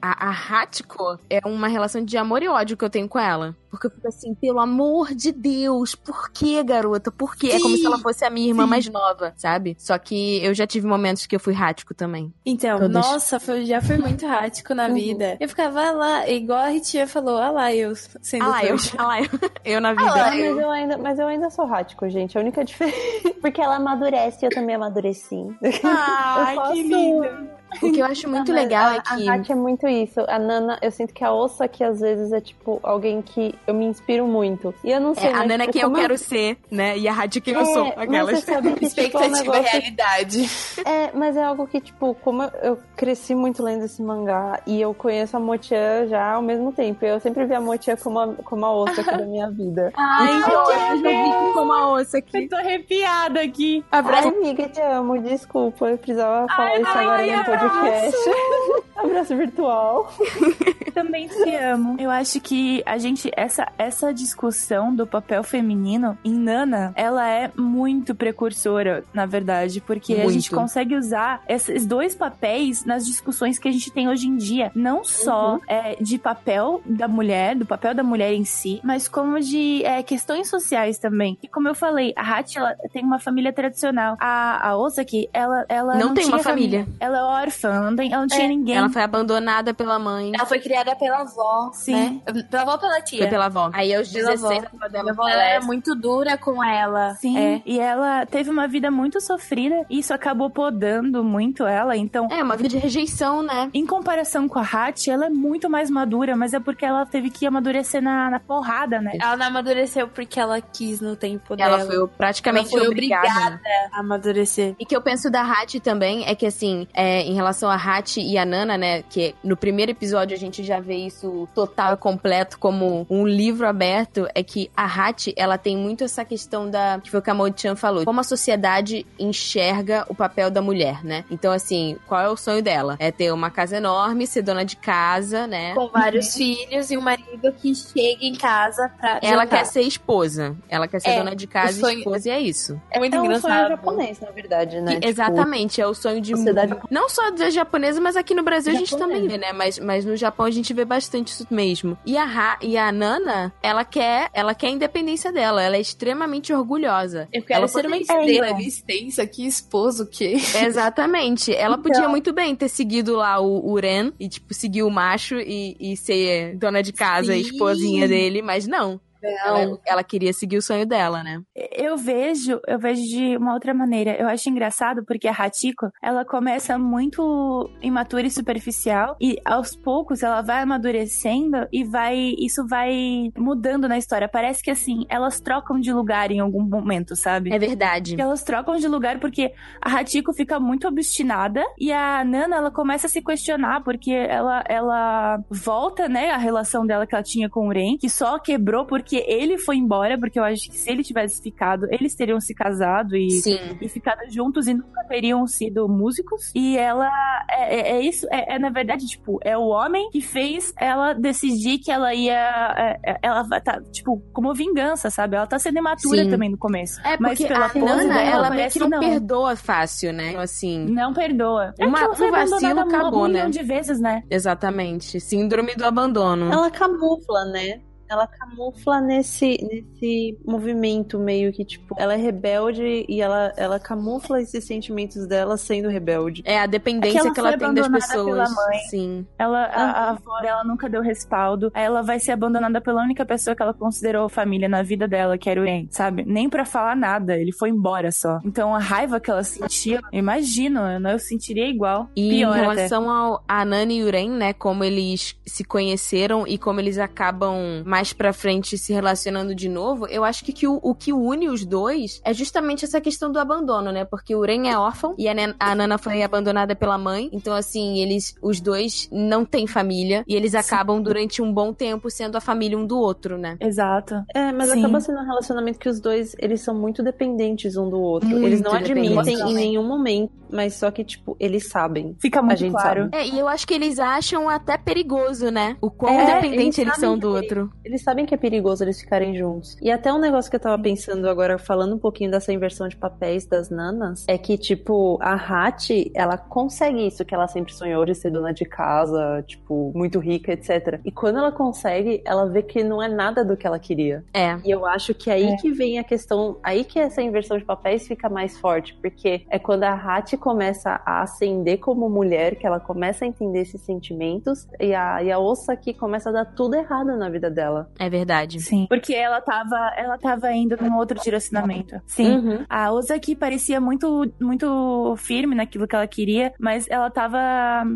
Speaker 2: a, a Hachiko é uma relação de amor e ódio que eu tenho com ela. Porque eu fico assim, pelo amor de Deus, por que, garota? Por quê? É como se ela fosse a minha irmã
Speaker 8: sim.
Speaker 2: mais nova, sabe? Só que eu já tive momentos que eu fui Hachiko também.
Speaker 8: Então,
Speaker 2: Todas.
Speaker 8: nossa, foi, já foi muito rático na
Speaker 3: Uhum.
Speaker 8: vida. Eu ficava "Ah lá, igual a Ritia falou, ah lá, eu sendo
Speaker 2: Ah lá, eu, [laughs] ah lá, eu, eu na vida.
Speaker 3: Ah, mas, eu ainda, mas eu ainda sou Hachiko, gente. A única diferença. [laughs] Porque ela amadurece e eu também amadureci. [laughs]
Speaker 8: Ai,
Speaker 3: Eu
Speaker 8: que
Speaker 3: posso-
Speaker 8: lindo.
Speaker 2: O que eu acho muito
Speaker 3: mas
Speaker 2: legal
Speaker 3: a,
Speaker 2: é que.
Speaker 3: A Hachi é muito isso. A Nana, eu sinto que a Ossa aqui às vezes é tipo alguém que eu me inspiro muito. E eu não sei.
Speaker 2: É, a Nana é
Speaker 3: tipo,
Speaker 2: quem eu quero ser, né? E a Hachiko quem eu
Speaker 3: É,
Speaker 2: sou.
Speaker 3: mas
Speaker 2: Aquelas.
Speaker 3: que, [laughs] tipo, é um
Speaker 8: Expectativa e
Speaker 3: negócio
Speaker 8: realidade.
Speaker 3: É, mas é algo que, tipo, como eu- eu cresci muito lendo esse mangá e eu conheço a Motian já ao mesmo tempo. Eu sempre vi a Motian como a, como a ossa aqui da minha vida. [laughs]
Speaker 2: Ai,
Speaker 3: Então,
Speaker 2: eu já vi como a ossa aqui.
Speaker 7: Eu tô arrepiada aqui.
Speaker 3: Ai, amiga, te amo, desculpa. Eu precisava falar isso agora no podcast. [laughs] Abraço virtual. [laughs]
Speaker 7: Também te amo. Eu acho que a gente, essa, essa discussão do papel feminino em Nana, ela é muito precursora, na verdade, porque a
Speaker 2: Muito.
Speaker 7: gente consegue usar esses dois papéis nas discussões que a gente tem hoje em dia. Não só é, de papel da mulher, do papel da mulher em si, mas como de é, questões sociais também. E como eu falei, a Hachi, ela tem uma família tradicional. A, a Osaki, ela, ela
Speaker 2: Não
Speaker 7: não,
Speaker 2: tem uma
Speaker 7: tinha
Speaker 2: família.
Speaker 7: Ela é órfã, ela não, tem, ela não tinha ninguém.
Speaker 2: Ela foi abandonada pela mãe.
Speaker 8: Ela foi criada pela avó,
Speaker 7: Sim.
Speaker 8: né? Pela avó ou pela tia?
Speaker 2: Foi pela avó. Aí aos
Speaker 8: Pela
Speaker 2: 16
Speaker 8: avó.
Speaker 2: dela
Speaker 8: Minha avó era
Speaker 2: falece.
Speaker 8: muito dura com ela.
Speaker 7: Sim,
Speaker 8: É.
Speaker 7: e ela teve uma vida muito sofrida e isso acabou podando muito ela. Então,
Speaker 2: É, uma vida de rejeição, né?
Speaker 7: em comparação com a Hatch, ela é muito mais madura, mas é porque ela teve que amadurecer na, na porrada, né?
Speaker 8: Ela não amadureceu porque ela quis no tempo
Speaker 2: Ela
Speaker 8: dela.
Speaker 2: foi praticamente
Speaker 8: Ela foi
Speaker 2: obrigada.
Speaker 8: obrigada a amadurecer.
Speaker 2: E que eu penso da Hatch também é que, assim, é, em relação a Hatch e a Nana, né? Que no primeiro episódio a gente já ver isso total e completo como um livro aberto, é que a Hat, ela tem muito essa questão da. que foi o que a Mo-chan falou. Como a sociedade enxerga o papel da mulher, né? Então, assim, qual é o sonho dela? É ter uma casa enorme, ser dona de casa, né?
Speaker 8: Com vários filhos e um marido que chega em casa pra.
Speaker 2: Ela
Speaker 8: jantar.
Speaker 2: quer ser esposa. Ela quer ser
Speaker 8: É,
Speaker 2: dona de casa
Speaker 8: sonho-
Speaker 2: e esposa, e é isso.
Speaker 8: É muito
Speaker 3: É um sonho
Speaker 8: engraçado.
Speaker 3: japonês, na verdade, né?
Speaker 2: E-
Speaker 3: Tipo,
Speaker 2: exatamente, é o sonho de
Speaker 3: sociedade
Speaker 2: não só da japonesa, mas aqui no Brasil a gente também vê, né? Mas, mas no Japão a gente vê bastante isso mesmo. E a, Ha- e a Nana, ela quer, ela quer a independência dela, ela é extremamente orgulhosa.
Speaker 8: Eu quero
Speaker 2: ela
Speaker 8: ser uma estrela.
Speaker 3: É,
Speaker 8: licença, que esposo que.
Speaker 2: Exatamente. Ela podia muito bem ter seguido lá o, o Ren e, tipo, seguir o macho e, e ser dona de casa,
Speaker 8: Sim.
Speaker 2: esposinha dele, mas não. Ela, ela queria seguir o sonho dela, né?
Speaker 7: Eu vejo, eu vejo de uma outra maneira. Eu acho engraçado porque a Hachiko, ela começa muito imatura e superficial e aos poucos ela vai amadurecendo e vai isso vai mudando na história. Parece que assim, elas trocam de lugar em algum momento, sabe?
Speaker 2: É verdade.
Speaker 7: Que elas trocam de lugar porque a Hachiko fica muito obstinada e a Nana ela começa a se questionar porque ela ela volta, né, a relação dela que ela tinha com o Ren, que só quebrou porque ele foi embora, porque eu acho que se ele tivesse ficado, eles teriam se casado e
Speaker 2: Sim.
Speaker 7: e ficado juntos e nunca teriam sido músicos. E ela é, é- é isso, é, é, na verdade, tipo, é o homem que fez ela decidir que ela ia. é, é, ela vai tá, tipo, como vingança, sabe? Ela tá sendo imatura
Speaker 2: Sim.
Speaker 7: também no começo.
Speaker 2: É
Speaker 7: Mas
Speaker 2: porque
Speaker 7: pela
Speaker 2: a Nana,
Speaker 7: dela,
Speaker 2: ela meio
Speaker 7: parece
Speaker 2: que não,
Speaker 7: não.
Speaker 2: perdoa fácil, né? Então, Assim,
Speaker 7: Não perdoa. É
Speaker 2: Uma-
Speaker 7: que ela foi
Speaker 2: um vacilo
Speaker 7: abandonada um
Speaker 2: acabou,
Speaker 7: milhão
Speaker 2: né?
Speaker 7: de vezes, né?
Speaker 2: exatamente. Síndrome do abandono.
Speaker 3: Ela camufla, né? Ela camufla nesse, nesse movimento meio que, tipo, ela é rebelde e ela, ela camufla esses sentimentos dela sendo rebelde.
Speaker 2: É a dependência
Speaker 7: É que ela
Speaker 2: que ela tem das pessoas.
Speaker 7: pela mãe.
Speaker 2: Sim.
Speaker 7: Ela, a, a avó dela nunca deu respaldo. Ela vai ser abandonada pela única pessoa que ela considerou família na vida dela, que era o Ren, sabe? Nem pra falar nada, ele foi embora só. Então a raiva que ela sentia, eu imagino, eu, eu sentiria igual.
Speaker 2: E
Speaker 7: Pior
Speaker 2: em
Speaker 7: até.
Speaker 2: relação ao a Nani e o Ren, né, como eles se conheceram e como eles acabam mais pra frente se relacionando de novo, eu acho que, que o, o que une os dois é justamente essa questão do abandono, né? Porque o Ren é órfão e a, Nen- a Nana foi abandonada pela mãe, então assim, eles os dois não têm família e eles acabam durante um bom tempo sendo a família um do outro, né?
Speaker 7: Exato.
Speaker 3: É, mas
Speaker 7: Sim.
Speaker 3: acaba sendo um relacionamento que os dois, eles são muito dependentes um do outro.
Speaker 2: Muito
Speaker 3: eles não admitem em nenhum momento, mas só que, tipo, eles sabem.
Speaker 7: Fica muito
Speaker 3: gente
Speaker 7: claro.
Speaker 3: sabe.
Speaker 2: É, e eu acho que eles acham até perigoso, né? O quão
Speaker 3: É,
Speaker 2: dependente
Speaker 3: eles
Speaker 2: eles são do outro.
Speaker 3: Eles sabem que é perigoso eles ficarem juntos. E até um negócio que eu tava pensando agora, falando um pouquinho dessa inversão de papéis das nanas, é que, tipo, a Hattie, ela consegue isso que ela sempre sonhou de ser dona de casa, tipo, muito rica, etc. E quando ela consegue, ela vê que não é nada do que ela queria.
Speaker 2: É.
Speaker 3: E eu acho que aí que vem a questão, aí que essa inversão de papéis fica mais forte, porque é quando a Começa a ascender como mulher, que ela começa a entender esses sentimentos, e a, e a Osaki começa a dar tudo errado na vida dela.
Speaker 2: É verdade.
Speaker 7: Sim. Porque ela tava, ela tava indo num outro direcionamento. Sim.
Speaker 3: Uhum.
Speaker 7: A Ozaki parecia muito, muito firme naquilo que ela queria, mas ela tava.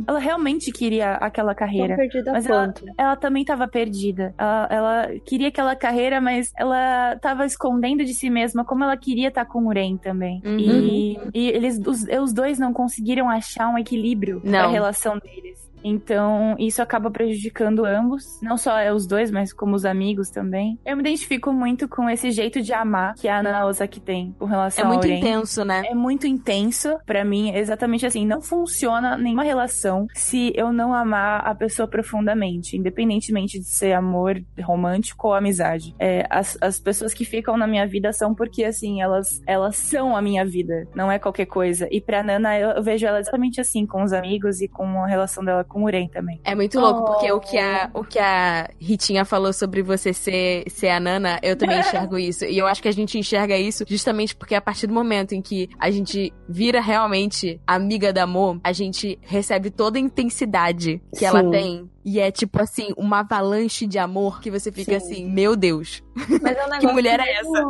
Speaker 7: Ela realmente queria aquela carreira.
Speaker 3: Tão perdida
Speaker 7: Mas ela,
Speaker 3: quanto.
Speaker 7: ela também tava perdida. Ela, ela queria aquela carreira, mas ela tava escondendo de si mesma como ela queria estar com o Ren também.
Speaker 2: Uhum.
Speaker 7: E, e eles, os, os dois não conseguiram achar um equilíbrio
Speaker 2: Não.
Speaker 7: na relação deles. Então, isso acaba prejudicando ambos. Não só os dois, mas como os amigos também. Eu me identifico muito com esse jeito de amar que a Nana Ozaki tem com
Speaker 2: É
Speaker 7: relação
Speaker 2: muito
Speaker 7: ao Ren.
Speaker 2: intenso, né?
Speaker 7: É muito intenso pra mim, é exatamente assim. Não funciona nenhuma relação se eu não amar a pessoa profundamente, independentemente de ser amor romântico ou amizade. É, as, as pessoas que ficam na minha vida são porque, assim, elas, elas são a minha vida, não é qualquer coisa. E pra Nana, eu, eu vejo ela exatamente assim, com os amigos e com a relação dela com o Ren também.
Speaker 2: É muito louco, porque o que, a, o que a Ritinha falou sobre você ser, ser a Nana, eu também [laughs] enxergo isso. E eu acho que a gente enxerga isso justamente porque a partir do momento em que a gente vira realmente amiga da Amor, a gente recebe toda a intensidade que ela
Speaker 3: Sim.
Speaker 2: tem. E é tipo assim, uma avalanche de amor que você fica
Speaker 3: Sim.
Speaker 2: assim, meu Deus.
Speaker 3: Mas é um [laughs] negócio
Speaker 2: mulher é
Speaker 3: mesmo-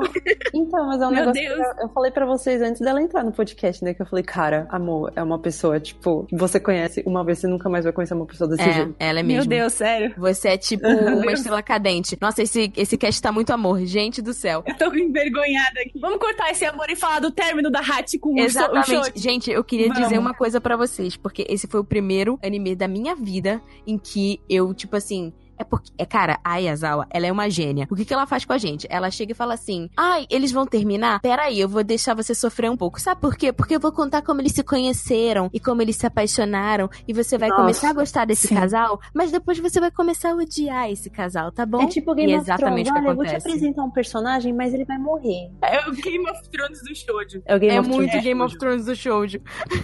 Speaker 3: Então, mas é um
Speaker 7: Meu
Speaker 3: negócio
Speaker 7: Deus.
Speaker 3: que eu, eu falei pra vocês antes dela entrar no podcast, né? Que eu falei, cara, amor, é uma pessoa, tipo, que você conhece uma vez, você nunca mais vai conhecer uma pessoa desse
Speaker 2: É,
Speaker 3: jeito.
Speaker 2: ela é
Speaker 7: Meu
Speaker 2: mesmo.
Speaker 7: Deus, sério.
Speaker 2: Você é tipo uma estrela cadente. Nossa, esse, esse cast tá muito amor. Gente do céu.
Speaker 7: Eu tô envergonhada aqui. Vamos cortar esse amor e falar do término da Hattie com o o
Speaker 2: Exatamente.
Speaker 7: short.
Speaker 2: Gente, eu queria
Speaker 7: Vamos.
Speaker 2: dizer uma coisa pra vocês, porque esse foi o primeiro anime da minha vida em que que eu, tipo assim. É porque, é, cara, a Ayazawa, ela é uma gênia. O que, que ela faz com a gente? Ela chega e fala assim: Ai, eles vão terminar? Peraí, eu vou deixar você sofrer um pouco. Sabe por quê? Porque eu vou contar como eles se conheceram e como eles se apaixonaram. E você vai
Speaker 3: Nossa,
Speaker 2: começar a gostar desse
Speaker 7: sim.
Speaker 2: casal, mas depois você vai começar a odiar esse casal, tá bom?
Speaker 3: É tipo Game
Speaker 2: e é
Speaker 3: of Thrones.
Speaker 2: exatamente o que
Speaker 3: Olha, eu vou te apresentar um personagem, mas ele vai morrer.
Speaker 7: É o Game of Thrones do Shoujo.
Speaker 3: É o Game
Speaker 2: É
Speaker 3: of
Speaker 2: muito
Speaker 3: Thrones.
Speaker 2: Game of Thrones do shoujo. [laughs]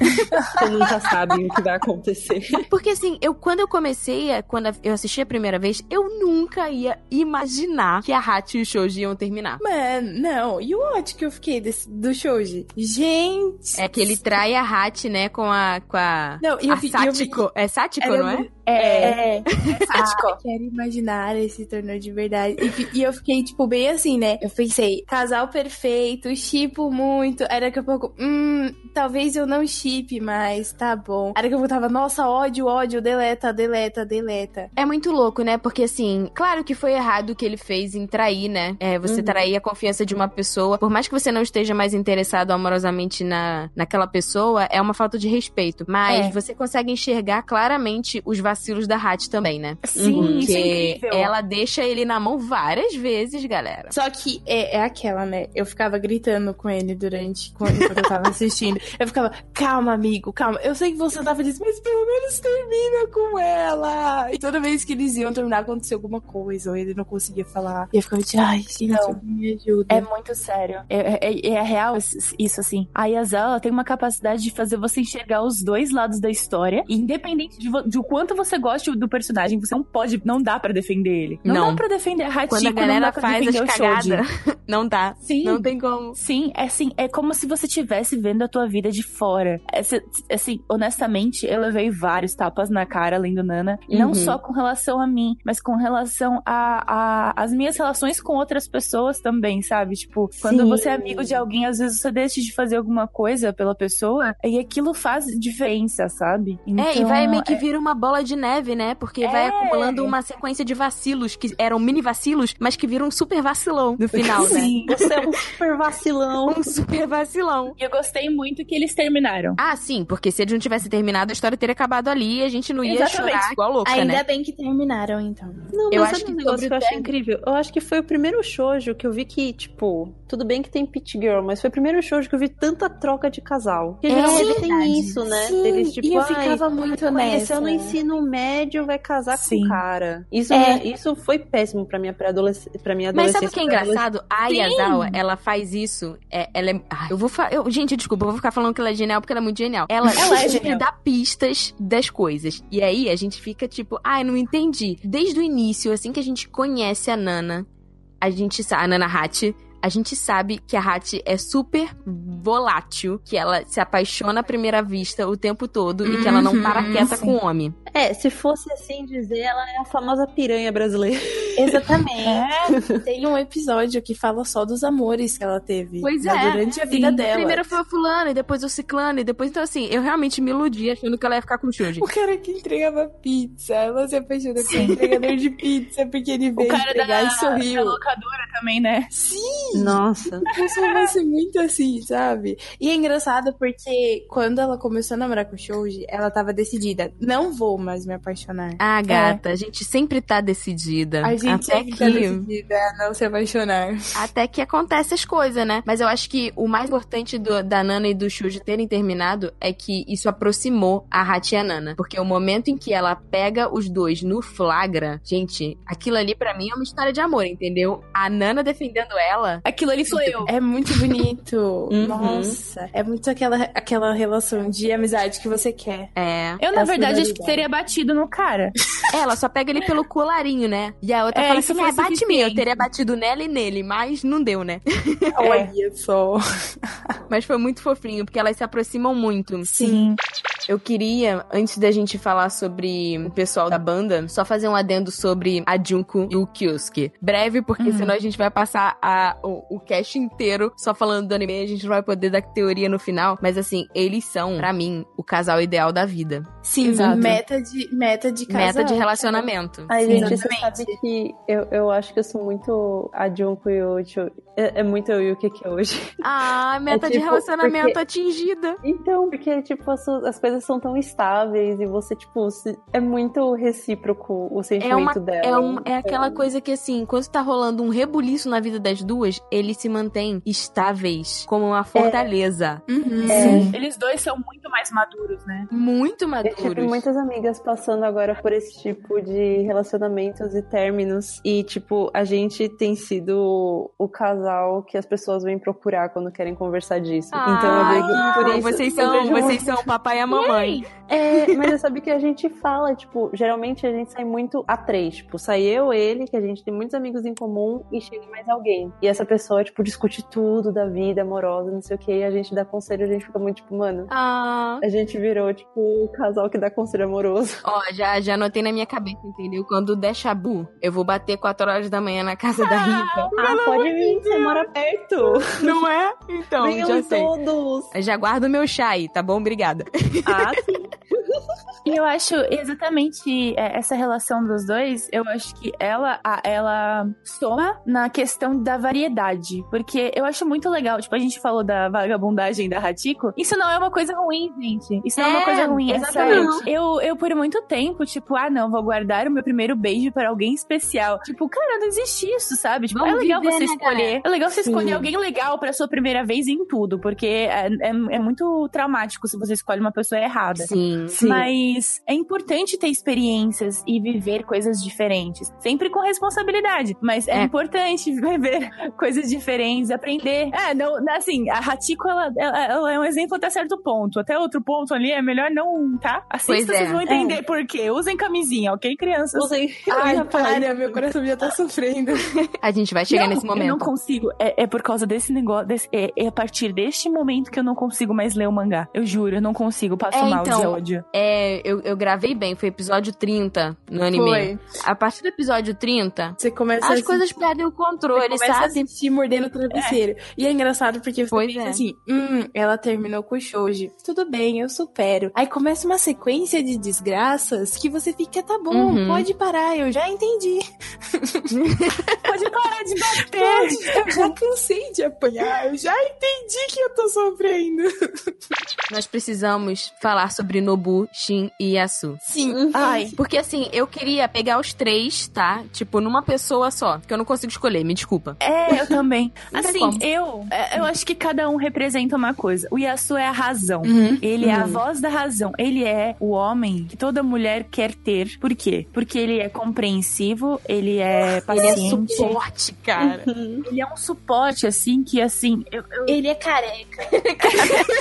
Speaker 3: Você nunca sabe o que vai acontecer.
Speaker 2: Porque assim, eu quando eu comecei, a- quando eu assisti a primeira vez, eu nunca ia imaginar que a Hachi e o Shouji iam terminar.
Speaker 5: Mano, não. E o ódio que eu fiquei desse, do Shouji? Gente.
Speaker 2: É que ele trai a Hachi, né, com a. Com a.
Speaker 5: Não, e eu
Speaker 2: a
Speaker 5: vi- eu vi-.
Speaker 2: É Satiko,
Speaker 5: Era
Speaker 2: não é?
Speaker 5: muito- É, é. Ah, quero imaginar esse torneio de verdade. E, e eu fiquei, tipo, bem assim, né? Eu pensei, casal perfeito, chipo muito. Aí daqui a pouco, hum, talvez eu não chipe mais, tá bom. Aí daqui a pouco eu tava, nossa, ódio, ódio, deleta, deleta, deleta.
Speaker 2: É muito louco, né? Porque assim, claro que foi errado o que ele fez em trair, né? É, você
Speaker 3: Uhum.
Speaker 2: trair a confiança de uma pessoa. Por mais que você não esteja mais interessado amorosamente na, naquela pessoa, é uma falta de respeito. Mas
Speaker 5: É.
Speaker 2: você consegue enxergar claramente os vacilos da Hachi também, né?
Speaker 7: Sim, isso é
Speaker 2: Porque
Speaker 7: incrível.
Speaker 2: ela deixa ele na mão várias vezes, galera.
Speaker 5: Só que é, é aquela, né? Eu ficava gritando com ele durante quando, eu tava assistindo. Eu ficava, calma, amigo, calma. Eu sei que você tá feliz, mas pelo menos termina com ela. E toda vez que eles iam terminar, acontecia alguma coisa, ou ele não conseguia falar. E eu ficava de, ai, gente,
Speaker 7: Não.
Speaker 5: me ajuda.
Speaker 7: É muito sério. É, é, é real isso, assim. A Yasa, ela tem uma capacidade de fazer você enxergar os dois lados da história. E independente de, de o quanto você goste do personagem, você não pode, não dá pra defender ele. Não,
Speaker 2: Não.
Speaker 7: dá pra defender a Hachiko,
Speaker 2: Quando a
Speaker 7: não
Speaker 2: galera faz as cagadas, [laughs] não dá.
Speaker 7: Sim.
Speaker 2: Não tem como.
Speaker 7: Sim, é assim, é como se você estivesse vendo a tua vida de fora. É, assim, honestamente, eu levei vários tapas na cara lendo Nana. Não
Speaker 2: Uhum.
Speaker 7: só com relação a mim, mas com relação a, a as minhas relações com outras pessoas também, sabe? Tipo, quando
Speaker 3: Sim.
Speaker 7: você é amigo de alguém, às vezes você deixa de fazer alguma coisa pela pessoa e aquilo faz diferença, sabe?
Speaker 2: é, e vai
Speaker 7: Então,
Speaker 2: meio que vira uma bola de neve, né? Porque vai
Speaker 7: É.
Speaker 2: acumulando uma sequência de vacilos que eram mini vacilos, mas que viram um super vacilão no final, né?
Speaker 7: Sim. [laughs]
Speaker 3: Você é um super vacilão.
Speaker 2: Um super vacilão.
Speaker 7: E eu gostei muito que eles terminaram.
Speaker 2: Ah, sim, porque se ele não tivesse terminado, a história teria acabado ali e a gente não ia
Speaker 7: Exatamente.
Speaker 2: chorar igual louca,
Speaker 5: Ainda
Speaker 2: né?
Speaker 5: bem que terminaram, então.
Speaker 3: Não,
Speaker 2: Eu
Speaker 3: mas
Speaker 2: acho que
Speaker 3: um negócio que eu
Speaker 2: o
Speaker 3: achei
Speaker 2: Tag-
Speaker 3: incrível? Eu acho que foi o primeiro shoujo que eu vi que, tipo, tudo bem que tem Pit Girl, mas foi o primeiro shoujo que eu vi tanta troca de casal. Porque
Speaker 2: É
Speaker 3: geralmente tem
Speaker 5: verdade.
Speaker 3: isso, né?
Speaker 5: Sim,
Speaker 3: Deles, tipo,
Speaker 5: e eu
Speaker 3: ai,
Speaker 5: ficava muito
Speaker 3: conheceu
Speaker 5: nessa.
Speaker 3: no ensino médio, vai casar
Speaker 7: Sim.
Speaker 3: com o cara. Isso,
Speaker 5: É.
Speaker 3: né, isso foi péssimo pra minha pré-adolescência. Pra minha
Speaker 2: Mas
Speaker 3: adolescência.
Speaker 2: sabe o que é
Speaker 3: pra
Speaker 2: engraçado? A Yazawa, ela faz isso. É, ela é. Ah, eu vou fa... eu, Gente, desculpa, eu vou ficar falando que ela é genial porque ela é muito genial. Ela,
Speaker 5: Ela é
Speaker 2: sempre
Speaker 5: genial.
Speaker 2: dá pistas das coisas. E aí a gente fica tipo, ai, não entendi. Desde o início, assim que a gente conhece a Nana, a gente sabe. A Nana Hachi. A gente sabe que a Hachi é super volátil, que ela se apaixona à primeira vista o tempo todo e que ela não
Speaker 5: Uhum,
Speaker 2: para quieta
Speaker 5: sim.
Speaker 2: com o homem.
Speaker 3: É, se fosse assim dizer, ela é a famosa piranha brasileira. [laughs]
Speaker 5: Exatamente. Tem um episódio que fala só dos amores que ela teve
Speaker 2: Pois
Speaker 5: né,
Speaker 2: é.
Speaker 5: durante a vida dela.
Speaker 2: Primeiro foi o fulano, e depois o ciclano, e depois, então assim, eu realmente me iludi achando que ela ia ficar com o Shuji.
Speaker 5: O cara que entregava pizza, ela se apaixona pelo entregador de pizza porque ele
Speaker 7: O
Speaker 5: veio
Speaker 7: cara
Speaker 5: entregar
Speaker 7: da,
Speaker 5: e sorriu.
Speaker 7: da locadora também, né?
Speaker 3: Nossa.
Speaker 5: Isso vai ser muito assim, sabe? E é engraçado porque quando ela começou a namorar com o Shoji, ela tava decidida. Não vou mais me apaixonar.
Speaker 2: Ah, gata, a gente sempre tá decidida.
Speaker 5: A gente
Speaker 2: até
Speaker 5: sempre
Speaker 2: que,
Speaker 5: tá decidida a não se apaixonar.
Speaker 2: até que acontece as coisas, né? Mas eu acho que o mais importante do- da Nana e do Shuji terem terminado é que isso aproximou a Hachi e a Nana. Porque o momento em que ela pega os dois no flagra, gente, aquilo ali pra mim é uma história de amor, entendeu? A Nana defendendo ela.
Speaker 7: Aquilo ali sou eu.
Speaker 5: É muito bonito. [laughs]
Speaker 3: Uhum.
Speaker 5: Nossa. É muito aquela, aquela relação de amizade que você quer.
Speaker 2: É.
Speaker 7: Eu, na
Speaker 5: É
Speaker 7: verdade, acho que
Speaker 5: fidelidade.
Speaker 7: Teria batido no cara.
Speaker 2: Ela só pega ele pelo colarinho, né? E a outra
Speaker 7: É,
Speaker 2: fala assim:
Speaker 7: foi
Speaker 2: ah, bate em mim. Eu teria batido nela e nele, mas não deu, né? [laughs]
Speaker 5: Olha só. [laughs]
Speaker 2: Mas foi muito fofinho, porque elas se aproximam muito.
Speaker 7: Sim.
Speaker 2: Eu queria, antes da gente falar sobre o pessoal da banda, só fazer um adendo sobre a Junko e o Kyosuke. Breve, porque
Speaker 7: Uhum.
Speaker 2: senão a gente vai passar a, o, o cast inteiro só falando do anime, a gente não vai poder dar teoria no final. Mas assim, eles são, pra mim, o casal ideal da vida.
Speaker 5: Sim,
Speaker 7: Exato.
Speaker 5: meta de, meta de casal.
Speaker 2: Meta de relacionamento.
Speaker 3: Ai,
Speaker 5: Sim,
Speaker 3: gente, você sabe que eu, eu acho que eu sou muito a Junko e o Ucho. É, é muito eu e o que que é hoje.
Speaker 2: Ah, [laughs] meta de
Speaker 3: tipo,
Speaker 2: relacionamento
Speaker 3: porque-
Speaker 2: atingida.
Speaker 3: Então, porque, tipo, as, as coisas são tão estáveis e você, tipo, se- é muito recíproco o
Speaker 2: É,
Speaker 3: sentimento
Speaker 2: uma,
Speaker 3: dela.
Speaker 2: é, um- é aquela coisa que, assim, quando tá rolando um rebuliço na vida das duas, eles se mantêm estáveis, como uma fortaleza.
Speaker 8: Uhum. Eles dois são muito mais maduros, né?
Speaker 2: Muito
Speaker 3: Eu tive
Speaker 2: maduros.
Speaker 3: muitas amigas passando agora por esse tipo de relacionamentos e términos. E, tipo, a gente tem sido o casal que as pessoas vêm procurar quando querem conversar disso. então eu vejo
Speaker 2: que
Speaker 3: por isso.
Speaker 2: vocês são, vocês são o papai e a mamãe.
Speaker 3: É, mas eu sabia que a gente fala, tipo, geralmente a gente sai muito a três. Tipo, sai eu, ele, que a gente tem muitos amigos em comum, e chega mais alguém. E essa pessoa, tipo, discute tudo da vida amorosa, não sei o que, e a gente dá conselho, a gente fica muito, tipo, mano.
Speaker 2: Ah.
Speaker 3: A gente virou, tipo, o casal que dá conselho amoroso.
Speaker 2: Ó, já, já anotei na minha cabeça, entendeu? Quando der chabu, eu vou bater 4 horas da manhã na casa da Rita.
Speaker 3: Ah, pode vir, você mora perto.
Speaker 2: Não é? [laughs] Então,
Speaker 3: Venham
Speaker 2: já sei.
Speaker 3: todos.
Speaker 2: Já guardo o meu chá aí, tá bom? Obrigada.
Speaker 3: Ah, sim. [laughs]
Speaker 7: E eu acho exatamente é, essa relação dos dois, eu acho que ela, a- ela soma na questão da variedade. Porque eu acho muito legal, tipo, a gente falou da vagabundagem da Hatiko. Isso não é uma coisa ruim, gente. Isso não é, uma
Speaker 2: É,
Speaker 7: coisa ruim, é
Speaker 2: exatamente.
Speaker 7: Eu, eu, por muito tempo, tipo, ah, não, vou guardar o meu primeiro beijo para alguém especial. Tipo, cara, não existe isso, sabe? Tipo,
Speaker 2: Vamos
Speaker 7: é legal
Speaker 2: viver,
Speaker 7: você
Speaker 2: né,
Speaker 7: escolher. É legal você
Speaker 3: Sim.
Speaker 7: escolher alguém legal pra sua primeira vez em tudo, porque é, é, é muito traumático se você escolhe uma pessoa errada.
Speaker 2: Sim.
Speaker 3: Sim.
Speaker 7: Mas é importante ter experiências e viver coisas diferentes. Sempre com responsabilidade. Mas é,
Speaker 2: É.
Speaker 7: importante [laughs] viver coisas diferentes, aprender. É, não, assim, a Hatiko, ela, ela, ela é um exemplo até certo ponto. Até outro ponto ali é melhor não, tá? Assim
Speaker 2: Pois
Speaker 7: vocês
Speaker 2: é.
Speaker 7: vão entender por quê. Usem camisinha, ok, crianças?
Speaker 3: Usem.
Speaker 8: Ai, para, meu coração já tá sofrendo. [laughs]
Speaker 2: A gente vai chegar
Speaker 7: Não,
Speaker 2: nesse
Speaker 7: Eu não
Speaker 2: momento.
Speaker 7: consigo. É, é por causa desse negócio. desse- é, é a partir deste momento que eu não consigo mais ler o mangá. Eu juro, eu não consigo. Passo
Speaker 2: É,
Speaker 7: mal
Speaker 2: então,
Speaker 7: de ódio.
Speaker 2: É, eu, eu gravei bem, foi episódio 30 no anime.
Speaker 8: Foi.
Speaker 2: A partir do episódio 30,
Speaker 8: Você começa
Speaker 2: as
Speaker 8: a
Speaker 2: coisas perdem o
Speaker 8: Você
Speaker 2: controle,
Speaker 8: começa a
Speaker 2: sabe?
Speaker 8: assistir mordendo o travesseiro. E é engraçado porque você
Speaker 2: Pois
Speaker 8: pensa
Speaker 2: é.
Speaker 8: assim, hum, ela terminou com o Shoji. Tudo bem, eu supero. Aí começa uma sequência de desgraças que você fica, tá bom,
Speaker 2: Uhum.
Speaker 8: pode parar, eu já entendi. [laughs]
Speaker 7: Pode parar de bater.
Speaker 8: Eu já cansei de apanhar, eu já entendi que eu tô sofrendo.
Speaker 2: Nós precisamos falar sobre Nobu, Shin e Yasu.
Speaker 8: Sim,
Speaker 7: Ai,
Speaker 2: Porque assim, eu queria pegar os três, tá? Tipo, numa pessoa só. Porque eu não consigo escolher, me desculpa.
Speaker 7: É, eu também. [laughs] Assim,
Speaker 2: como.
Speaker 7: eu, é, eu acho que cada um representa uma coisa. O Yasu é a razão.
Speaker 2: Uhum.
Speaker 7: Ele é a voz da razão. Ele é o homem que toda mulher quer ter. Por quê? Porque ele é compreensivo, ele é
Speaker 2: Ele é
Speaker 7: paciente.
Speaker 2: suporte, cara.
Speaker 7: Ele é um suporte, assim, que assim. Eu, eu-
Speaker 8: ele é careca. [laughs]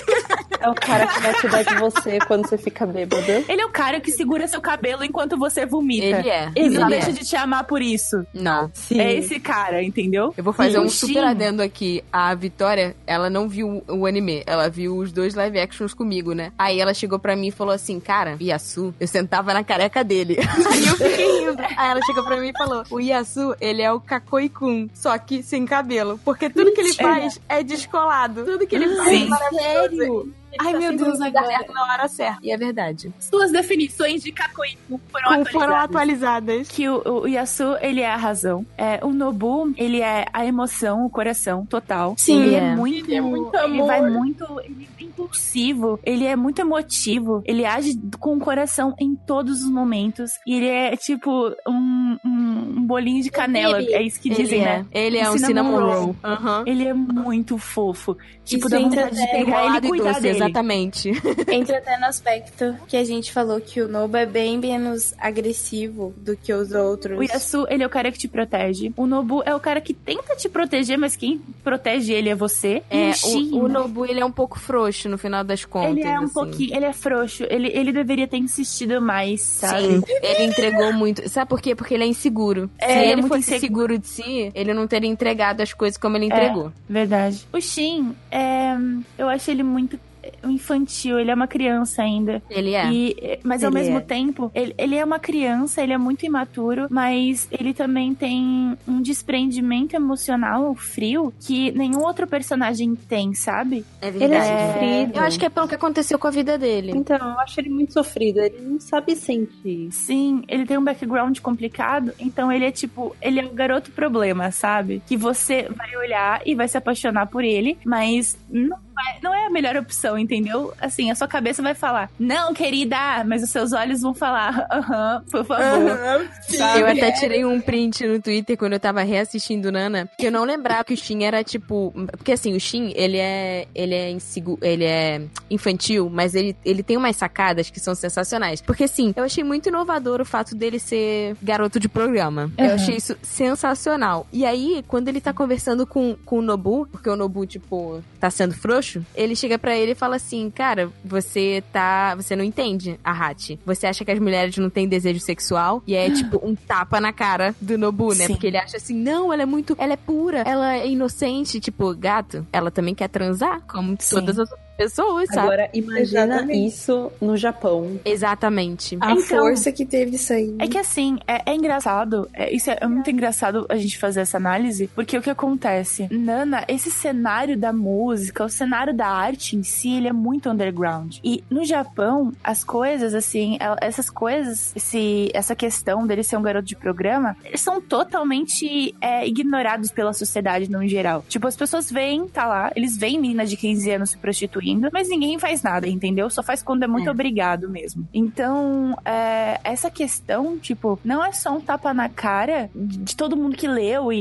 Speaker 3: É o cara que vai cuidar de você quando você fica bêbado.
Speaker 7: Ele é o cara que segura seu cabelo enquanto você vomita.
Speaker 2: Ele é.
Speaker 7: Ele não deixa
Speaker 2: é.
Speaker 7: de te amar por isso.
Speaker 2: Não.
Speaker 3: Sim.
Speaker 7: É esse cara, entendeu?
Speaker 2: Eu vou fazer
Speaker 7: E
Speaker 2: um super adendo aqui. A Vitória, ela não viu o anime, ela viu os dois live actions comigo, né? Aí ela chegou pra mim e falou assim: Cara, Yasu, eu sentava na careca dele. [laughs] Aí eu fiquei rindo. Aí ela chegou pra mim e falou: O Yasu, ele é o Kakoi-kun, só que sem cabelo. Porque tudo que ele faz é descolado. Tudo que ele faz
Speaker 7: Sim.
Speaker 2: é maravilhoso.
Speaker 8: Sério? Ai,
Speaker 2: Tá
Speaker 8: meu Deus, agora.
Speaker 2: certo na hora certa. E é verdade.
Speaker 7: Suas definições de Kakoiku foram
Speaker 2: Como foram
Speaker 7: atualizadas.
Speaker 2: atualizadas.
Speaker 7: que o, o Yasu, ele é a razão. É, o Nobu, ele é a emoção, o coração total.
Speaker 8: Sim,
Speaker 7: ele é,
Speaker 2: é.
Speaker 7: muito,
Speaker 8: Ele é muito
Speaker 7: ele vai muito, ele é impulsivo, ele é muito emotivo, ele age com o coração em todos os momentos. E ele é tipo um, um, um bolinho de canela,
Speaker 8: Ele-
Speaker 7: é isso que
Speaker 2: Ele
Speaker 7: dizem,
Speaker 2: é.
Speaker 7: né?
Speaker 2: Ele é
Speaker 7: Um cinnamon roll.
Speaker 2: roll. Aham.
Speaker 7: Ele é muito fofo. Tipo,
Speaker 8: Isso
Speaker 7: dá vontade de
Speaker 8: até
Speaker 7: pegar ele e
Speaker 2: e
Speaker 7: cuidar
Speaker 2: doce,
Speaker 7: dele.
Speaker 2: Exatamente. [laughs]
Speaker 8: Entra até no aspecto que a gente falou que o Nobu é bem menos agressivo do que os outros.
Speaker 7: O Yasu, ele é o cara que te protege. O Nobu é o cara que tenta te proteger, mas quem protege ele é você.
Speaker 2: É,
Speaker 7: e o Shin,
Speaker 2: o, Nobu, ele é um pouco frouxo no final das contas.
Speaker 7: ele é um
Speaker 2: assim.
Speaker 7: pouquinho, ele é frouxo. Ele, ele deveria ter insistido mais, sabe?
Speaker 2: Sim, ele entregou muito. Sabe por quê? Porque ele é inseguro.
Speaker 7: É,
Speaker 2: Se
Speaker 7: ele é
Speaker 2: ele fosse
Speaker 7: inseguro.
Speaker 2: seguro de si, ele não teria entregado as coisas como ele entregou.
Speaker 7: Verdade. O Shin, é, eu acho ele muito infantil, ele é uma criança ainda.
Speaker 2: Ele é.
Speaker 7: E, mas ao
Speaker 3: Ele
Speaker 7: mesmo
Speaker 3: é.
Speaker 7: tempo, ele, ele é uma criança, ele é muito imaturo, mas ele também tem um desprendimento emocional frio que nenhum outro personagem tem, sabe?
Speaker 2: É
Speaker 3: Ele é
Speaker 2: verdade.
Speaker 3: sofrido.
Speaker 2: Eu acho que é pelo que aconteceu com a vida dele.
Speaker 3: Então, eu acho ele muito sofrido. Ele não sabe sentir.
Speaker 7: Sim, ele tem um background complicado, então ele é tipo, ele é o garoto problema, sabe? Que você vai olhar e vai se apaixonar por ele, mas não vai- não é a melhor opção, entendeu? Assim, a sua cabeça vai falar, não, querida, mas os seus olhos vão falar, aham, por favor. Sabe?
Speaker 2: Eu até tirei um print no Twitter quando eu tava reassistindo Nana, que eu não lembrava que o Shin era tipo, porque assim, o Shin, ele é ele é insegu... ele é infantil, mas ele, ele tem umas sacadas que são sensacionais. Porque assim, eu achei muito inovador o fato dele ser garoto de programa. Eu achei isso sensacional. E aí, quando ele tá conversando com, com o Nobu, porque o Nobu, tipo, tá sendo frouxo, ele chega pra ele e fala assim: Cara, você tá. Você não entende a Hachi. Você acha que as mulheres não têm desejo sexual? E é tipo um tapa na cara do Nobu, né?
Speaker 7: Sim.
Speaker 2: Porque ele acha assim: Não, ela é muito. Ela é pura, ela é inocente. Tipo, gato, ela também quer transar, como
Speaker 7: Sim.
Speaker 2: todas as outras pessoas, sabe?
Speaker 3: Agora, imagina
Speaker 5: Exatamente.
Speaker 3: isso no Japão.
Speaker 2: Exatamente.
Speaker 5: A
Speaker 7: Então-
Speaker 5: força que teve isso aí.
Speaker 7: É que assim, é, é engraçado, é, isso é, é muito engraçado a gente fazer essa análise, porque o que acontece? Nana, esse cenário da música, o cenário da arte em si, ele é muito underground. E no Japão, as coisas, assim, el- essas coisas, esse, essa questão dele ser um garoto de programa, eles são totalmente é, ignorados pela sociedade no geral. Tipo, as pessoas veem, tá lá, eles veem menina de 15 anos se prostituindo, mas ninguém faz nada, entendeu? Só faz quando é muito
Speaker 2: É.
Speaker 7: obrigado mesmo. Então, é, essa questão, tipo, não é só um tapa na cara de, todo mundo que leu e,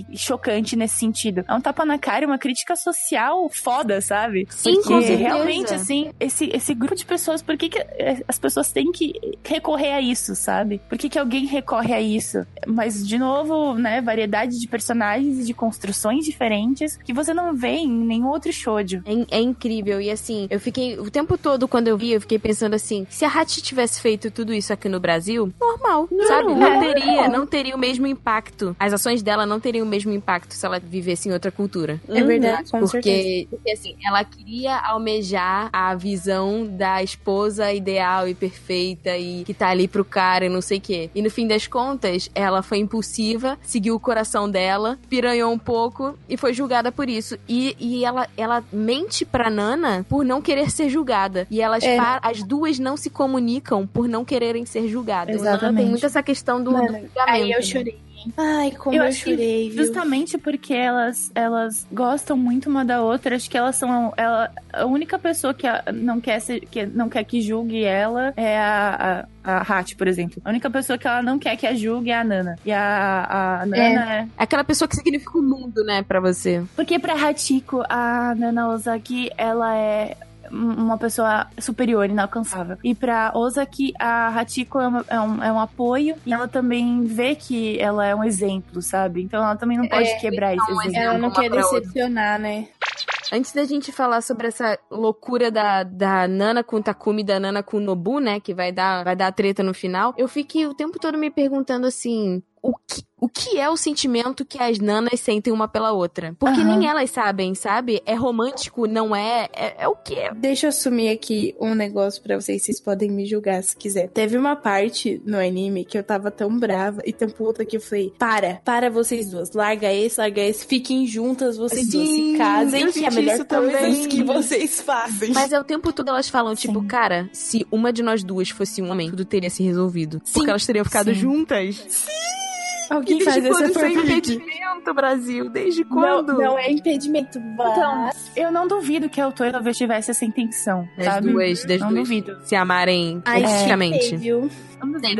Speaker 7: e- e chocante nesse sentido. É um tapa na cara e uma crítica social foda, sabe?
Speaker 2: Sim,
Speaker 7: Porque realmente, assim, esse, esse grupo de pessoas, por que, que eh, as pessoas têm que recorrer a isso, sabe? Por que, que alguém recorre a isso? Mas, de novo, né, variedade de personagens e de construções diferentes que você não vê em nenhum outro shoujo.
Speaker 2: É, é incrível. E assim, eu fiquei. O tempo todo, quando eu vi, eu fiquei pensando assim: se a Hachi tivesse feito tudo isso aqui no Brasil, normal, sabe? Não
Speaker 7: é,
Speaker 2: teria, não teria o mesmo impacto. As ações dela não teriam o mesmo impacto se ela vivesse em outra cultura.
Speaker 5: É verdade, com certeza.
Speaker 2: Porque, porque, assim, ela queria almejar a visão da esposa ideal e perfeita e que tá ali pro cara e não sei o quê. E no fim das contas, ela foi impulsiva, seguiu o coração dela, piranhou um pouco e foi julgada por isso. E, e ela, ela mente pra Nana por não querer ser julgada. E elas
Speaker 5: É.
Speaker 2: pa- as duas não se comunicam por não quererem ser julgadas.
Speaker 7: Exatamente.
Speaker 2: tem muito essa questão do, do julgamento.
Speaker 5: Aí eu
Speaker 2: né?
Speaker 5: chorei. Ai, como
Speaker 7: Eu
Speaker 5: eu, chorei, viu?
Speaker 7: Justamente porque elas, elas gostam muito uma da outra. Acho que elas são. Ela, a única pessoa que a- não quer, ser, que não quer que julgue ela é a, a, a Hatch, por exemplo. A única pessoa que ela não quer que a julgue é a Nana. E a, a Nana é.
Speaker 2: Aquela pessoa que significa o mundo, né, pra você.
Speaker 7: Porque pra Hachiko, a Nana Ozaki, ela é uma pessoa superior, inalcançável. E pra Ozaki, a Hachiko é, uma- é um, é um apoio e ela também vê que ela é um exemplo, sabe? Então ela também não pode
Speaker 5: É,
Speaker 7: quebrar esse
Speaker 2: um
Speaker 7: exemplo.
Speaker 5: Ela não quer
Speaker 2: outra.
Speaker 5: decepcionar, né?
Speaker 2: Antes da gente falar sobre essa loucura da, da Nana com o Takumi e da Nana com o Nobu, né? Que vai dar, vai dar treta no final. Eu fiquei o tempo todo me perguntando assim. O que, o que é o sentimento que as nanas sentem uma pela outra? Porque
Speaker 7: Aham.
Speaker 2: nem elas sabem, sabe? É romântico, não é? É, é o quê?
Speaker 5: Deixa eu assumir aqui um negócio pra vocês, vocês podem me julgar se quiser. Teve uma parte no anime que eu tava tão brava e tão puta que eu falei: para, para vocês duas, larga esse, larga esse, fiquem juntas vocês duas,
Speaker 2: Sim,
Speaker 5: se casem, que é a melhor
Speaker 2: isso
Speaker 5: coisa
Speaker 2: também.
Speaker 5: que vocês fazem.
Speaker 2: Mas é o tempo todo elas falam, tipo,
Speaker 7: Sim.
Speaker 2: cara, se uma de nós duas fosse um homem, tudo teria se resolvido. Porque elas teriam ficado
Speaker 7: Sim.
Speaker 2: juntas.
Speaker 5: Alguém
Speaker 2: Desde
Speaker 5: faz essa
Speaker 2: quando isso é impedimento, Brasil? Desde
Speaker 5: Não,
Speaker 2: quando?
Speaker 5: não é impedimento,
Speaker 7: Então,
Speaker 5: mas...
Speaker 7: eu não duvido que a autora talvez tivesse essa intenção,
Speaker 2: Das
Speaker 7: sabe?
Speaker 2: duas, das
Speaker 7: não
Speaker 2: duas
Speaker 7: duvido.
Speaker 2: se amarem
Speaker 5: Ai,
Speaker 2: politicamente.
Speaker 5: chipei, viu?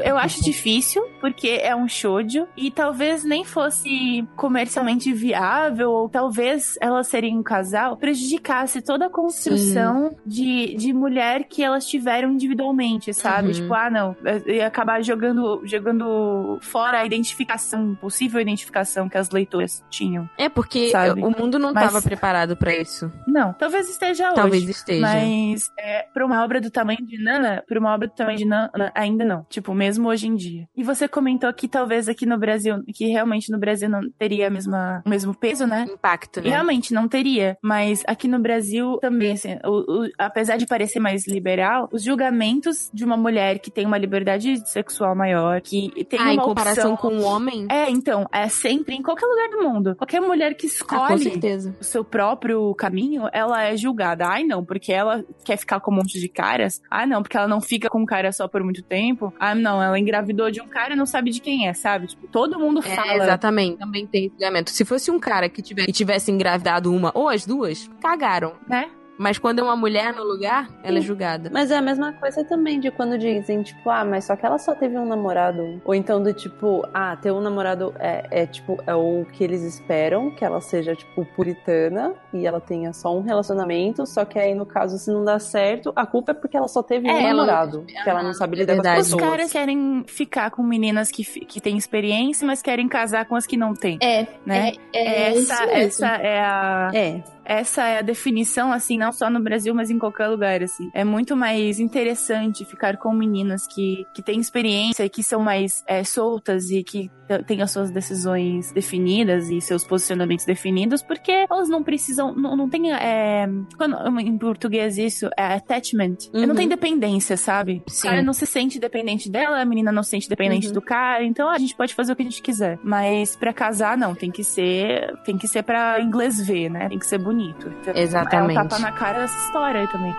Speaker 7: Eu acho difícil, porque é um shoujo, e talvez nem fosse comercialmente viável, ou talvez elas serem um casal, prejudicasse toda a construção de, de mulher que elas tiveram individualmente, sabe?
Speaker 2: Uhum.
Speaker 7: Tipo, ah, não, ia acabar jogando, jogando fora a identificação, possível identificação que as leitoras tinham.
Speaker 2: É, porque
Speaker 7: Sabe?
Speaker 2: o mundo não estava preparado pra isso.
Speaker 7: Não, talvez esteja hoje.
Speaker 2: Talvez esteja.
Speaker 7: Mas é, pra uma obra do tamanho de Nana, pra uma obra do tamanho de Nana, ainda não. Tipo, mesmo hoje em dia. E você comentou que talvez aqui no Brasil, que realmente no Brasil não teria a mesma, o mesmo peso, né?
Speaker 2: Impacto, né?
Speaker 7: Realmente não teria, mas aqui no Brasil também, assim, o- o- apesar de parecer mais liberal, os julgamentos de uma mulher que tem uma liberdade sexual maior, que tem
Speaker 2: Ah, em
Speaker 7: uma
Speaker 2: comparação
Speaker 7: opção...
Speaker 2: com o homem?
Speaker 7: É, então, é sempre em qualquer lugar do mundo. Qualquer mulher que
Speaker 2: Ah,
Speaker 7: escolhe
Speaker 2: certeza.
Speaker 7: o seu próprio caminho, ela é julgada. Ai, não, porque ela quer ficar com um monte de caras. Ah, não, porque ela não fica com um cara só por muito tempo. Ah, não, ela engravidou de um cara e não sabe de quem é, sabe? Tipo, todo mundo
Speaker 2: É,
Speaker 7: fala.
Speaker 2: exatamente. Também tem julgamento. Se fosse um cara que tivesse, que tivesse engravidado uma ou as duas, cagaram.
Speaker 7: Né?
Speaker 2: Mas quando é uma mulher no lugar, ela é julgada.
Speaker 3: Mas é a mesma coisa também de quando dizem, tipo, ah, mas só que ela só teve um namorado. Ou então do tipo, ah, ter um namorado é, é tipo, é o que eles esperam, que ela seja, tipo, puritana e ela tenha só um relacionamento. Só que aí, no caso, se não dá certo, a culpa é porque ela só teve um
Speaker 7: É, ela-
Speaker 3: namorado. que ela não sabe lidar com
Speaker 2: verdade.
Speaker 3: as
Speaker 7: Os
Speaker 3: pessoas.
Speaker 7: caras querem ficar com meninas que, que têm experiência, mas querem casar com as que não têm.
Speaker 5: É,
Speaker 7: Né?
Speaker 5: é, é isso
Speaker 7: essa,
Speaker 5: mesmo.
Speaker 7: essa é a.
Speaker 3: É.
Speaker 7: Essa é a definição, assim, não só no Brasil, mas em qualquer lugar, assim. É muito mais interessante ficar com meninas que, que têm experiência e que são mais é, soltas e que têm as suas decisões definidas e seus posicionamentos definidos, porque elas não precisam, não, não tem, é, quando, em português isso, é attachment.
Speaker 3: Uhum.
Speaker 7: Não tem dependência, sabe?
Speaker 2: Sim.
Speaker 7: O cara não se sente dependente dela, a menina não se sente dependente
Speaker 3: Uhum.
Speaker 7: do cara, então a gente pode fazer o que a gente quiser. Mas pra casar, não, tem que ser, tem que ser pra inglês ver, né? Tem que ser bonito. Então,
Speaker 2: Exatamente.
Speaker 7: É um tapa na cara dessa história aí também.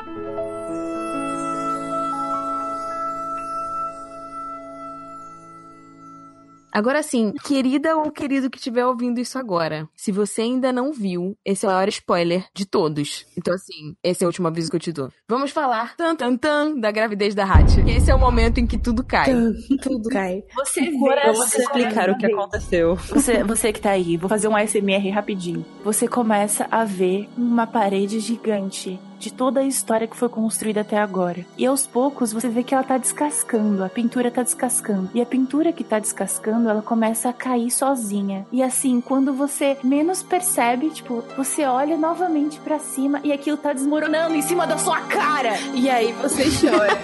Speaker 2: Agora sim, querida ou querido que estiver ouvindo isso agora, se você ainda não viu, esse é o maior spoiler de todos. Então, assim, esse é o último aviso que eu te dou. Vamos falar tan tan tan da gravidez da Hattie. Que esse é o momento em que tudo cai. [laughs]
Speaker 5: Tudo cai.
Speaker 7: Você
Speaker 3: Vamos explicar o que aconteceu.
Speaker 7: Você, você que tá aí, vou fazer um ASMR rapidinho. Você começa a ver uma parede gigante de toda a história que foi construída até agora. E aos poucos você vê que ela tá descascando, a pintura tá descascando. E a pintura que tá descascando, ela começa a cair sozinha. E assim, quando você menos percebe, tipo, você olha novamente pra cima e aquilo tá desmoronando em cima da sua cara.
Speaker 5: E aí você [laughs] chora.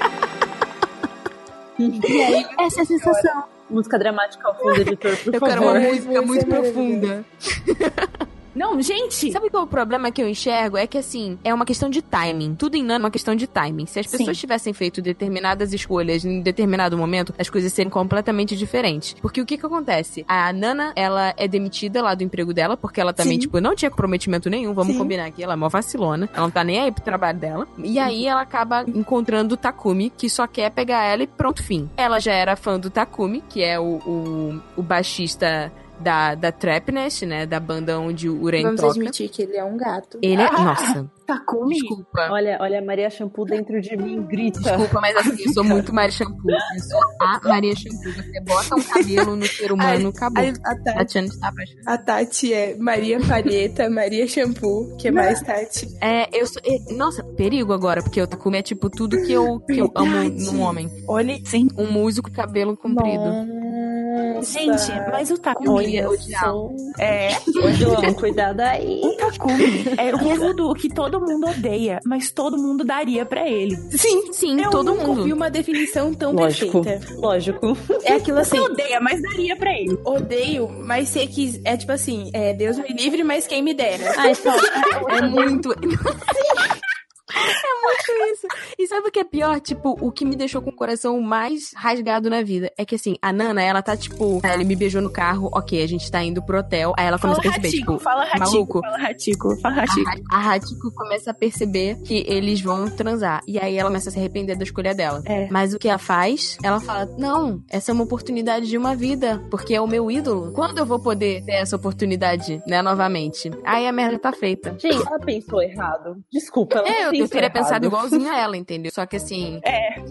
Speaker 3: E aí,
Speaker 7: Essa é a sensação.
Speaker 3: música dramática ao fundo, editor, por
Speaker 2: Eu
Speaker 3: favor.
Speaker 2: quero uma música muito profunda. [laughs]
Speaker 7: Não, gente!
Speaker 2: Sabe qual é o problema que eu enxergo? É que, assim, é uma questão de timing. Tudo em Nana é uma questão de timing. Se as pessoas
Speaker 7: Sim.
Speaker 2: tivessem feito determinadas escolhas em determinado momento, as coisas seriam completamente diferentes. Porque o que que acontece? A Nana, ela é demitida lá do emprego dela, porque ela também,
Speaker 5: Sim.
Speaker 2: tipo, não tinha comprometimento nenhum, vamos
Speaker 5: Sim.
Speaker 2: combinar aqui, ela é mó vacilona. Ela não tá nem aí pro trabalho dela. E aí ela acaba encontrando o Takumi, que só quer pegar ela e pronto, fim. Ela já era fã do Takumi, que é o, o, o baixista da, da Trapnest, né? Da banda onde o Uren
Speaker 5: Vamos
Speaker 2: toca.
Speaker 5: admitir que ele é um gato.
Speaker 2: Ele é. Nossa,
Speaker 7: Takumi?
Speaker 2: desculpa.
Speaker 3: Olha, olha a Maria Shampoo dentro de mim, grita.
Speaker 2: Desculpa, mas assim, eu sou muito Maria Shampoo. Eu sou a Maria Shampoo. Você bota um cabelo no ser humano, acabou.
Speaker 5: A, a, Tati,
Speaker 2: Tatiana está apaixonada.
Speaker 5: a Tati é Maria Palheta, Maria Shampoo. que mais, Tati?
Speaker 2: É, eu sou. é, Nossa, perigo agora, porque o Takumi é tipo tudo que eu, que eu amo num homem.
Speaker 7: Olha, sim.
Speaker 2: Um músico cabelo comprido.
Speaker 5: Nossa.
Speaker 7: Gente, mas o Takumi
Speaker 3: Olha
Speaker 5: só.
Speaker 7: é. [laughs]
Speaker 3: Ô, João, cuidado aí.
Speaker 7: O Takumi é tudo o que todo mundo odeia, mas todo mundo daria pra ele.
Speaker 5: Sim,
Speaker 2: Sim,
Speaker 5: eu
Speaker 2: todo
Speaker 5: nunca
Speaker 2: mundo.
Speaker 5: vi uma definição tão
Speaker 3: Lógico,
Speaker 5: perfeita.
Speaker 3: lógico. [laughs]
Speaker 5: É aquilo assim,
Speaker 7: Você odeia, mas daria pra ele.
Speaker 5: odeio, mas sei que é tipo assim, é Deus me livre, mas quem me dera.
Speaker 3: Ah, então,
Speaker 2: É muito. [laughs] É muito isso. E sabe o que é pior? Tipo, o que me deixou com o coração mais rasgado na vida é que, assim, a Nana, ela tá tipo. Ela me beijou no carro, ok, a gente tá indo pro hotel. Aí ela
Speaker 7: Fala
Speaker 2: começa a perceber,
Speaker 7: ratico,
Speaker 2: tipo,
Speaker 7: fala ratico,
Speaker 2: maluco.
Speaker 7: fala ratico, fala ratico.
Speaker 2: A, a Hachiko começa a perceber que eles vão transar. E aí ela começa a se arrepender da escolha dela.
Speaker 7: É.
Speaker 2: Mas o que ela faz? Ela fala: Não, essa é uma oportunidade de uma vida, porque é o meu ídolo. Quando eu vou poder ter essa oportunidade, né, novamente? Aí a merda tá feita.
Speaker 3: gente, ela pensou errado. Desculpa, ela
Speaker 2: É, eu, eu teria
Speaker 3: errado.
Speaker 2: pensado igualzinho a ela, entendeu? Só que assim,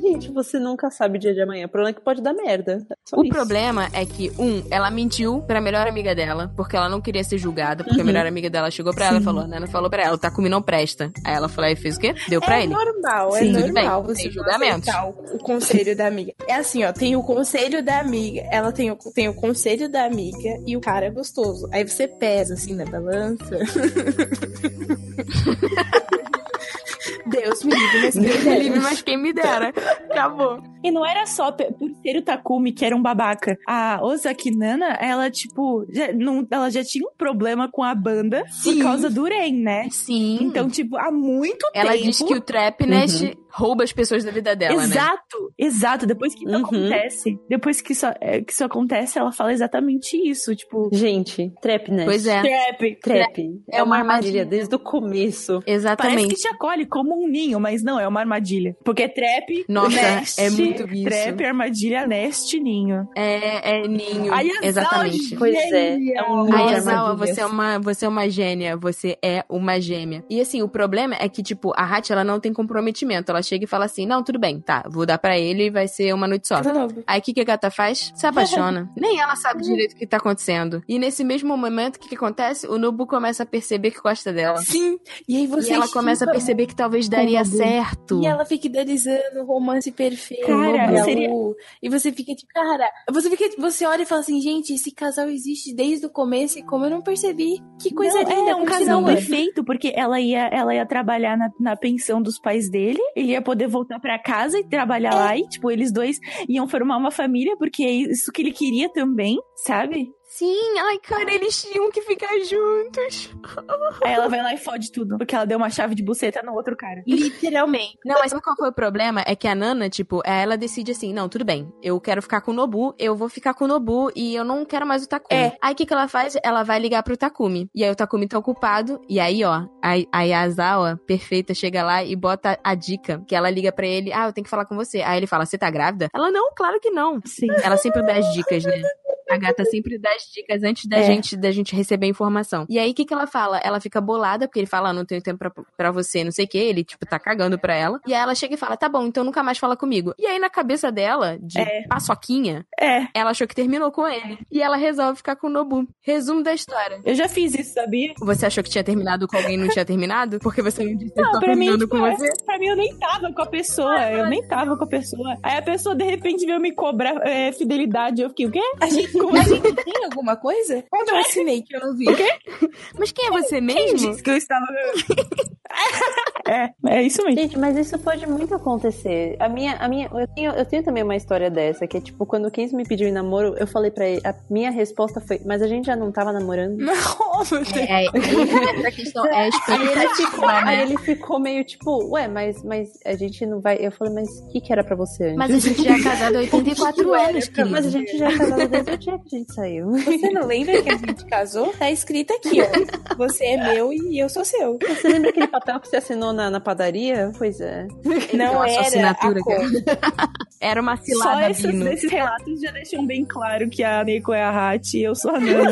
Speaker 3: Gente, você nunca sabe o dia de amanhã. O problema é que pode dar merda. É só
Speaker 2: o
Speaker 3: isso.
Speaker 2: problema é que, um, ela mentiu pra melhor amiga dela, porque ela não queria ser julgada, porque a
Speaker 3: Uhum.
Speaker 2: melhor amiga dela chegou pra ela e falou, né? Não falou pra ela, o Takumi não presta. Aí ela falou, aí fez o quê? Deu pra
Speaker 5: é
Speaker 2: ele.
Speaker 5: normal,
Speaker 2: Sim,
Speaker 5: é
Speaker 2: bem,
Speaker 5: normal
Speaker 2: tem
Speaker 5: você
Speaker 2: julgamentos.
Speaker 5: o, o conselho da amiga. É assim, ó, tem o conselho da amiga, ela tem o, tem o conselho da amiga e o cara é gostoso. Aí você pesa assim na balança. [laughs] Deus me livre, mas quem
Speaker 2: Deus me
Speaker 5: dera.
Speaker 2: livre, mas quem me dera. Acabou.
Speaker 7: E não era só por ser o Takumi que era um babaca. A Ozaki Nana, ela, tipo, já, não, ela já tinha um problema com a banda
Speaker 2: Sim.
Speaker 7: por causa do Ren, né?
Speaker 2: Sim.
Speaker 7: Então, tipo, há muito
Speaker 2: ela
Speaker 7: tempo.
Speaker 2: diz que o Trapnest rouba as pessoas da vida dela, né?
Speaker 7: exato, exato. Depois que isso
Speaker 3: Uhum.
Speaker 7: acontece, depois que isso, é, que isso acontece, ela fala exatamente isso. Tipo,
Speaker 3: Gente, trap, né?
Speaker 2: Pois é,
Speaker 7: trap.
Speaker 3: Trap. É,
Speaker 2: É
Speaker 3: uma
Speaker 2: uma
Speaker 3: armadilha
Speaker 2: armadilha.
Speaker 3: desde o começo.
Speaker 7: Parece que
Speaker 2: exatamente.
Speaker 7: te acolhe como um ninho, mas não, é uma armadilha. Porque trap,
Speaker 2: Nossa,
Speaker 7: nest,
Speaker 2: é muito isso.
Speaker 7: Trap, armadilha, nest, ninho.
Speaker 2: É, é ninho.
Speaker 7: Aí
Speaker 2: exatamente.
Speaker 3: Pois é, é um ninho
Speaker 2: Aí,
Speaker 3: de
Speaker 2: Azawa,
Speaker 3: armadilhas.
Speaker 2: você é, uma, você é uma gênia, você é uma gêmea. E assim, o problema é que, tipo, a Hat, ela não tem comprometimento. Ela chega e fala assim, não, tudo bem, tá, vou dar pra ele e vai ser uma noite só. Aí o que, que a gata faz? Se apaixona. [laughs] Nem ela sabe direito o que tá acontecendo. E nesse mesmo momento, o que, que acontece? O Nobu começa a perceber que gosta dela.
Speaker 5: Sim. E aí você
Speaker 2: e ela começa a perceber que talvez daria certo.
Speaker 5: E ela fica idealizando o romance perfeito.
Speaker 7: Cara,
Speaker 5: Nobu.
Speaker 7: seria-
Speaker 5: E você fica tipo, cara, você fica, você olha e fala assim, gente, esse casal existe desde o começo e como eu não percebi. Que coisa
Speaker 7: Não,
Speaker 5: linda.
Speaker 7: É um casal perfeito, porque ela ia, ela ia trabalhar na, na pensão dos pais dele, ele ia poder voltar pra casa e trabalhar lá, e, tipo, eles dois iam formar uma família, porque é isso que ele queria também, sabe?
Speaker 2: Sim, ai, cara, eles tinham que ficar juntos. [laughs]
Speaker 7: Aí ela vai lá e fode tudo, porque ela deu uma chave de buceta no outro cara.
Speaker 5: Literalmente.
Speaker 2: Não, mas sabe qual foi o problema? É que a Nana, tipo, ela decide assim, não, tudo bem, eu quero ficar com o Nobu, eu vou ficar com o Nobu e eu não quero mais o Takumi.
Speaker 5: É.
Speaker 2: Aí o que, que ela faz? Ela vai ligar pro Takumi. E aí o Takumi tá ocupado, e aí, ó, a, a Yazawa, perfeita, chega lá e bota a dica, que ela liga pra ele, ah, eu tenho que falar com você. Aí ele fala, você tá grávida? Ela, não, claro que não.
Speaker 7: Sim.
Speaker 2: Ela sempre dá as dicas, né? A gata sempre dá as dicas antes da,
Speaker 7: É.
Speaker 2: gente, da gente receber a informação. E aí, o que, que ela fala? Ela fica bolada, porque ele fala, ah, não tenho tempo pra, pra você, não sei o que. Ele, tipo, tá cagando pra ela. E aí ela chega e fala, tá bom, então nunca mais fala comigo. E aí, na cabeça dela, de
Speaker 7: É.
Speaker 2: paçoquinha,
Speaker 7: É,
Speaker 2: ela achou que terminou com ele. E ela resolve ficar com o Nobu. Resumo da história.
Speaker 7: eu já fiz isso, sabia?
Speaker 2: Você achou que tinha terminado com alguém e não tinha terminado? Porque você não disse que
Speaker 7: Não, pra mim, tipo,
Speaker 2: com
Speaker 7: é-
Speaker 2: você?
Speaker 7: pra mim eu nem tava com a pessoa, eu nem tava com a pessoa. Aí a pessoa de repente veio me cobrar é, fidelidade, eu fiquei, o quê?
Speaker 5: A gente,
Speaker 7: Como
Speaker 5: a
Speaker 7: assim?
Speaker 5: gente tem alguma coisa? Onde eu assinei que eu não vi? [laughs]
Speaker 2: Mas quem é você
Speaker 7: Quem
Speaker 2: mesmo?
Speaker 7: disse que eu estava... [laughs] é, é isso mesmo.
Speaker 3: Gente, mas isso pode muito acontecer. A minha, a minha, eu tenho, eu tenho também uma história dessa, que é tipo, quando o Kenzo me pediu em namoro, eu falei pra ele, a minha resposta foi, mas a gente já não tava namorando?
Speaker 5: Não, [laughs] meu Deus.
Speaker 2: É, essa questão é
Speaker 3: Aí ele, ficou,
Speaker 2: expectativa,
Speaker 3: aí
Speaker 2: né?
Speaker 3: ele ficou meio tipo, ué, mas, mas a gente não vai. Eu falei, mas o que, que era pra você antes?
Speaker 2: Mas a gente já é casado há 84 anos, querido.
Speaker 3: Mas a gente já é casado desde o dia que a gente saiu.
Speaker 5: Você não lembra que a gente casou? Tá escrito aqui, ó. Você é meu e eu sou seu.
Speaker 3: Você lembra aquele papel que você assinou na, na padaria? Pois é.
Speaker 5: Não
Speaker 2: Nossa,
Speaker 5: era
Speaker 2: assinatura,
Speaker 5: a cor. [laughs]
Speaker 2: Era uma
Speaker 7: Só
Speaker 2: cilada,
Speaker 7: esses,
Speaker 2: Bino.
Speaker 7: esses relatos já deixam bem claro que a Neko é a Hat e eu sou a Nana.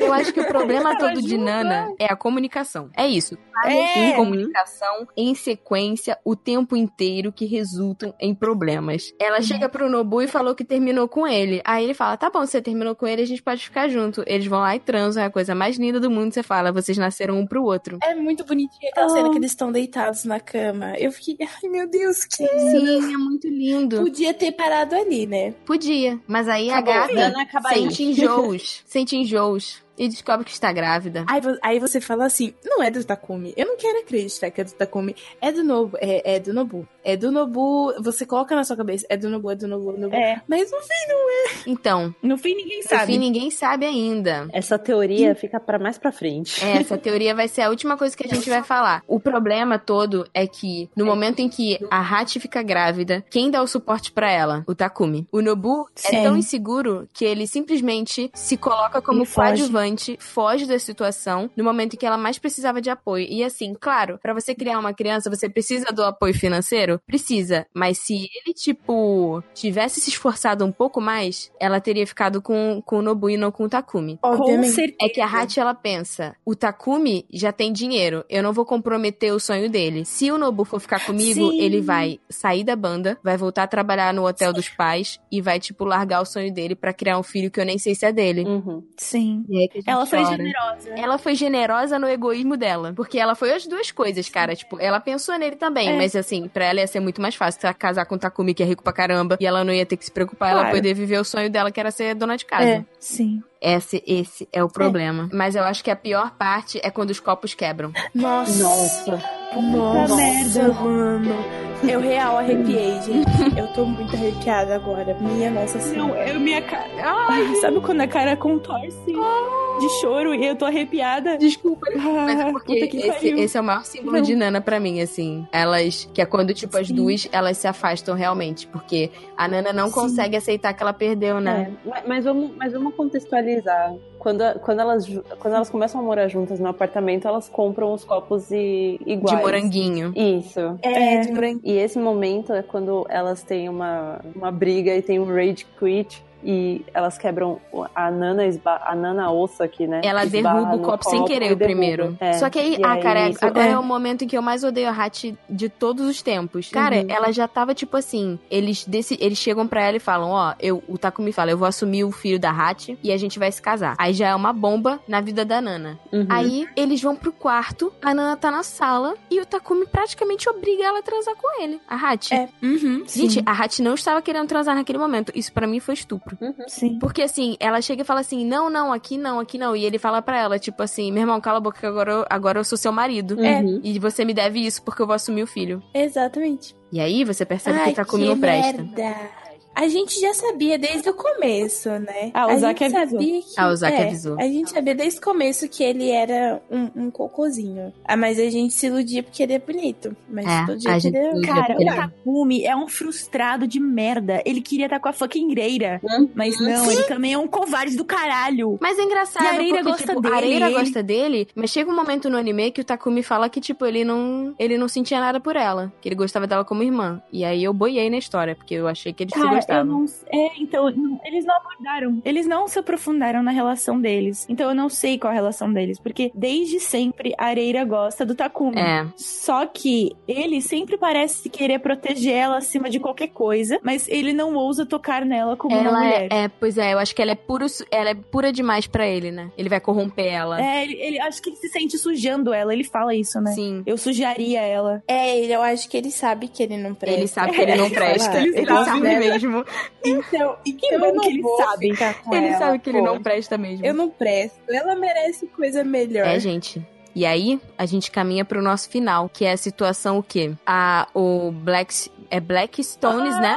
Speaker 2: Eu acho que o problema todo de. Nana é a comunicação. É isso.
Speaker 7: É.
Speaker 2: Em comunicação em sequência o tempo inteiro que resultam em problemas. Ela chega pro Nobu e falou que terminou com ele. Aí ele fala: tá bom, você terminou com ele, a gente pode ficar junto. Eles vão lá e transam, é a coisa mais linda do mundo. Você fala: vocês nasceram um pro outro.
Speaker 5: É muito bonitinha aquela cena que eles estão deitados na cama. Eu fiquei, ai meu Deus, que
Speaker 2: Sim, é muito lindo.
Speaker 5: podia ter parado ali, né?
Speaker 2: Podia. Mas aí
Speaker 3: Acabou.
Speaker 2: a gata
Speaker 3: Nana, acaba aí.
Speaker 2: sente enjoos. sente enjoos. E descobre que está grávida.
Speaker 5: Aí, aí você fala assim, não é do Takumi. Eu não quero acreditar que é do Takumi. É do Nobu, é, é do Nobu. É do Nobu, você coloca na sua cabeça, é do Nobu, é do Nobu, é do Nobu.
Speaker 7: É,
Speaker 5: Mas no fim,
Speaker 2: Então,
Speaker 7: no fim ninguém
Speaker 2: no
Speaker 7: sabe.
Speaker 2: fim ninguém sabe ainda.
Speaker 3: Essa teoria fica pra mais pra frente.
Speaker 2: É, Essa [laughs] teoria vai ser a última coisa que a gente vai falar. O problema todo é que, no momento em que a Hachi fica grávida, quem dá o suporte pra ela? O Takumi. O Nobu
Speaker 7: Sim.
Speaker 2: é tão inseguro que ele simplesmente se coloca como
Speaker 7: Ele foge.
Speaker 2: da situação, no momento em que ela mais precisava de apoio. E assim, claro, pra você criar uma criança, você precisa do apoio financeiro? Precisa. Mas se ele, tipo, tivesse se esforçado um pouco mais, ela teria ficado com, com o Nobu e não com o Takumi.
Speaker 7: Com
Speaker 5: obviamente.
Speaker 7: certeza.
Speaker 2: É que a Hachi, ela pensa, o Takumi já tem dinheiro, eu não vou comprometer o sonho dele. Se o Nobu for ficar comigo,
Speaker 7: Sim.
Speaker 2: ele vai sair da banda, vai voltar a trabalhar no hotel dos pais e vai, tipo, largar o sonho dele pra criar um filho que eu nem sei se é dele.
Speaker 3: Uhum.
Speaker 7: Sim.
Speaker 2: E aí que a gente
Speaker 7: Ela foi
Speaker 2: chora.
Speaker 7: generosa.
Speaker 2: Ela foi generosa no egoísmo dela. Porque ela foi as duas coisas, cara. Tipo, ela pensou nele também.
Speaker 7: É.
Speaker 2: Mas assim, pra ela ia ser muito mais fácil casar com o Takumi, que é rico pra caramba. E ela não ia ter que se preocupar. Ela
Speaker 7: Claro.
Speaker 2: poder viver o sonho dela, que era ser dona de casa.
Speaker 5: É.
Speaker 7: Sim.
Speaker 2: Esse, esse é o problema. Mas eu acho que a pior parte é quando os copos quebram.
Speaker 5: Nossa.
Speaker 3: Nossa.
Speaker 5: Nossa,
Speaker 7: merda.
Speaker 5: mano. Eu real arrepiei, gente. Eu tô muito arrepiada agora. Minha nossa senhora.
Speaker 7: Não, eu minha cara. Ai, sabe quando a cara contorce de choro e eu tô arrepiada?
Speaker 2: Desculpa. Mas é
Speaker 7: Ah,
Speaker 2: porque esse, esse é o maior símbolo
Speaker 7: Não.
Speaker 2: de Nana pra mim, assim. Elas, que é quando, tipo, as
Speaker 7: Sim.
Speaker 2: duas, elas se afastam realmente. Porque a Nana não
Speaker 7: Sim.
Speaker 2: consegue aceitar que ela perdeu, né?
Speaker 3: É, mas vamos, mas vamos contextualizar. Quando, quando, elas, quando elas começam a morar juntas no apartamento, elas compram os copos i- iguais.
Speaker 2: De moranguinho.
Speaker 3: Isso.
Speaker 5: É, de moranguinho.
Speaker 3: E esse momento é quando elas têm uma, uma briga e tem um rage quit. E elas quebram a Nana, esba, a Nana ossa aqui, né?
Speaker 2: Ela derruba o
Speaker 3: no
Speaker 2: copo sem
Speaker 3: copo
Speaker 2: querer o primeiro.
Speaker 3: É.
Speaker 2: Só que aí,
Speaker 3: E
Speaker 2: ah, cara,
Speaker 3: isso-
Speaker 2: agora é.
Speaker 5: é.
Speaker 2: o momento em que eu mais odeio a Hatch de todos os tempos. Cara,
Speaker 3: Uhum.
Speaker 2: ela já tava tipo assim, eles desse, eles chegam pra ela e falam, ó, eu, o Takumi fala, eu vou assumir o filho da Hatch e a gente vai se casar. Aí já é uma bomba na vida da Nana.
Speaker 3: Uhum.
Speaker 2: Aí eles vão pro quarto, a Nana tá na sala e o Takumi praticamente obriga ela a transar com ele, a Hatch.
Speaker 5: É.
Speaker 7: Uhum,
Speaker 2: Gente, a Hatch não estava querendo transar naquele momento. Isso pra mim foi estupro.
Speaker 7: Sim.
Speaker 2: Porque assim, ela chega e fala assim: não, não, aqui não, aqui não. E ele fala pra ela, tipo assim: meu irmão, cala a boca que agora eu, agora eu sou seu marido.
Speaker 3: Uhum.
Speaker 2: E você me deve isso porque eu vou assumir o filho.
Speaker 5: Exatamente.
Speaker 2: E aí você percebe que
Speaker 5: Ai,
Speaker 2: o Takumi não presta.
Speaker 5: merda. A gente já sabia desde o começo, né?
Speaker 7: Ah, o
Speaker 5: gente
Speaker 7: avisou.
Speaker 5: sabia que,
Speaker 2: Ah, o Zack
Speaker 5: é,
Speaker 2: avisou.
Speaker 5: A gente sabia desde o começo que ele era um, um cocôzinho. Ah, mas a gente se iludia porque ele é bonito. Mas
Speaker 2: É,
Speaker 5: todo
Speaker 2: a
Speaker 5: jeito
Speaker 2: gente
Speaker 5: ele
Speaker 2: se
Speaker 5: é...
Speaker 7: Cara, o
Speaker 2: ele-
Speaker 7: Takumi é um frustrado de merda. Ele queria estar com a fucking Reira.
Speaker 3: Hum?
Speaker 7: Mas não, ele também é um covarde do caralho.
Speaker 2: Mas é engraçado,
Speaker 7: E a Areira
Speaker 2: porque,
Speaker 7: gosta
Speaker 2: tipo,
Speaker 7: dele,
Speaker 2: a Areira
Speaker 7: ele-
Speaker 2: gosta dele, mas chega um momento no anime que o Takumi fala que, tipo, ele não, ele não sentia nada por ela. Que ele gostava dela como irmã. E aí eu boiei na história, porque eu achei que eles se
Speaker 7: Cara,
Speaker 2: gostavam.
Speaker 7: não É, então, não- eles não abordaram. Eles não se aprofundaram na relação deles. Então eu não sei qual a relação deles. Porque desde sempre a Areira gosta do Takumi.
Speaker 2: É.
Speaker 7: Só que ele sempre parece querer proteger ela acima de qualquer coisa, mas ele não ousa tocar nela como uma
Speaker 2: Ela
Speaker 7: mulher.
Speaker 2: é, é, pois é, eu acho que ela é puro, ela é pura demais pra ele, né? Ele vai corromper ela.
Speaker 7: É, ele, ele- acho que ele se sente sujando ela, ele fala isso, né?
Speaker 2: Sim.
Speaker 7: Eu sujaria ela.
Speaker 5: É, ele- eu acho que ele sabe que ele não presta.
Speaker 2: Ele sabe que ele não [laughs] presta.
Speaker 7: Ele
Speaker 2: Ele
Speaker 7: sabe,
Speaker 2: sabe
Speaker 7: né?
Speaker 2: Mesmo.
Speaker 5: Então, e que
Speaker 7: bom
Speaker 5: eu não
Speaker 7: que ele
Speaker 5: vou
Speaker 7: sabe.
Speaker 5: ficar com
Speaker 2: Ele
Speaker 5: ela,
Speaker 2: sabe que ele
Speaker 5: pô.
Speaker 2: não presta mesmo.
Speaker 5: Eu não presto. Ela merece coisa melhor.
Speaker 2: É, gente. E aí, a gente caminha pro nosso final, que é a situação o quê? A, o Black... É Black Stones, né?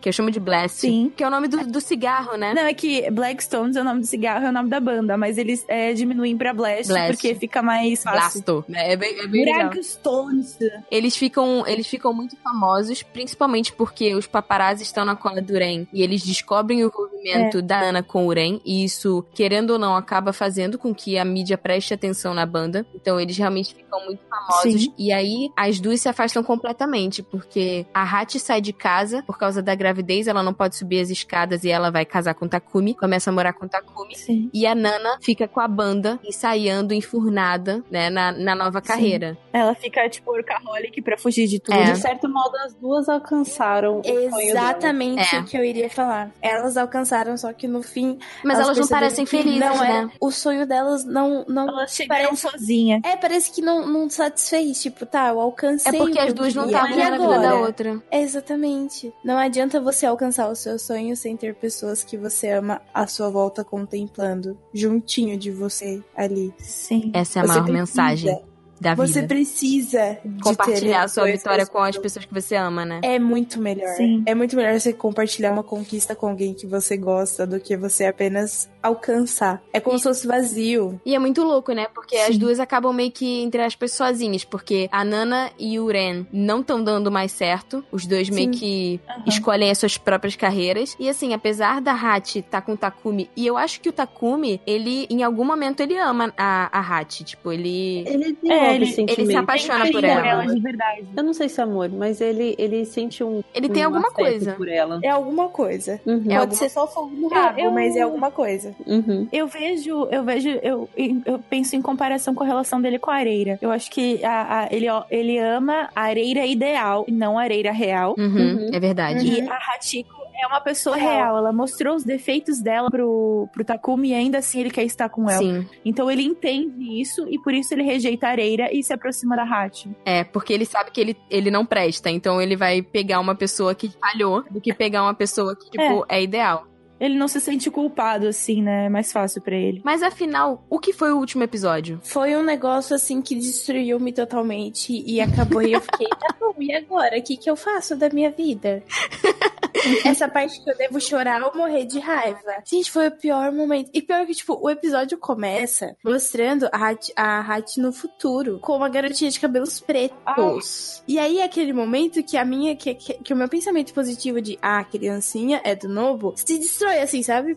Speaker 2: Que eu chamo de Blast.
Speaker 7: Sim.
Speaker 2: Que é o nome do, do cigarro, né?
Speaker 7: Não, é que Blackstones é o nome do cigarro, é o nome da banda, mas eles é, diminuem pra Blast,
Speaker 2: Blast.
Speaker 7: porque fica mais fácil.
Speaker 2: Blasto. É bem, é bem legal.
Speaker 7: Blackstones.
Speaker 2: Eles ficam, eles ficam muito famosos, principalmente porque os paparazzi estão na cola do Ren e eles descobrem o envolvimento
Speaker 7: É.
Speaker 2: da Ana com o Ren e isso, querendo ou não, acaba fazendo com que a mídia preste atenção na banda. Então eles realmente ficam muito famosos
Speaker 7: Sim.
Speaker 2: e aí as duas se afastam completamente porque a Hachi sai de casa por causa da gravidez, ela não pode subir as escadas e ela vai casar com o Takumi, começa a morar com o Takumi.
Speaker 7: Sim.
Speaker 2: E a Nana fica com a banda, ensaiando, enfurnada, né, na, na nova carreira.
Speaker 7: Ela fica, tipo, workaholic pra fugir de tudo.
Speaker 2: É.
Speaker 3: De certo modo, as duas alcançaram o.
Speaker 5: Exatamente
Speaker 2: É.
Speaker 5: o que eu iria falar. Elas alcançaram, só que no fim.
Speaker 2: Mas
Speaker 5: elas
Speaker 2: elas não parecem felizes,
Speaker 5: não
Speaker 2: né?
Speaker 5: era- O sonho delas não. não
Speaker 7: Elas chegaram
Speaker 5: parece,
Speaker 7: sozinha.
Speaker 5: É, parece que não, não satisfez. Tipo, tá, eu
Speaker 2: É
Speaker 5: alcancei.
Speaker 2: porque
Speaker 5: o que
Speaker 2: as duas não estavam
Speaker 5: E
Speaker 2: uma na vida da outra.
Speaker 5: É, exatamente. Não adianta você alcançar os seus sonhos sem ter pessoas que você ama à sua volta contemplando, juntinho de você ali.
Speaker 7: Sim.
Speaker 2: Essa é a
Speaker 5: Você
Speaker 2: maior
Speaker 5: precisa.
Speaker 2: mensagem da vida.
Speaker 5: Você precisa de
Speaker 2: Compartilhar sua vitória com as
Speaker 5: pessoas.
Speaker 2: pessoas que você ama, né?
Speaker 5: É muito melhor.
Speaker 7: Sim.
Speaker 5: É muito melhor você compartilhar uma conquista com alguém que você gosta do que você apenas alcançar. É como se fosse vazio.
Speaker 2: E é muito louco, né? Porque as
Speaker 7: Sim.
Speaker 2: duas acabam meio que entre aspas sozinhas. Porque a Nana e o Ren não estão dando mais certo. Os dois meio
Speaker 5: Sim.
Speaker 2: que
Speaker 7: Aham.
Speaker 2: escolhem as suas próprias carreiras. E assim, apesar da Hachi estar com o Takumi, e eu acho que o Takumi, ele, em algum momento, ele ama a, a Hachi. Tipo, ele.
Speaker 3: Ele
Speaker 7: É, ele- ele se
Speaker 2: apaixona
Speaker 7: Tem
Speaker 2: por
Speaker 7: carinho
Speaker 2: ela.
Speaker 7: de verdade.
Speaker 3: Eu não sei se é amor, mas ele, ele sente um.
Speaker 2: Ele tem
Speaker 3: um
Speaker 2: alguma
Speaker 3: afeto
Speaker 2: coisa.
Speaker 3: por ela.
Speaker 5: É alguma coisa.
Speaker 3: Uhum.
Speaker 2: É
Speaker 5: Pode
Speaker 2: alguma-
Speaker 5: ser só fogo no
Speaker 7: Eu-
Speaker 5: rabo,
Speaker 7: eu-
Speaker 5: mas é alguma coisa.
Speaker 3: Uhum.
Speaker 7: Eu vejo, eu vejo, eu, eu penso em comparação com a relação dele com a areira. Eu acho que a, a- ele, ó, ele ama a areira ideal e não a areira real.
Speaker 2: Uhum,
Speaker 3: Uhum.
Speaker 2: É verdade.
Speaker 7: E a Hachiko é uma pessoa
Speaker 5: Real.
Speaker 7: real. Ela mostrou os defeitos dela pro, pro Takumi e ainda assim ele quer estar com ela.
Speaker 2: Sim.
Speaker 7: Então ele entende isso e por isso ele rejeita a areira e se aproxima da Hachi.
Speaker 2: É, porque ele sabe que ele, ele não presta. Então ele vai pegar uma pessoa que falhou do que pegar uma pessoa que, tipo, é, ideal.
Speaker 7: Ele não se sente culpado, assim, né? É mais fácil pra ele.
Speaker 2: Mas afinal, o que foi o último episódio?
Speaker 5: Foi um negócio assim que destruiu-me totalmente e acabou e eu fiquei, [laughs] tá bom, e agora? O que, que eu faço da minha vida? [laughs] Essa parte que eu devo chorar ou morrer de raiva. Gente, foi o pior momento. E pior que, tipo, o episódio começa mostrando a Hat, a Hat no futuro, com uma garotinha de cabelos pretos. E aí, aquele momento que a minha, que, que, que o meu pensamento positivo de, ah, criancinha é do novo, se destrói assim, sabe?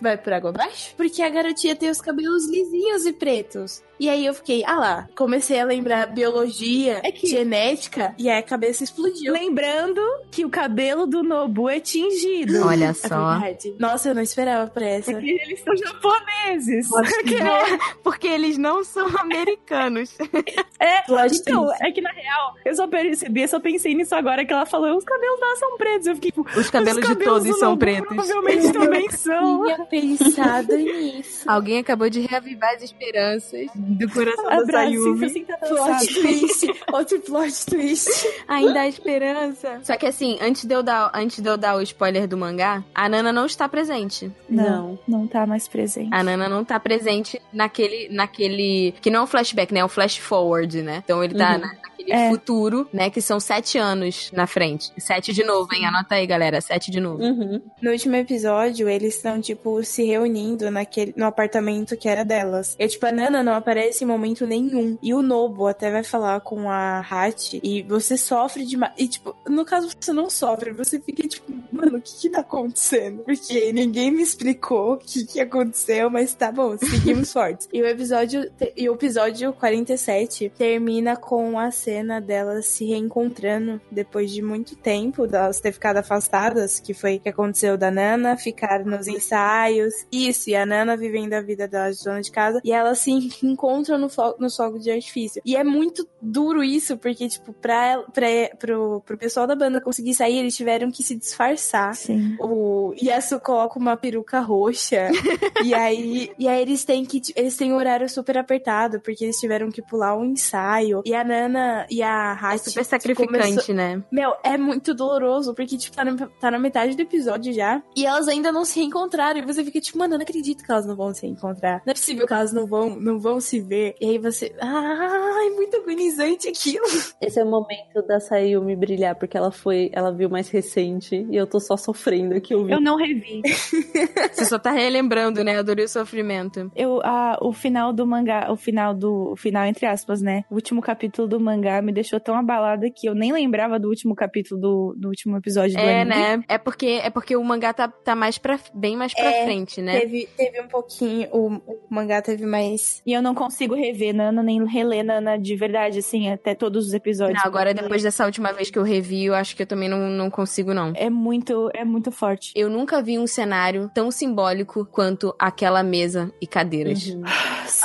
Speaker 5: Vai por água abaixo. Porque a garotinha tem os cabelos lisinhos e pretos. E aí eu fiquei, ah lá, comecei a lembrar biologia,
Speaker 7: É que-
Speaker 5: genética, e aí a cabeça explodiu.
Speaker 7: Lembrando que o cabelo do Nobu é tingido.
Speaker 2: Olha [laughs]
Speaker 5: É
Speaker 2: só.
Speaker 5: Nossa, eu não esperava por essa.
Speaker 7: Porque eles são japoneses. [laughs]
Speaker 2: Porque eles não são americanos. [laughs]
Speaker 7: É,
Speaker 5: Plot
Speaker 7: então,
Speaker 5: twist.
Speaker 7: é que na real, eu só percebi, só pensei nisso agora que ela falou, os cabelos dela são pretos. Eu fiquei, tipo,
Speaker 2: Os cabelos
Speaker 7: os
Speaker 2: de
Speaker 7: cabelos
Speaker 2: todos
Speaker 7: do
Speaker 2: são
Speaker 7: Nobu
Speaker 2: pretos.
Speaker 7: Provavelmente também são.
Speaker 5: tinha pensado nisso.
Speaker 2: Alguém acabou de reavivar as esperanças do coração da
Speaker 7: Abraço,
Speaker 2: Sayumi.
Speaker 7: assim, tá.
Speaker 5: Plot twist. [laughs] Outro plot twist.
Speaker 2: Ainda há esperança. Só que assim, antes de, eu dar, antes de eu dar o spoiler do mangá, a Nana não está presente.
Speaker 7: Não, não tá mais presente.
Speaker 2: A Nana não tá presente naquele. naquele. Que não é um flashback, né? É um flash forward, né? Então ele tá
Speaker 3: Uhum.
Speaker 2: na-
Speaker 7: É.
Speaker 2: futuro, né? Que são sete anos na frente. Sete de novo, hein? Anota aí, galera. Sete de novo.
Speaker 3: Uhum.
Speaker 5: No último episódio, eles estão, tipo, se reunindo naquele, no apartamento que era delas. E, tipo, a Nana não aparece em momento nenhum. E o Nobo até vai falar com a Hat. E você sofre demais. E, tipo, no caso, você não sofre. Você fica, tipo, mano, o que que tá acontecendo? Porque ninguém me explicou o que que aconteceu, mas tá bom, seguimos [laughs] fortes. E o episódio, e o episódio 47 termina com a cena delas se reencontrando depois de muito tempo, delas ter ficado afastadas, que foi o que aconteceu da Nana, ficar nos ensaios, isso, e a Nana vivendo a vida dela de dona de casa, e elas se encontram no, fo no fogo de artifício. E é muito duro isso, porque, tipo, pra, pra, pro, pro pessoal da banda conseguir sair, eles tiveram que se disfarçar.
Speaker 7: Sim.
Speaker 5: O Yasu coloca uma peruca roxa. [laughs] e aí, e aí eles têm que eles têm um horário super apertado porque eles tiveram que pular um ensaio. E a Nana e a
Speaker 2: É
Speaker 5: Hachi
Speaker 2: super sacrificante,
Speaker 5: começou-
Speaker 2: né?
Speaker 5: Meu, é muito doloroso porque tipo tá na, tá na metade do episódio já e elas ainda não se reencontraram e você fica tipo, mano, eu não acredito que elas não vão se reencontrar. Não é possível que elas não vão não vão se ver. E aí você, ah, é muito agonizante aquilo. [laughs]
Speaker 3: Esse é o momento da Sayumi brilhar, porque ela foi, ela viu mais recente e eu tô só sofrendo aqui ouvindo.
Speaker 7: Eu não revi. [laughs]
Speaker 2: Você só tá relembrando, né? A dor e o sofrimento.
Speaker 7: Eu, a, o final do mangá, o final do. O final, entre aspas, né? O último capítulo do mangá me deixou tão abalada que eu nem lembrava do último capítulo do, do último episódio do
Speaker 2: É,
Speaker 7: anime.
Speaker 2: né? É porque, é porque o mangá tá, tá mais pra, bem mais pra
Speaker 5: É,
Speaker 2: frente, né?
Speaker 5: Teve, teve um pouquinho, o, o mangá teve mais
Speaker 7: E eu não consigo rever Nana, nem reler Nana de verdade, assim, até todos os episódios.
Speaker 2: Não, agora, depois dessa última vez que eu revi, eu acho que eu também não, não consigo, não.
Speaker 7: É muito, é muito forte.
Speaker 2: Eu nunca vi um cenário tão simbólico quanto aquela mesa e cadeiras.
Speaker 3: Uhum.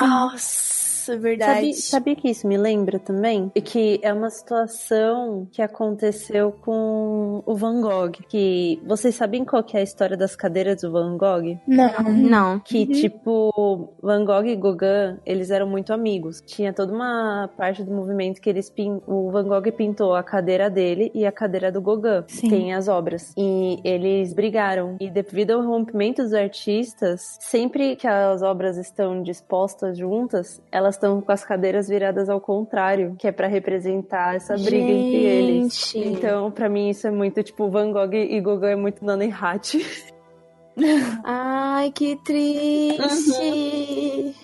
Speaker 5: Nossa, verdade.
Speaker 3: Sabe, sabe que isso me lembra também? E que é uma situação que aconteceu com o Van Gogh. Que vocês sabem qual que é a história das cadeiras do Van Gogh?
Speaker 5: Não.
Speaker 2: Não.
Speaker 3: Que, tipo, Van Gogh e Gauguin, eles eram muito amigos. Tinha toda uma parte do movimento que eles pin... o Van Gogh pintou a cadeira dele e a cadeira do Gauguin.
Speaker 7: Sim.
Speaker 3: Tem as obras. E eles brigaram. E devido ao rompimento dos artistas, sempre que as obras estão dispostas juntas, elas estão com as cadeiras viradas ao contrário, que é pra representar essa briga entre eles. Então, pra mim, isso é muito, tipo, Van Gogh e Gauguin é muito Nana e Hat. [laughs]
Speaker 2: Ai, que triste.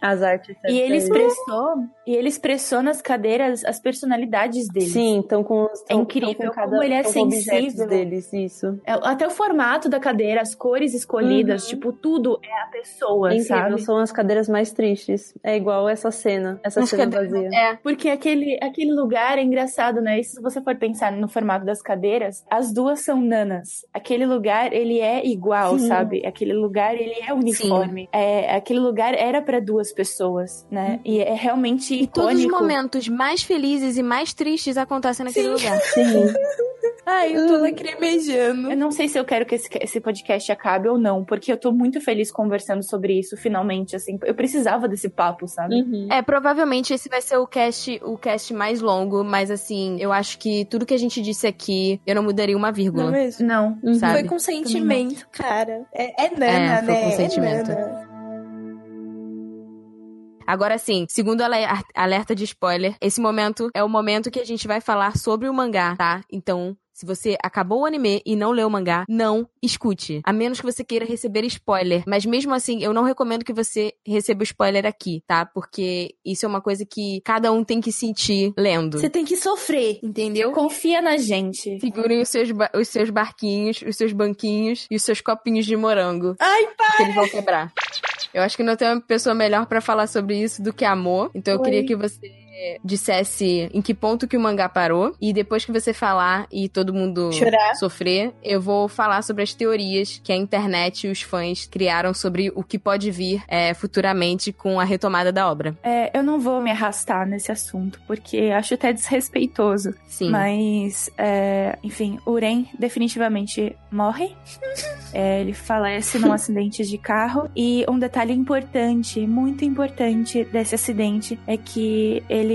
Speaker 3: As artes.
Speaker 7: E ele expressou, e ele expressou nas cadeiras as personalidades dele.
Speaker 3: Sim, então com os
Speaker 7: É incrível
Speaker 3: com
Speaker 7: como ele é sensível.
Speaker 3: deles, isso.
Speaker 7: É, Até o formato da cadeira, as cores escolhidas,
Speaker 3: Uhum.
Speaker 7: tipo, tudo é a pessoa,
Speaker 3: É incrível,
Speaker 7: sabe?
Speaker 3: são as cadeiras mais tristes. É igual essa cena, essa
Speaker 2: As
Speaker 3: cena vazia.
Speaker 2: É.
Speaker 7: Porque aquele, aquele lugar é engraçado, né? E se você for pensar no formato das cadeiras, as duas são nanas. Aquele lugar, ele é igual,
Speaker 3: Sim.
Speaker 7: sabe? Aquele lugar, ele é uniforme. É, aquele lugar era pra duas pessoas, né? E é realmente
Speaker 2: E todos os momentos mais felizes e mais tristes acontecem naquele lugar. [laughs]
Speaker 3: Sim.
Speaker 5: Ai, eu tô lacrimejando.
Speaker 7: Eu não sei se eu quero que esse, esse podcast acabe ou não, porque eu tô muito feliz conversando sobre isso, finalmente, assim. Eu precisava desse papo, sabe?
Speaker 3: Uhum.
Speaker 2: É, provavelmente esse vai ser o cast, o cast mais longo, mas assim, eu acho que tudo que a gente disse aqui, eu não mudaria uma
Speaker 5: Não é
Speaker 2: vírgula.
Speaker 5: mesmo?
Speaker 7: Não.
Speaker 3: Uhum.
Speaker 2: Sabe?
Speaker 5: Foi com sentimento, cara. É, é Nana,
Speaker 2: É, foi
Speaker 5: né?
Speaker 2: com
Speaker 5: É
Speaker 2: sentimento.
Speaker 5: Nana.
Speaker 2: Agora sim, segundo ale- alerta de spoiler, esse momento é o momento que a gente vai falar sobre o mangá, tá? Então, se você acabou o anime e não leu o mangá, não escute. A menos que você queira receber spoiler. Mas mesmo assim, eu não recomendo que você receba o spoiler aqui, tá? Porque isso é uma coisa que cada um tem que sentir lendo.
Speaker 5: Você tem que sofrer, entendeu?
Speaker 7: Confia na gente.
Speaker 2: Segurem os seus, os seus barquinhos, os seus banquinhos e os seus copinhos de morango.
Speaker 5: Ai,
Speaker 2: que eles vão quebrar. Eu acho que não tem uma pessoa melhor pra falar sobre isso do que amor. Então eu
Speaker 5: Oi.
Speaker 2: queria que você dissesse em que ponto que o mangá parou e depois que você falar e todo mundo
Speaker 5: Chorar.
Speaker 2: sofrer, eu vou falar sobre as teorias que a internet e os fãs criaram sobre o que pode vir é, futuramente com a retomada da obra.
Speaker 7: É, eu não vou me arrastar nesse assunto, porque acho até desrespeitoso.
Speaker 2: Sim.
Speaker 7: Mas, é, enfim, o Ren definitivamente morre. [laughs] É, ele falece num acidente de carro. E um detalhe importante, muito importante desse acidente é que ele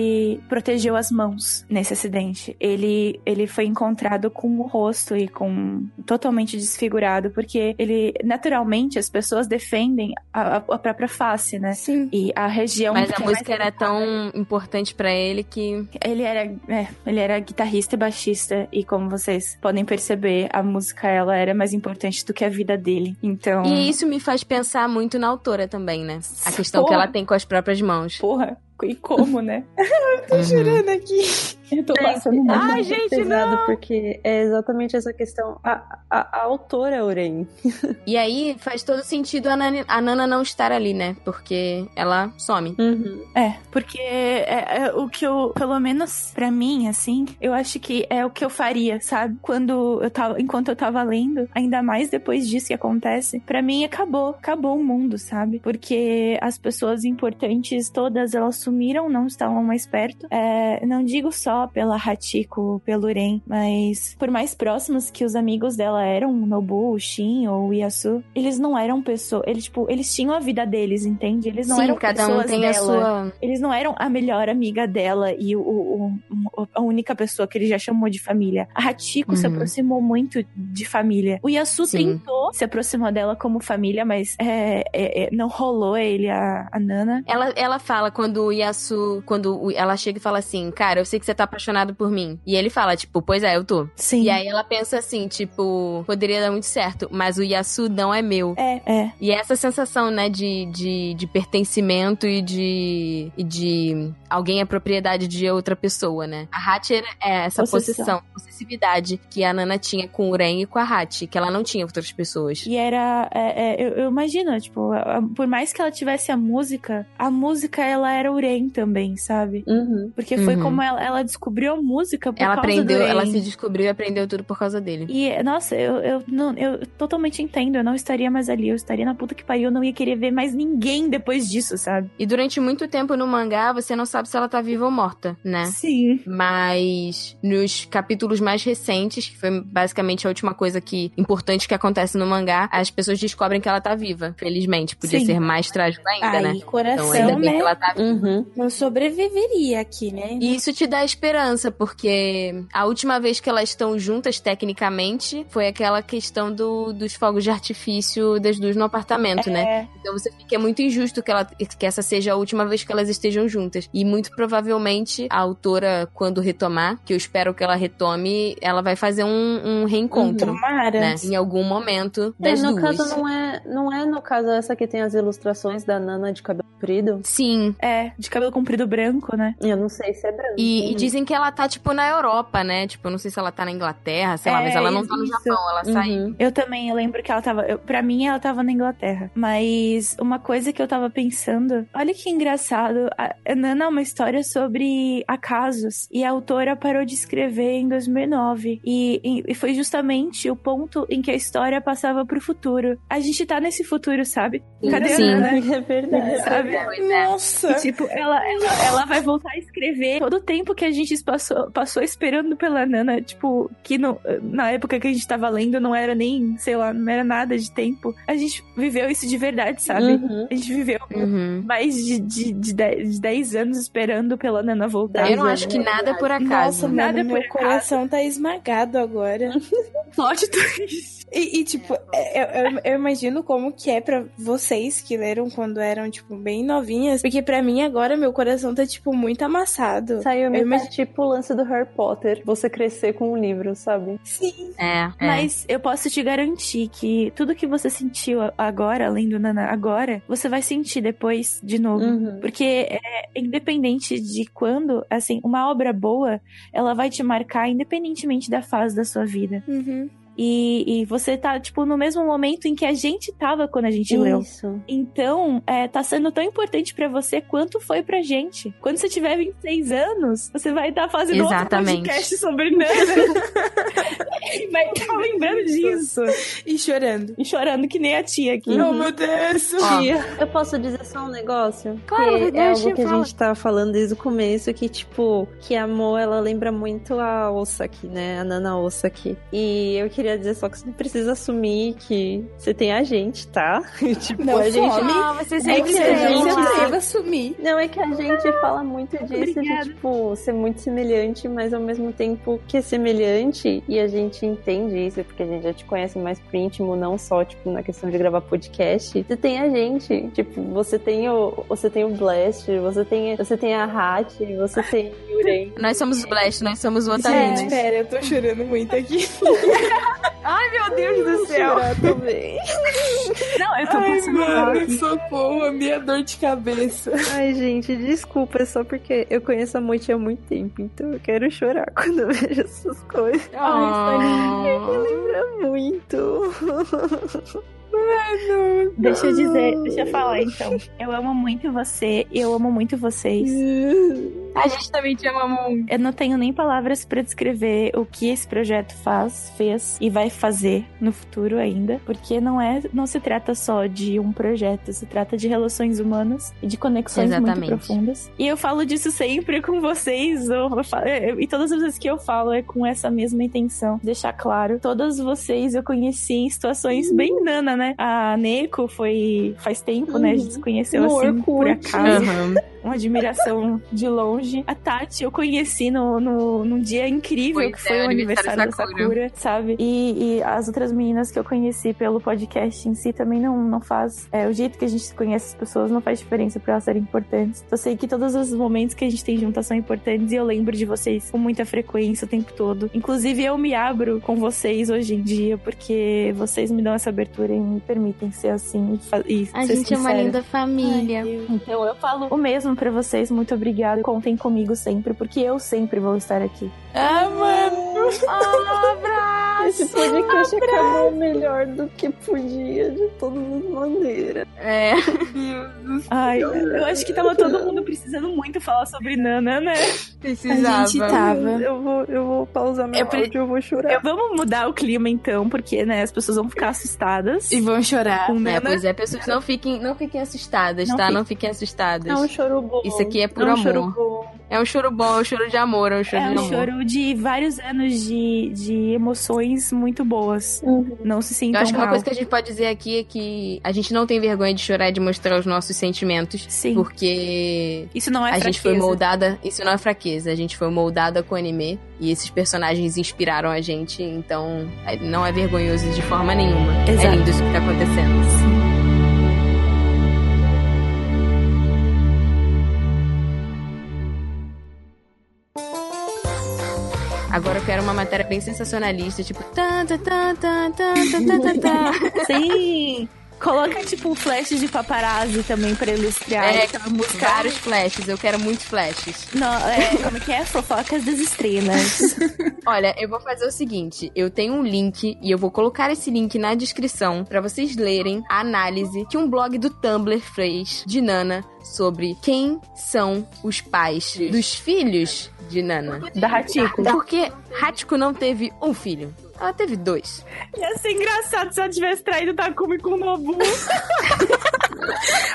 Speaker 7: protegeu as mãos nesse acidente. Ele, ele foi encontrado com o rosto e com totalmente desfigurado, porque ele, naturalmente, as pessoas defendem a, a- própria face, né?
Speaker 5: Sim.
Speaker 7: E a região
Speaker 2: Mas
Speaker 7: que
Speaker 2: a
Speaker 7: é
Speaker 2: música era tão importante pra ele que
Speaker 7: ele era, é, ele era guitarrista e baixista e como vocês podem perceber, a música ela era mais importante do que a vida dele. Então,
Speaker 2: E isso me faz pensar muito na autora também, né? A questão que
Speaker 7: Porra.
Speaker 2: ela tem com as próprias mãos.
Speaker 7: porra, e como, né? [laughs]
Speaker 2: Uhum.
Speaker 5: Chorando aqui.
Speaker 7: Eu tô passando mal.
Speaker 2: Ai,
Speaker 3: muito
Speaker 2: gente,
Speaker 3: pesado,
Speaker 2: não!
Speaker 3: porque é exatamente essa questão. A, a, a autora é Oren. [laughs]
Speaker 2: E aí faz todo sentido a Nana, a Nana não estar ali, né? Porque ela some.
Speaker 3: Uhum.
Speaker 7: É, porque é, é o que eu, pelo menos pra mim, assim, eu acho que é o que eu faria, sabe? Quando eu tava, enquanto eu tava lendo, ainda mais depois disso que acontece, pra mim acabou, acabou o mundo, sabe? Porque as pessoas importantes todas, elas sumiram, não estavam mais perto. É, não digo só pela Hachiko, pelo Ren, mas por mais próximos que os amigos dela eram, o Nobu, o Shin ou o Yasu, eles não eram pessoas, eles tipo, eles tinham a vida deles, entende? Eles não
Speaker 2: Sim,
Speaker 7: eram
Speaker 2: cada um
Speaker 7: pessoas
Speaker 2: tem a
Speaker 7: dela.
Speaker 2: sua.
Speaker 7: Eles não eram a melhor amiga dela e o, o- o- a única pessoa que ele já chamou de família. A Hachiko se
Speaker 2: Uhum.
Speaker 7: aproximou muito de família. O Yasu
Speaker 2: Sim.
Speaker 7: tentou se aproximar dela como família, mas é, é, é, não rolou ele, a, a Nana.
Speaker 2: Ela, ela fala quando o Yasu. Quando ela chega e fala assim, cara, eu sei que você tá apaixonado por mim. E ele fala, tipo, pois é, eu tô.
Speaker 7: Sim.
Speaker 2: E aí ela pensa assim, tipo, poderia dar muito certo, mas o Yasu não é meu.
Speaker 7: É, é.
Speaker 2: E é essa sensação, né, de, de, de pertencimento e de, e de alguém é propriedade de outra pessoa, né? A Hachi era- é essa
Speaker 7: Possessão.
Speaker 2: possessividade que a Nana tinha com o Ren e com a Hachi, que ela não tinha com outras pessoas.
Speaker 7: E era. é, é, eu, eu imagino, tipo, por mais que ela tivesse a música, a música ela era o Ren também, sabe?
Speaker 3: Uhum.
Speaker 7: Porque foi
Speaker 2: Uhum.
Speaker 7: como ela, ela descobriu a música por
Speaker 2: Ela
Speaker 7: causa
Speaker 2: aprendeu,
Speaker 7: do
Speaker 2: ela se descobriu e aprendeu tudo por causa dele.
Speaker 7: E, nossa, eu, eu, não, eu totalmente entendo. Eu não estaria mais ali. Eu estaria na puta que pariu. Eu não ia querer ver mais ninguém depois disso, sabe?
Speaker 2: E durante muito tempo no mangá, você não sabe se ela tá viva ou morta, né?
Speaker 7: Sim.
Speaker 2: Mas nos capítulos mais recentes, que foi basicamente a última coisa que importante que acontece no mangá, as pessoas descobrem que ela tá viva. Felizmente, podia
Speaker 7: Sim.
Speaker 2: ser mais trágico ainda,
Speaker 5: Ai,
Speaker 2: né?
Speaker 5: coração,
Speaker 2: Então ainda bem
Speaker 5: né?
Speaker 2: que ela tá viva.
Speaker 3: Uhum.
Speaker 5: Eu sobreviveria aqui, né?
Speaker 2: E isso te dá esperança, porque a última vez que elas estão juntas, tecnicamente, foi aquela questão do, dos fogos de artifício das duas no apartamento, né?
Speaker 7: É,
Speaker 2: Então você fica é muito injusto que, ela, que essa seja a última vez que elas estejam juntas. E muito provavelmente a autora, quando retomar, que eu espero que ela retome, ela vai fazer um, um reencontro.
Speaker 7: tomara.
Speaker 2: Né? Em algum momento
Speaker 3: É,
Speaker 2: das
Speaker 3: no
Speaker 2: duas.
Speaker 3: caso, não é, não é no caso essa que tem as ilustrações da Nana de cabelo comprido?
Speaker 2: Sim.
Speaker 7: É, de cabelo comprido branco, né?
Speaker 3: Eu não sei se é branco.
Speaker 2: E, e dizem que ela tá, tipo, na Europa, né? Tipo, eu não sei se ela tá na Inglaterra, sei lá,
Speaker 7: É,
Speaker 2: mas ela não tá no
Speaker 7: isso.
Speaker 2: Japão, ela saiu.
Speaker 3: Uhum.
Speaker 7: Eu também, eu lembro que ela tava. Eu, pra mim, ela tava na Inglaterra. Mas uma coisa que eu tava pensando. Olha que engraçado. A Nana é uma história sobre acasos. E a autora parou de escrever em 2009. E, e- e foi justamente o ponto em que a história passava pro futuro. A gente tá nesse futuro, sabe? Cadê
Speaker 2: Sim.
Speaker 7: a [laughs] Nana?
Speaker 3: É verdade.
Speaker 7: Sabe?
Speaker 2: É.
Speaker 5: Nossa!
Speaker 7: E, tipo, ela, ela, ela vai voltar a escrever todo o tempo que a gente passou, passou esperando pela Nana, tipo, que no, na época que a gente tava lendo não era nem, sei lá, não era nada de tempo. A gente viveu isso de verdade, sabe?
Speaker 3: Uhum.
Speaker 7: A gente viveu
Speaker 2: Uhum.
Speaker 7: mais de, de, de, 10, de 10 anos esperando pela Nana voltar.
Speaker 2: Eu não acho que nada por acaso.
Speaker 5: Nossa,
Speaker 7: Nada
Speaker 5: mano,
Speaker 7: por
Speaker 5: meu coração tá esmagado agora. [laughs]
Speaker 7: Plot twist.
Speaker 5: E, e, tipo, é- eu, eu- eu imagino como que é pra vocês que leram quando eram, tipo, bem novinhas. Porque pra mim agora meu coração tá, tipo, muito amassado.
Speaker 3: Saiu
Speaker 5: Eu
Speaker 3: meio
Speaker 5: imagino-
Speaker 3: tipo o lance do Harry Potter. Você crescer com um livro, sabe?
Speaker 5: Sim.
Speaker 2: É, é.
Speaker 7: Mas eu posso te garantir que tudo que você sentiu agora, além do Nana agora, você vai sentir depois de novo.
Speaker 3: Uhum.
Speaker 7: Porque é independente de quando, assim, uma obra boa, ela vai te marcar independentemente da fase da sua vida.
Speaker 5: Uhum.
Speaker 7: E, e você tá, tipo, no mesmo momento em que a gente tava quando a gente leu.
Speaker 3: Isso.
Speaker 7: Então, é, tá sendo tão importante pra você quanto foi pra gente. Quando você tiver 26 anos, você vai estar fazendo
Speaker 2: Exatamente.
Speaker 7: outro podcast sobre Nana. [laughs] vai estar lembrando disso.
Speaker 5: E chorando.
Speaker 7: E chorando que nem a tia aqui.
Speaker 5: Oh, meu Deus.
Speaker 2: Ó,
Speaker 3: Eu posso dizer só um negócio?
Speaker 7: Claro,
Speaker 3: que é algo que a gente tava falando desde o começo, que, tipo, que a Mo, ela lembra muito a Osaki, né? A Nana Osaki. E eu queria dizer só que você não precisa assumir que você tem a gente, tá? [laughs] tipo,
Speaker 5: Não
Speaker 3: a gente...
Speaker 5: some.
Speaker 2: Ah, você
Speaker 3: É
Speaker 2: sempre
Speaker 3: que a
Speaker 5: Você
Speaker 3: gente-
Speaker 5: não
Speaker 3: gente-
Speaker 5: assumir.
Speaker 3: Não, é que a gente fala muito disso
Speaker 7: Obrigada.
Speaker 3: de, tipo, ser muito semelhante, mas ao mesmo tempo que é semelhante, e a gente entende isso, porque a gente já te conhece mais por íntimo, não só, tipo, na questão de gravar podcast. Você tem a gente, tipo, você tem o, você tem o Blast, você tem, você tem a Hat, você tem o Uren.
Speaker 2: Nós somos os Blast, nós somos o
Speaker 5: Gente,
Speaker 2: Otaminas.
Speaker 5: pera, eu tô chorando muito aqui. [laughs]
Speaker 2: Ai, meu Deus do céu.
Speaker 3: também.
Speaker 7: Não, eu tô
Speaker 5: Ai,
Speaker 7: passando
Speaker 5: mano, socorro, a minha dor de cabeça.
Speaker 3: Ai, gente, desculpa, é só porque eu conheço a Moiti há muito tempo, então eu quero chorar [laughs] quando eu vejo essas coisas.
Speaker 2: Oh.
Speaker 3: Lembra muito. [laughs]
Speaker 7: Deixa eu dizer, deixa eu falar então. Eu amo muito você e eu amo muito vocês. [laughs]
Speaker 2: A gente também te ama muito.
Speaker 7: Eu não tenho nem palavras pra descrever o que esse projeto faz, fez e vai fazer no futuro ainda, porque não é, não se trata só de um projeto, se trata de relações humanas e de conexões muito
Speaker 2: Exatamente.
Speaker 7: profundas. E eu falo disso sempre com vocês, falo- eu- e todas as vezes que eu falo é com essa mesma intenção, deixar claro. Todas vocês eu conheci em situações bem nana, né? A Neko foi faz tempo, né? A gente se conheceu
Speaker 3: No
Speaker 7: assim por acaso
Speaker 2: Aham. [laughs]
Speaker 7: uma admiração de longe. A Tati eu conheci no, no, num dia incrível
Speaker 2: Pois
Speaker 7: que foi
Speaker 2: é,
Speaker 7: o
Speaker 2: aniversário
Speaker 7: aniversário
Speaker 2: da
Speaker 7: Sakura, sabe? E, e as outras meninas que eu conheci pelo podcast em si também não, não faz. É, o jeito que a gente conhece as pessoas não faz diferença pra elas serem importantes. Eu sei que todos os momentos que a gente tem juntas são importantes e eu lembro de vocês com muita frequência o tempo todo. Inclusive eu me abro com vocês hoje em dia porque vocês me dão essa abertura e me permitem ser assim e,
Speaker 2: A
Speaker 7: ser
Speaker 2: gente é uma linda família.
Speaker 7: Então eu falo o mesmo pra vocês, muito obrigada. Contem comigo sempre, porque eu sempre vou estar aqui.
Speaker 5: Ah, mano.
Speaker 3: Esse podcast acabou melhor do que podia, de todas as maneiras.
Speaker 2: É.
Speaker 7: Ai, eu acho que tava todo mundo precisando muito falar sobre Nana, né?
Speaker 2: Precisava.
Speaker 5: A gente tava.
Speaker 3: Eu vou, eu vou pausar meu
Speaker 7: Eu pre-
Speaker 3: áudio, eu vou chorar.
Speaker 7: Eu- vamos mudar o clima então, porque né, as pessoas vão ficar assustadas.
Speaker 5: E vão chorar.
Speaker 7: com
Speaker 2: É,
Speaker 7: Nana.
Speaker 2: pois é, pessoas não fiquem, não fiquem assustadas,
Speaker 7: Não
Speaker 2: tá?
Speaker 7: fiquem.
Speaker 2: Não fiquem assustadas.
Speaker 3: É um choro bom.
Speaker 2: Isso aqui é por
Speaker 3: um
Speaker 2: amor.
Speaker 3: choro bom.
Speaker 2: É um choro bom, é um choro de amor, é um choro
Speaker 7: É
Speaker 2: de
Speaker 7: um
Speaker 2: amor.
Speaker 7: choro de vários anos de, de emoções muito boas.
Speaker 3: Uhum.
Speaker 7: Não se
Speaker 2: Eu
Speaker 7: sintam
Speaker 2: acho que uma coisa que a gente pode dizer aqui é que a gente não tem vergonha de chorar e de mostrar os nossos sentimentos.
Speaker 7: Sim.
Speaker 2: Porque
Speaker 7: Isso não é
Speaker 2: a gente foi
Speaker 7: fraqueza.
Speaker 2: moldada. Isso não é fraqueza, a gente foi moldada com anime. E esses personagens inspiraram a gente, então é- não é vergonhoso de forma nenhuma.
Speaker 7: Exato.
Speaker 2: É lindo isso que tá acontecendo. Agora eu quero uma matéria bem sensacionalista, tipo.
Speaker 7: Sim! Coloca tipo um flash de paparazzi também pra ilustrar
Speaker 2: É,
Speaker 7: aquela música.
Speaker 2: vários flashes, eu quero muitos flashes.
Speaker 7: Não, é, como que é? Fofocas das estrelas. [laughs]
Speaker 2: Olha, eu vou fazer o seguinte: eu tenho um link e eu vou colocar esse link na descrição pra vocês lerem a análise que um blog do Tumblr fez de Nana sobre quem são os pais dos filhos de Nana.
Speaker 7: da Ratiko.
Speaker 2: Porque Hachiko não teve um filho. Ela teve dois.
Speaker 7: Ia ser engraçado se ela tivesse traído Takumi com o Nobu. [laughs]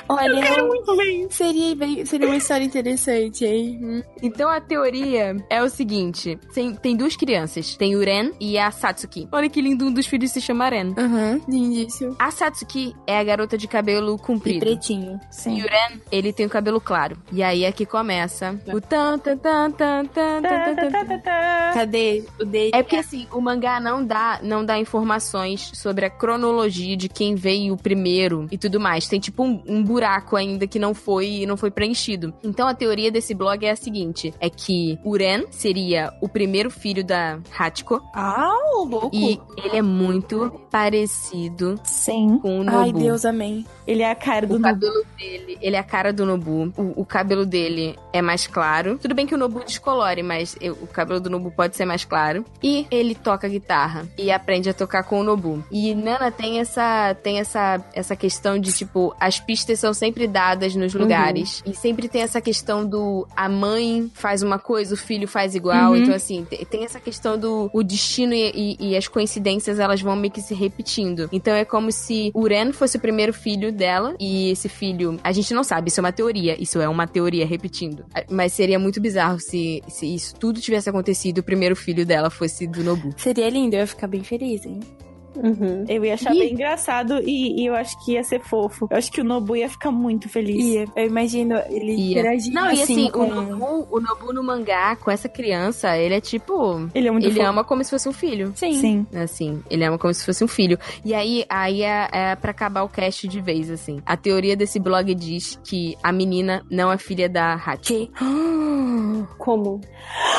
Speaker 5: Olha,
Speaker 7: Quero muito isso.
Speaker 5: seria, bem- seria uma história interessante, hein? Hum.
Speaker 2: Então a teoria é o seguinte: tem, tem duas crianças, tem o Ren e a Satsuki. Olha que lindo, um dos filhos se chama Ren.
Speaker 5: Aham, lindíssimo.
Speaker 2: A Satsuki é a garota de cabelo
Speaker 5: E
Speaker 2: comprido.
Speaker 5: pretinho.
Speaker 2: E o Ren, ele tem o cabelo claro. E aí é que começa o tan tan tan tan tan tan tan tan.
Speaker 5: Cadê o dele?
Speaker 2: É porque assim, o mangá não dá, não dá informações sobre a cronologia de quem veio primeiro e tudo mais. Tem tipo um, um buraco ainda que não foi não foi preenchido. Então a teoria desse blog é a seguinte: é que o Ren seria o primeiro filho da Hachiko
Speaker 7: Ah, o louco.
Speaker 2: e ele é muito parecido
Speaker 7: Sim.
Speaker 2: com o Nobu.
Speaker 5: Ai, Deus, amém.
Speaker 7: Ele é a cara do
Speaker 2: O
Speaker 7: Nobu.
Speaker 2: cabelo dele, ele é a cara do Nobu. O, o cabelo dele é mais claro. Tudo bem que o Nobu descolore, mas eu- o cabelo do Nobu pode ser mais claro. E ele toca guitarra e aprende a tocar com o Nobu. E Nana tem essa tem essa essa questão de tipo as pistas são sempre dadas nos lugares e sempre tem essa questão do a mãe faz uma coisa, o filho faz igual.
Speaker 7: Uhum.
Speaker 2: Então assim, te- tem essa questão do o destino e, e- e as coincidências elas vão meio que se repetindo. Então é como se o Ren fosse o primeiro filho dela e esse filho, a gente não sabe, isso é uma teoria, isso é uma teoria repetindo. Mas seria muito bizarro se, se isso tudo tivesse acontecido o primeiro filho dela fosse do Nobu.
Speaker 5: Seria lindo, eu ia ficar bem feliz, hein?
Speaker 3: Uhum.
Speaker 7: Eu ia achar
Speaker 2: Ih.
Speaker 7: bem engraçado e, e eu acho que ia ser fofo. Eu acho que o Nobu ia ficar muito feliz.
Speaker 5: Ia. Eu imagino ele
Speaker 2: Ia.
Speaker 5: interagindo
Speaker 2: Não, e assim,
Speaker 5: com...
Speaker 2: o, Nobu, o Nobu no mangá, com essa criança, ele é tipo.
Speaker 7: Ele é muito
Speaker 2: Ele
Speaker 7: fofo.
Speaker 2: ama como se fosse um filho.
Speaker 5: Sim.
Speaker 7: Sim.
Speaker 2: Assim, ele ama como se fosse um filho. E aí, aí é, é pra acabar o cast de vez, assim. A teoria desse blog diz que a menina não é filha da Hachi.
Speaker 5: Que? [gasps]
Speaker 3: Como?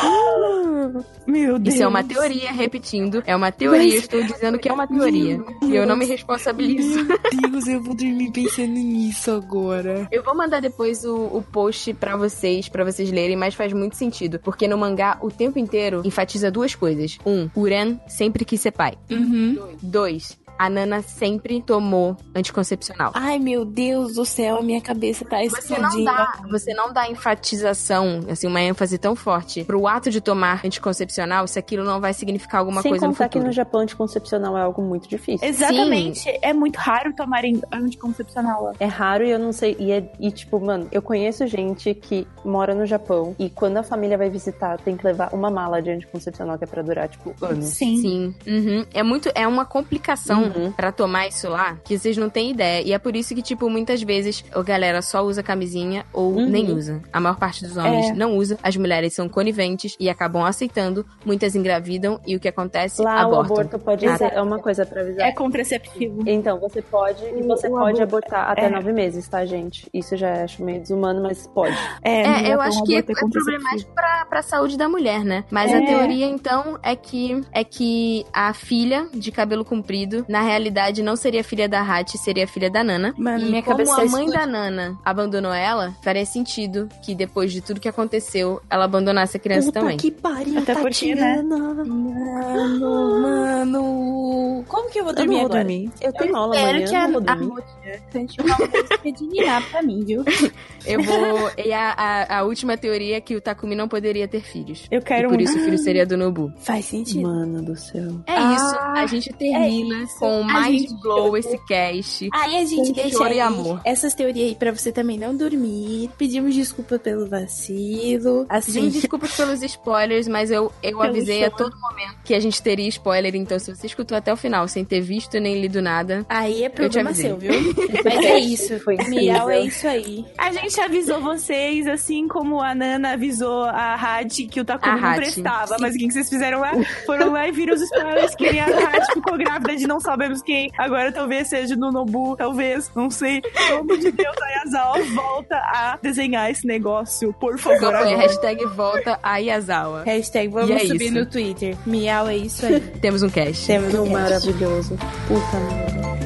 Speaker 3: [gasps]
Speaker 7: Meu Deus.
Speaker 2: Isso é uma teoria, repetindo. É uma teoria, eu estou dizendo que é uma teoria. E eu não me responsabilizo.
Speaker 5: Meu Deus, eu vou dormir pensando nisso agora.
Speaker 2: Eu vou mandar depois o, o post pra vocês, pra vocês lerem, mas faz muito sentido. Porque no mangá, o tempo inteiro, enfatiza duas coisas. Um, o Ren sempre quis ser pai.
Speaker 5: Uhum.
Speaker 2: Dois, a Nana sempre tomou anticoncepcional.
Speaker 5: Ai, meu Deus do céu, a minha cabeça tá
Speaker 2: Você não
Speaker 5: explodindo.
Speaker 2: dá, você não dá enfatização, assim, uma ênfase tão forte pro ato de tomar anticoncepcional se aquilo não vai significar alguma
Speaker 3: Sem
Speaker 2: coisa no
Speaker 3: contar que
Speaker 2: futuro.
Speaker 3: no Japão anticoncepcional é algo muito difícil.
Speaker 7: Exatamente. É muito raro tomarem anticoncepcional.
Speaker 3: É raro e eu não sei. E, é, e, tipo, mano, eu conheço gente que mora no Japão e quando a família vai visitar, tem que levar uma mala de anticoncepcional que é pra durar, tipo, anos.
Speaker 7: Sim.
Speaker 2: Sim. Uhum. É muito. É uma complicação
Speaker 3: Uhum.
Speaker 2: Pra tomar isso lá que vocês não têm ideia. E é por isso que, tipo, muitas vezes a galera só usa camisinha ou
Speaker 3: Uhum.
Speaker 2: nem usa. A maior parte dos homens
Speaker 7: É.
Speaker 2: não usa. As mulheres são coniventes e acabam aceitando. Muitas engravidam e o que acontece?
Speaker 3: Lá
Speaker 2: Abortam.
Speaker 3: o aborto pode
Speaker 2: Ah,
Speaker 3: ser. É uma coisa pra avisar.
Speaker 7: É contraceptivo.
Speaker 3: Então, você pode. E você
Speaker 7: O
Speaker 3: pode
Speaker 7: aborto-
Speaker 3: abortar até
Speaker 7: é.
Speaker 3: nove meses, tá, gente? Isso já acho meio desumano, mas pode.
Speaker 7: É,
Speaker 2: É, eu acho que é, é problemático pra, pra saúde da mulher, né? Mas
Speaker 7: É.
Speaker 2: a teoria, então, é que é que a filha de cabelo comprido, na realidade, não seria filha da Hachi, seria filha da Nana.
Speaker 5: Mano,
Speaker 2: e
Speaker 5: minha
Speaker 2: como
Speaker 5: cabeça
Speaker 2: a mãe
Speaker 5: explodiu.
Speaker 2: da Nana abandonou ela, faria sentido que depois de tudo que aconteceu, ela abandonasse a criança
Speaker 3: Puta
Speaker 2: também.
Speaker 3: que pariu,
Speaker 7: Até porque, né?
Speaker 5: Mano, mano. Como que eu vou
Speaker 3: Eu não
Speaker 5: dormir
Speaker 3: vou
Speaker 5: agora?
Speaker 3: dormir. Eu tenho aula
Speaker 5: Espero
Speaker 3: amanhã,
Speaker 5: que a,
Speaker 3: não vou
Speaker 5: a
Speaker 3: dormir.
Speaker 5: De Niná pra mim, viu? [laughs]
Speaker 2: Eu vou. E a, a, a última teoria é que o Takumi não poderia ter filhos.
Speaker 7: Eu quero
Speaker 2: e por
Speaker 7: um-
Speaker 2: isso o filho seria do Nobu.
Speaker 5: Faz sentido.
Speaker 3: Mano do céu.
Speaker 2: É
Speaker 5: Ah,
Speaker 2: isso. A gente termina
Speaker 5: isso.
Speaker 2: Com
Speaker 5: gente-
Speaker 2: blow esse cast.
Speaker 5: Aí a gente
Speaker 2: Com
Speaker 5: deixa
Speaker 2: e
Speaker 5: aí
Speaker 2: amor.
Speaker 5: essas teorias aí pra você também não dormir. Pedimos desculpa pelo vacilo. Assim,
Speaker 2: Gente, desculpas pelos spoilers, mas eu, eu avisei a todo momento que a gente teria spoiler, então se você escutou até o final sem ter visto nem lido nada.
Speaker 5: aí é problema seu, viu? Mas é isso.
Speaker 3: Foi
Speaker 5: Miau é isso aí.
Speaker 7: A gente avisou vocês, assim como a Nana avisou a Hadi que o Takumi não prestava. Mas o que vocês fizeram lá? Foram lá e viram os spoilers que a Hadi ficou grávida de não sabemos quem. Agora talvez seja no Nobu, talvez, não sei. Pelo amor de Deus, a Yazawa volta a desenhar esse negócio, por favor.
Speaker 2: Agora,
Speaker 7: agora.
Speaker 2: hashtag volta a Yazawa.
Speaker 5: Hashtag vamos
Speaker 2: é
Speaker 5: subir
Speaker 2: isso.
Speaker 5: no Twitter. Miau é isso aí. [laughs]
Speaker 2: Temos um cast.
Speaker 5: Temos um
Speaker 3: Tão
Speaker 5: cast.
Speaker 3: maravilhoso. Puta merda.